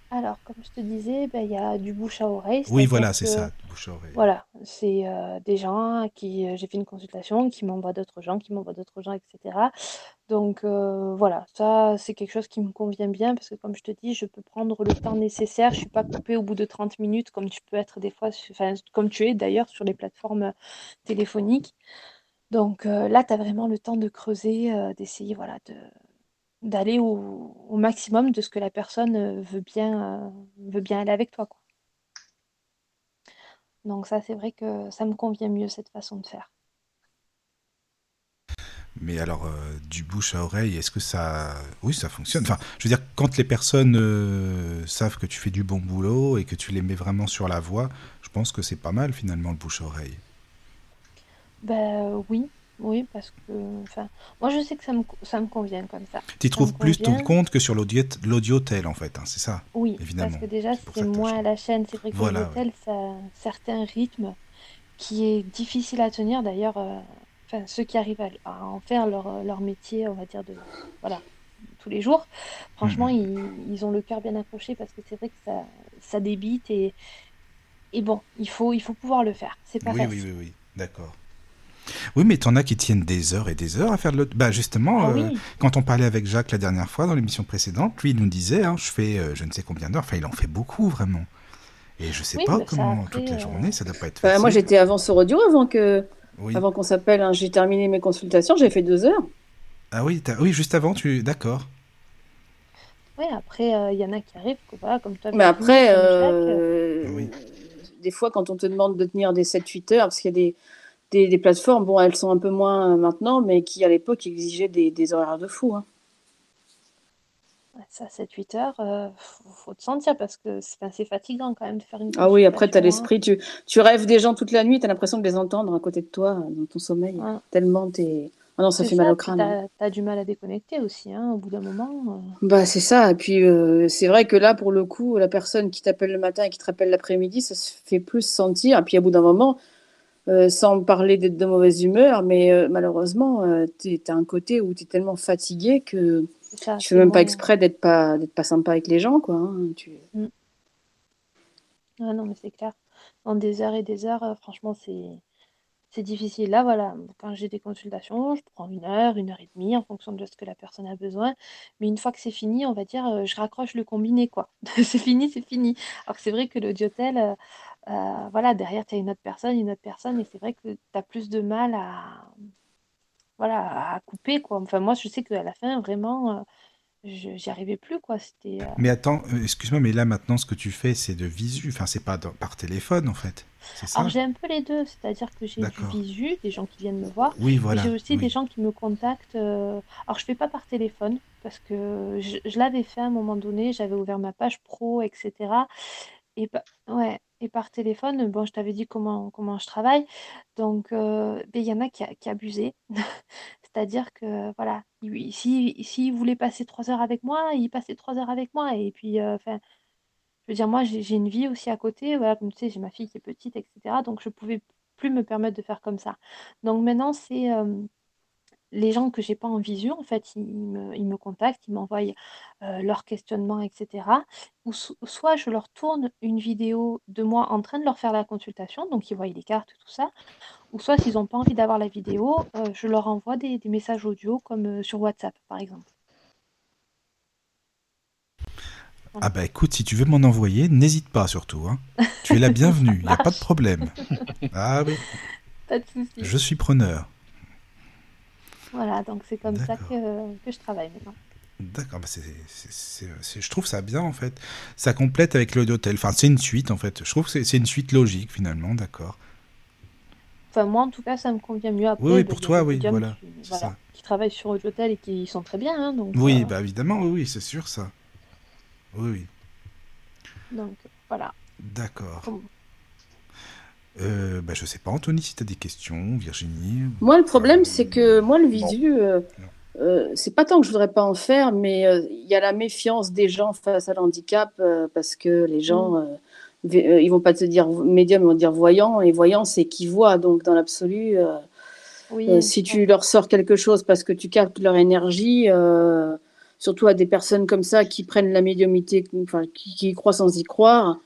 Alors, comme je te disais, ben, il y a du bouche à oreille. Oui, c'est-à-dire voilà, c'est que- ça, bouche à oreille. Voilà, c'est euh, des gens à qui euh, j'ai fait une consultation, qui m'envoient d'autres gens, qui m'envoient d'autres gens, etc. Donc euh, voilà, ça c'est quelque chose qui me convient bien parce que comme je te dis, je peux prendre le temps nécessaire, je suis pas coupée au bout de 30 minutes comme tu peux être des fois, enfin comme tu es d'ailleurs sur les plateformes téléphoniques. Donc là, tu as vraiment le temps de creuser, d'essayer voilà, de, d'aller au, au maximum de ce que la personne euh, veut bien, euh, veut bien aller avec toi, quoi. Donc ça, c'est vrai que ça me convient mieux, cette façon de faire. Mais alors, euh, du bouche à oreille, est-ce que ça... Oui, ça fonctionne? Enfin, je veux dire, quand les personnes euh, savent que tu fais du bon boulot et que tu les mets vraiment sur la voie, je pense que c'est pas mal, finalement, le bouche à oreille. Ben oui, oui, parce que, enfin, moi je sais que ça me, ça me convient comme ça. Tu trouves plus ton compte que sur l'audio l'audio-tel, en fait, hein, c'est ça Oui, Évidemment, parce que déjà, c'est moins à la chaîne. C'est vrai que Voilà, ça a un certain rythme qui est difficile à tenir. D'ailleurs, euh, enfin, ceux qui arrivent à, à en faire leur, leur métier, on va dire, de, voilà, tous les jours, franchement, ils, ils ont le cœur bien accroché parce que c'est vrai que ça, ça débite et, et bon, il faut, il faut pouvoir le faire. C'est pas Oui, oui, facile. oui, oui, d'accord. Oui, mais t'en as qui tiennent des heures et des heures à faire de l'audio. Bah, justement, Ah euh, oui. quand on parlait avec Jacques la dernière fois, dans l'émission précédente, lui, il nous disait, hein, je fais euh, je ne sais combien d'heures, enfin, il en fait beaucoup, vraiment. Et je sais Oui, pas comment, toute la euh, journée, ça doit pas être Enfin, facile. moi, j'étais avant sur audio, avant que, Oui. avant qu'on s'appelle. hein, j'ai terminé mes consultations, j'ai fait deux heures. Ah oui, oui, juste avant, tu... D'accord. Oui, après, euh, il y en a qui arrivent, voilà, comme toi, Mais après, comme Jacques, euh, Oui. des fois, quand on te demande de tenir des 7-8 heures, parce qu'il y a des, des, des plateformes, bon, elles sont un peu moins euh, maintenant, mais qui à l'époque exigeaient des, des horaires de fou. hein. Ça, 7-8 heures, euh, faut, te sentir parce que c'est c'est fatigant quand même de faire une Ah oui, après, tu as l'esprit, tu, tu rêves des gens toute la nuit, tu as l'impression de les entendre à côté de toi, dans ton sommeil. Ouais. Tellement t'es. Ah non, ça fait mal au crâne. hein. t'as, t'as du mal à déconnecter aussi, hein, au bout d'un moment. euh. Bah, c'est ça. Et puis, euh, c'est vrai que là, pour le coup, la personne qui t'appelle le matin et qui te rappelle l'après-midi, ça se fait plus sentir. Et puis, à bout d'un moment, euh, sans parler d'être de mauvaise humeur, mais euh, malheureusement, euh, tu as un côté où tu es tellement fatigué que ça, tu fais même pas exprès d'être pas, d'être pas sympa avec les gens, quoi. hein. Tu... Mm. Ah non, mais c'est clair. En des heures et des heures, franchement, c'est c'est difficile. Là, voilà, quand j'ai des consultations, je prends une heure, une heure et demie en fonction de ce que la personne a besoin. Mais une fois que c'est fini, on va dire, je raccroche le combiné, quoi. C'est fini, c'est fini. Alors que c'est vrai que l'audiotel, euh, voilà, derrière, tu as une autre personne, une autre personne, et c'est vrai que tu as plus de mal à, voilà, à couper, quoi. Enfin, moi, je sais qu'à la fin, vraiment, euh, j'y arrivais plus, quoi. C'était. euh, Mais attends, euh, excuse-moi, mais là maintenant, ce que tu fais, c'est de visu. Enfin, c'est pas dans- par téléphone, en fait. C'est ça? Alors, j'ai un peu les deux, c'est-à-dire que j'ai du visu, des gens qui viennent me voir, Oui, voilà. j'ai aussi oui. des gens qui me contactent. Alors, je fais pas par téléphone parce que je, je l'avais fait à un moment donné. J'avais ouvert ma page pro, etc. Et, pa- ouais, et par téléphone, bon, je t'avais dit comment, comment je travaille. Donc, euh, ben, il y en a qui, qui abusaient. C'est-à-dire que, voilà, il- si, s'ils voulaient passer trois heures avec moi, ils passaient trois heures avec moi. Et puis, euh, enfin, je veux dire, moi, j'ai une vie aussi à côté. Voilà, comme tu sais, j'ai ma fille qui est petite, etc. Donc, je pouvais plus me permettre de faire comme ça. Donc, maintenant, c'est. euh, les gens que j'ai pas en visu, en fait, ils me, ils me contactent, ils m'envoient euh, leurs questionnements, etc. Ou so- soit je leur tourne une vidéo de moi en train de leur faire la consultation, donc ils voient les cartes, tout ça. Ou soit s'ils n'ont pas envie d'avoir la vidéo, euh, je leur envoie des, des messages audio comme euh, sur WhatsApp, par exemple. Ah bah écoute, si tu veux m'en envoyer, n'hésite pas surtout. Hein. Tu es la bienvenue, il n'y a pas de problème. Ah oui, Pas de souci. je suis preneur. Voilà, donc c'est comme ça que, que je travaille maintenant. D'accord, bah je trouve ça bien en fait. Ça complète avec l'audiotel. Enfin, c'est une suite en fait. Je trouve que c'est, une suite logique finalement, d'accord. Enfin, moi, en tout cas, ça me convient mieux. Après, Oui, oui, pour toi, oui, voilà, qui, voilà, ça. qui travaillent sur Audiotel et qui sont très bien. hein, donc, Oui, euh, bah évidemment, oui, oui, c'est sûr ça. Oui, oui, donc voilà. d'accord. Euh, bah je sais pas, Anthony, si tu as des questions, Virginie. Moi, le problème, c'est que moi, le visu, euh, euh, c'est pas tant que je voudrais pas en faire, mais euh, il y a la méfiance des gens face à l'handicap euh, parce que les gens, euh, euh, ils vont pas te dire médium, ils vont te dire voyant, et voyant, c'est qui voit. Donc, dans l'absolu, euh, Oui, euh, si tu leur sors quelque chose parce que tu captes leur énergie, euh, surtout à des personnes comme ça qui prennent la médiumité, enfin, qui, qui y croient sans y croire.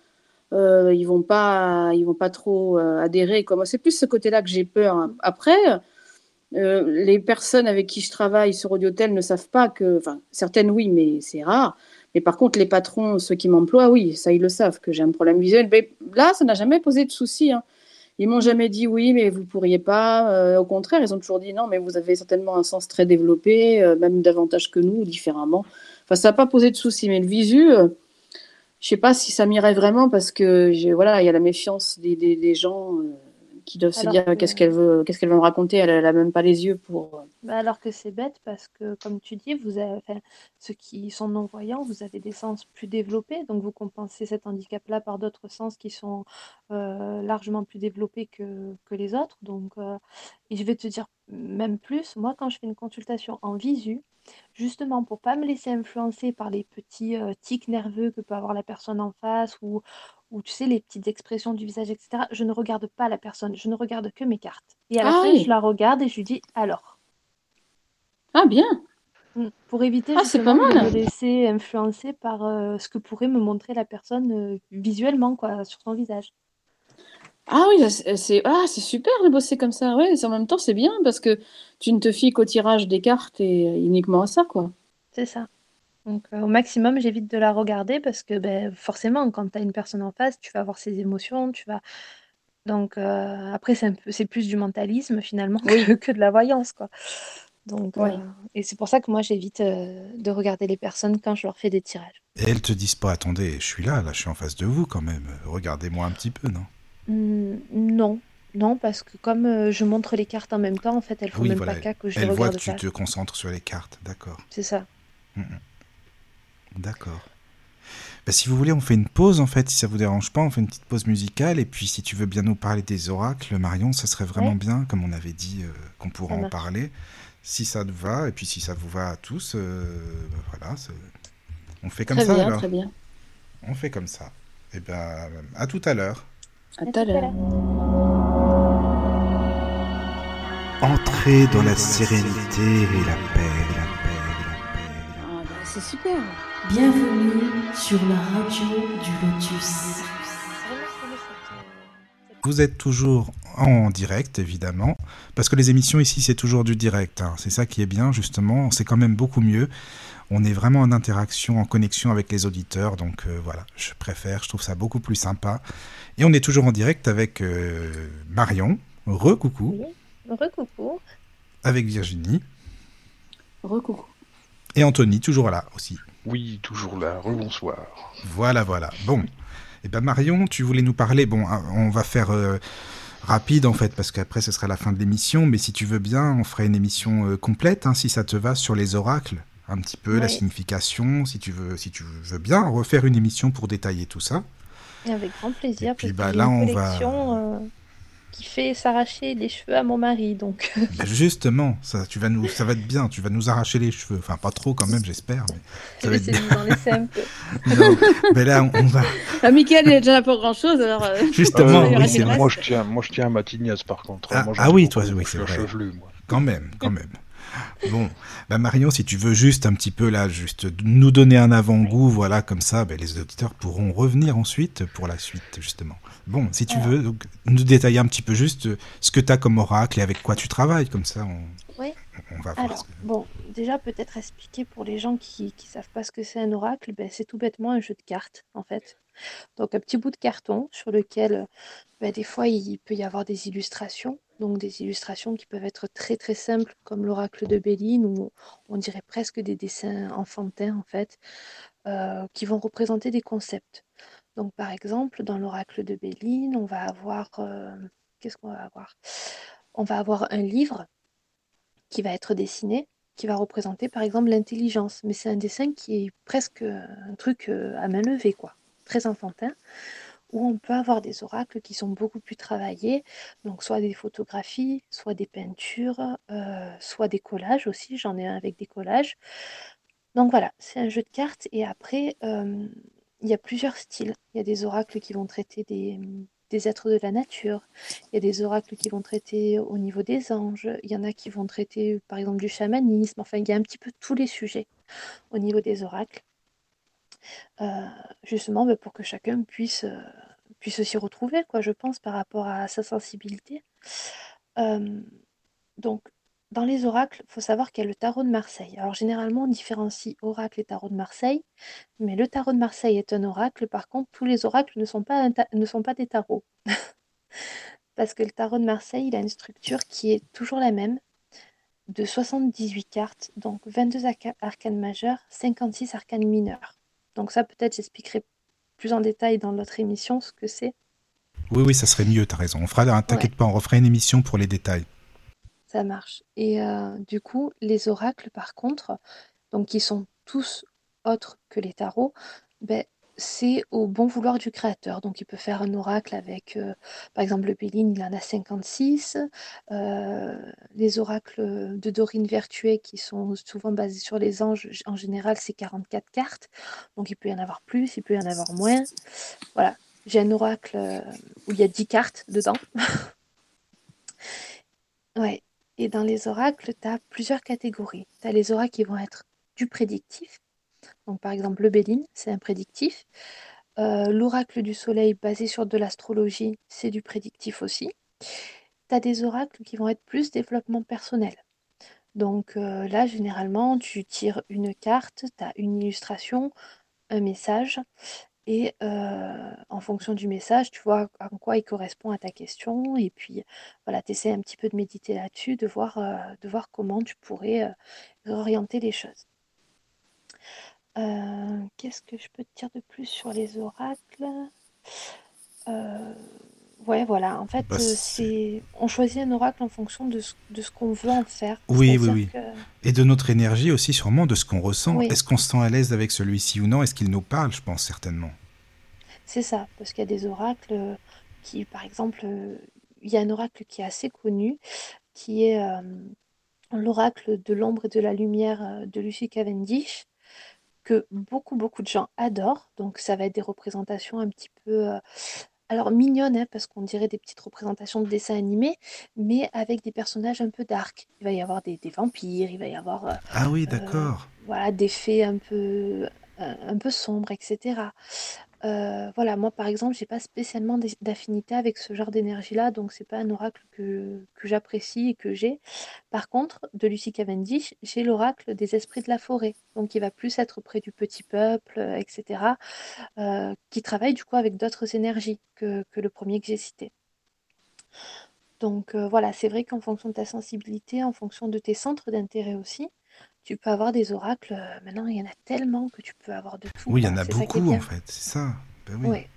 Euh, ils vont pas, ils vont pas trop euh, adhérer. C'est plus ce côté-là que j'ai peur. Après, euh, les personnes avec qui je travaille sur Audiotel ne savent pas que, enfin, certaines oui, mais c'est rare. Mais par contre, les patrons, ceux qui m'emploient, oui, ça ils le savent que j'ai un problème visuel. Mais là, ça n'a jamais posé de souci. Hein. Ils m'ont jamais dit oui, mais vous pourriez pas. Au contraire, ils ont toujours dit non, mais vous avez certainement un sens très développé, même davantage que nous, différemment. Enfin, ça n'a pas posé de souci. Mais le visu, je sais pas si ça m'irait vraiment parce que voilà, il y a la méfiance des, des, des gens euh, qui doivent se dire que- qu'est-ce qu'elle veut, qu'est-ce qu'elle me raconter. Elle, n'a même pas les yeux pour. euh, Bah, alors que c'est bête parce que, comme tu dis, vous avez, enfin, ceux qui sont non-voyants, vous avez des sens plus développés, donc vous compensez cet handicap-là par d'autres sens qui sont euh, largement plus développés que, que les autres. Donc, euh, et je vais te dire même plus, moi, quand je fais une consultation en visu, justement pour pas me laisser influencer par les petits euh, tics nerveux que peut avoir la personne en face ou, ou tu sais, les petites expressions du visage, etc., je ne regarde pas la personne, je ne regarde que mes cartes. Et à la Ah fin, oui. je la regarde et je lui dis alors. Ah bien. Mm. Pour éviter Ah, de me laisser influencer par euh, ce que pourrait me montrer la personne euh, visuellement, quoi, sur son visage. Ah oui, c'est ah, c'est super de bosser comme ça. Ouais, c'est- en même temps, c'est bien parce que tu ne te fies qu'au tirage des cartes et euh, uniquement à ça, quoi. C'est ça. Donc, euh, au maximum, j'évite de la regarder parce que ben, forcément, quand tu as une personne en face, tu vas avoir ses émotions, tu vas. Donc, euh, après, c'est un peu, c'est plus du mentalisme finalement Oui. que, que de la voyance, quoi. Donc, Oui. euh, et c'est pour ça que moi, j'évite euh, de regarder les personnes quand je leur fais des tirages. Et elles te disent pas, attendez, je suis là, là, je suis en face de vous quand même. Regardez-moi un petit peu, non? Hmm, non, non, parce que comme euh, je montre les cartes en même temps, en fait, elles font Oui, même voilà. pas cas que je les Elles voient regarde que tu te concentres sur les cartes, d'accord. C'est ça. D'accord. Bah, si vous voulez, on fait une pause en fait, si ça vous dérange pas, on fait une petite pause musicale et puis si tu veux bien nous parler des oracles, Marion, ça serait vraiment Ouais. bien, comme on avait dit, euh, qu'on pourra Ça en parler. Si ça te va et puis si ça vous va à tous, euh, bah, voilà, on fait comme Très ça bien, alors. très bien. On fait comme ça. Et ben, à tout à l'heure. À tout à l'heure. Entrez dans la sérénité et la paix, la paix, la paix. Ah, bah, c'est super. Bienvenue sur la radio du Lotus. Vous êtes toujours en direct, évidemment, parce que les émissions ici, c'est toujours du direct. hein. C'est ça qui est bien, justement. C'est quand même beaucoup mieux. On est vraiment en interaction, en connexion avec les auditeurs. Donc euh, voilà, je préfère, je trouve ça beaucoup plus sympa. Et on est toujours en direct avec euh, Marion. Re-coucou. Recoucou. Avec Virginie. Recoucou. Et Anthony, toujours là aussi. Oui, toujours là. Rebonsoir. Voilà, voilà. Bon. Eh ben Marion, tu voulais nous parler. Bon, hein, on va faire euh, rapide en fait, parce qu'après ce sera la fin de l'émission. Mais si tu veux bien, on ferait une émission euh, complète, hein, si ça te va, sur les oracles, un petit peu la signification, si tu veux, si tu veux bien refaire une émission pour détailler tout ça. Et avec grand plaisir. Et puis, parce bah, là, une on va- euh, qui fait s'arracher les cheveux à mon mari. Donc, justement, ça, tu vas nous, ça va être bien. Tu vas nous arracher les cheveux. Enfin, pas trop quand même, j'espère. Mais ça va être c'est bien. dans les. Non, mais là, on, on va Ah, Mickaël, il est déjà pour grand chose, alors. euh, justement. oui, vrai. moi, je tiens, moi, je tiens à ma tignasse, par contre. Ah, Moi, ah oui, toi, oui, je c'est suis vrai. chevelu, moi. Quand même, quand même. Bon, bah Marion, si tu veux juste un petit peu là, juste nous donner un avant-goût, voilà, comme ça, bah, les auditeurs pourront revenir ensuite pour la suite, justement. Bon, si tu Alors. veux, donc, nous détailler un petit peu juste ce que tu as comme oracle et avec quoi tu travailles, comme ça, on, Oui. on va voir. Alors, que- bon, déjà peut-être expliquer pour les gens qui ne savent pas ce que c'est un oracle, ben, c'est tout bêtement un jeu de cartes, en fait. Donc un petit bout de carton sur lequel, ben, des fois, il peut y avoir des illustrations. Donc des illustrations qui peuvent être très très simples, comme l'oracle de Béline, où on dirait presque des dessins enfantins, en fait, euh, qui vont représenter des concepts. Donc par exemple, dans l'oracle de Béline, on va avoir... euh, Qu'est-ce qu'on va avoir? On va avoir un livre qui va être dessiné, qui va représenter par exemple l'intelligence. Mais c'est un dessin qui est presque un truc euh, à main levée, quoi, très enfantin, où on peut avoir des oracles qui sont beaucoup plus travaillés, donc soit des photographies, soit des peintures, euh, soit des collages aussi, j'en ai un avec des collages. Donc voilà, c'est un jeu de cartes et après, euh, il y a plusieurs styles. Il y a des oracles qui vont traiter des, êtres de la nature, il y a des oracles qui vont traiter au niveau des anges, il y en a qui vont traiter par exemple du chamanisme, enfin il y a un petit peu tous les sujets au niveau des oracles, justement bah, pour que chacun puisse, euh, puisse s'y retrouver, quoi, je pense, par rapport à sa sensibilité. Euh, donc, dans les oracles, il faut savoir qu'il y a le tarot de Marseille. Alors généralement, on différencie oracle et tarot de Marseille, mais le tarot de Marseille est un oracle, par contre, tous les oracles ne sont pas, des tarots. Parce que le tarot de Marseille, il a une structure qui est toujours la même, de 78 cartes, donc 22 arca- arcanes majeures, 56 arcanes mineures. Donc ça, peut-être, j'expliquerai plus en détail dans l'autre émission ce que c'est. Oui, oui, ça serait mieux, t'as raison. On fera, t'inquiète pas, on refera une émission pour les détails. Ça marche. Et euh, du coup, les oracles, par contre, donc qui sont tous autres que les tarots, ben, c'est au bon vouloir du créateur. Donc il peut faire un oracle avec, euh, par exemple, le Béline, il en a 56. Euh, les oracles de Dorine Vertuet, qui sont souvent basés sur les anges, en général, c'est 44 cartes. Donc il peut y en avoir plus, il peut y en avoir moins. Voilà. J'ai un oracle euh, où il y a 10 cartes dedans. Ouais. Et dans les oracles, tu as plusieurs catégories. Tu as les oracles qui vont être du prédictif. Donc, par exemple, le Béline, c'est un prédictif. Euh, L'oracle du soleil basé sur de l'astrologie, c'est du prédictif aussi. Tu as des oracles qui vont être plus développement personnel. Donc euh, là, généralement, tu tires une carte, tu as une illustration, un message, et euh, en fonction du message, tu vois en quoi il correspond à ta question, et puis voilà, tu essaies un petit peu de méditer là-dessus, de voir, de voir comment tu pourrais orienter les choses. Euh, Qu'est-ce que je peux te dire de plus sur les oracles? Euh, Ouais, voilà, en fait, Bah, euh, c'est- on choisit un oracle en fonction de ce, de ce qu'on veut en faire. Oui, oui, oui. que- Et de notre énergie aussi, sûrement, de ce qu'on ressent. Oui. Est-ce qu'on se sent à l'aise avec celui-ci ou non? Est-ce qu'il nous parle? Je pense certainement. C'est ça, parce qu'il y a des oracles euh, qui, par exemple, il y a un oracle qui est assez connu, qui est euh, l'oracle de l'ombre et de la lumière de Lucy Cavendish, que beaucoup, beaucoup de gens adorent. Donc, ça va être des représentations un petit peu, euh, alors mignonnes, hein, parce qu'on dirait des petites représentations de dessins animés, mais avec des personnages un peu dark. Il va y avoir des, des vampires, il va y avoir euh, Ah oui, d'accord. voilà, des faits un peu, un peu sombres, etc. Euh, voilà, moi par exemple, j'ai pas spécialement d'affinité avec ce genre d'énergie-là, donc c'est pas un oracle que, j'apprécie et que j'ai. Par contre, de Lucie Cavendish, j'ai l'oracle des esprits de la forêt, donc il va plus être près du petit peuple, euh, etc., euh, qui travaille du coup avec d'autres énergies que, le premier que j'ai cité. Donc voilà, c'est vrai qu'en fonction de ta sensibilité, en fonction de tes centres d'intérêt aussi, tu peux avoir des oracles. euh, maintenant, il y en a tellement que tu peux avoir de tout. Oui, il y quoi. en a beaucoup en fait, c'est ça. Ben oui. Ouais.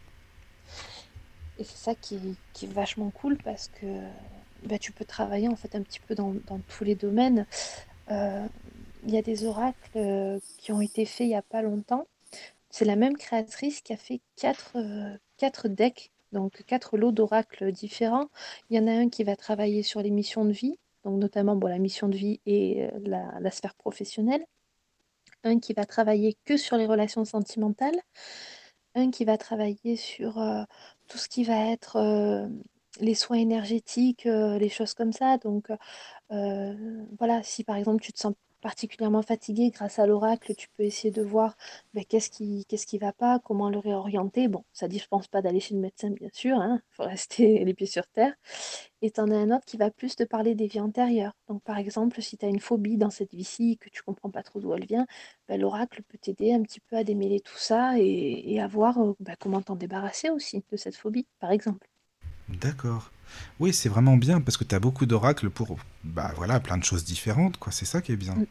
Et c'est ça qui, qui est vachement cool parce que bah, tu peux travailler en fait un petit peu dans, dans tous les domaines. Euh, Il y a des oracles euh, qui ont été faits il n'y a pas longtemps. C'est la même créatrice qui a fait quatre, quatre decks, donc quatre lots d'oracles différents. Il y en a un qui va travailler sur les missions de vie, donc notamment bon, la mission de vie et euh, la, sphère professionnelle. Un qui va travailler que sur les relations sentimentales un qui va travailler sur euh, tout ce qui va être euh, les soins énergétiques, les choses comme ça. Donc, voilà, si par exemple tu te sens particulièrement fatigué grâce à l'oracle, tu peux essayer de voir ben, qu'est-ce qui qu'est-ce qui va pas, comment le réorienter. Bon, ça dit, je pense pas d'aller chez le médecin, bien sûr, il faut rester les pieds sur terre. Et tu en as un autre qui va plus te parler des vies antérieures. Donc, par exemple, si tu as une phobie dans cette vie-ci que tu comprends pas trop d'où elle vient, ben, l'oracle peut t'aider un petit peu à démêler tout ça et, et à voir euh, ben, comment t'en débarrasser aussi de cette phobie, par exemple. D'accord. Oui, c'est vraiment bien parce que tu as beaucoup d'oracles pour bah voilà, plein de choses différentes quoi, c'est ça qui est bien. Mm.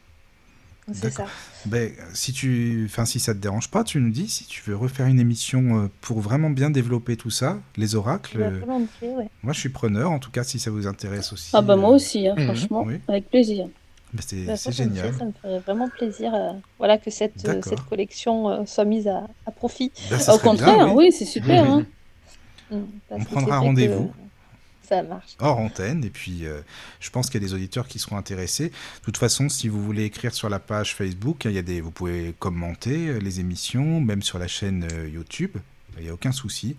C'est ça. Ben, si tu enfin si ça te dérange pas, tu nous dis si tu veux refaire une émission euh, pour vraiment bien développer tout ça, les oracles. Ben, euh, ouais. moi je suis preneur en tout cas si ça vous intéresse aussi. Ah bah moi euh, aussi, hein, Mhm. franchement, Oui. avec plaisir. ben, c'est volontiers, génial. Ça me ferait vraiment plaisir euh, voilà, que cette, euh, cette collection euh, soit mise à, à profit. Ben, Au bien, contraire, oui. oui, c'est super. Oui, oui. hein. Mm, On prendra rendez-vous. que Ça marche. hors antenne. Et puis, euh, je pense qu'il y a des auditeurs qui seront intéressés. De toute façon, si vous voulez écrire sur la page Facebook, il y a des, vous pouvez commenter euh, les émissions, même sur la chaîne euh, YouTube. Il n'y a aucun souci.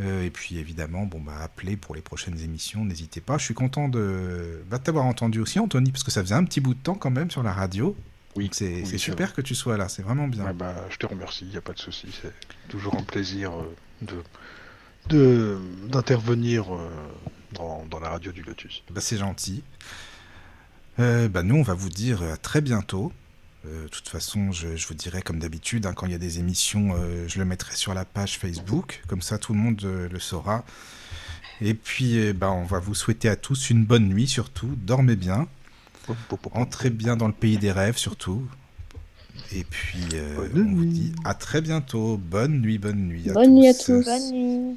Euh, et puis, évidemment, bon, bah, appelez pour les prochaines émissions. N'hésitez pas. Je suis content de, bah, de t'avoir entendu aussi, Anthony, parce que ça faisait un petit bout de temps quand même sur la radio. Oui, c'est oui, super que tu sois là. C'est vraiment bien. Bah, je te remercie, il n'y a pas de souci. C'est toujours un plaisir euh, de- d'intervenir euh, dans, dans la radio du Lotus. Bah, c'est gentil. Euh, bah, nous, on va vous dire à très bientôt. Euh, de toute façon, je, je vous dirai comme d'habitude, hein, quand il y a des émissions, euh, je le mettrai sur la page Facebook. Comme ça, tout le monde euh, le saura. Et puis, euh, bah, on va vous souhaiter à tous une bonne nuit, surtout. Dormez bien. Entrez bien dans le pays des rêves, surtout. Et puis, euh, on vous dit à très bientôt. Bonne nuit, bonne nuit. Bonne nuit à tous. tous. Bonne nuit. Bonne.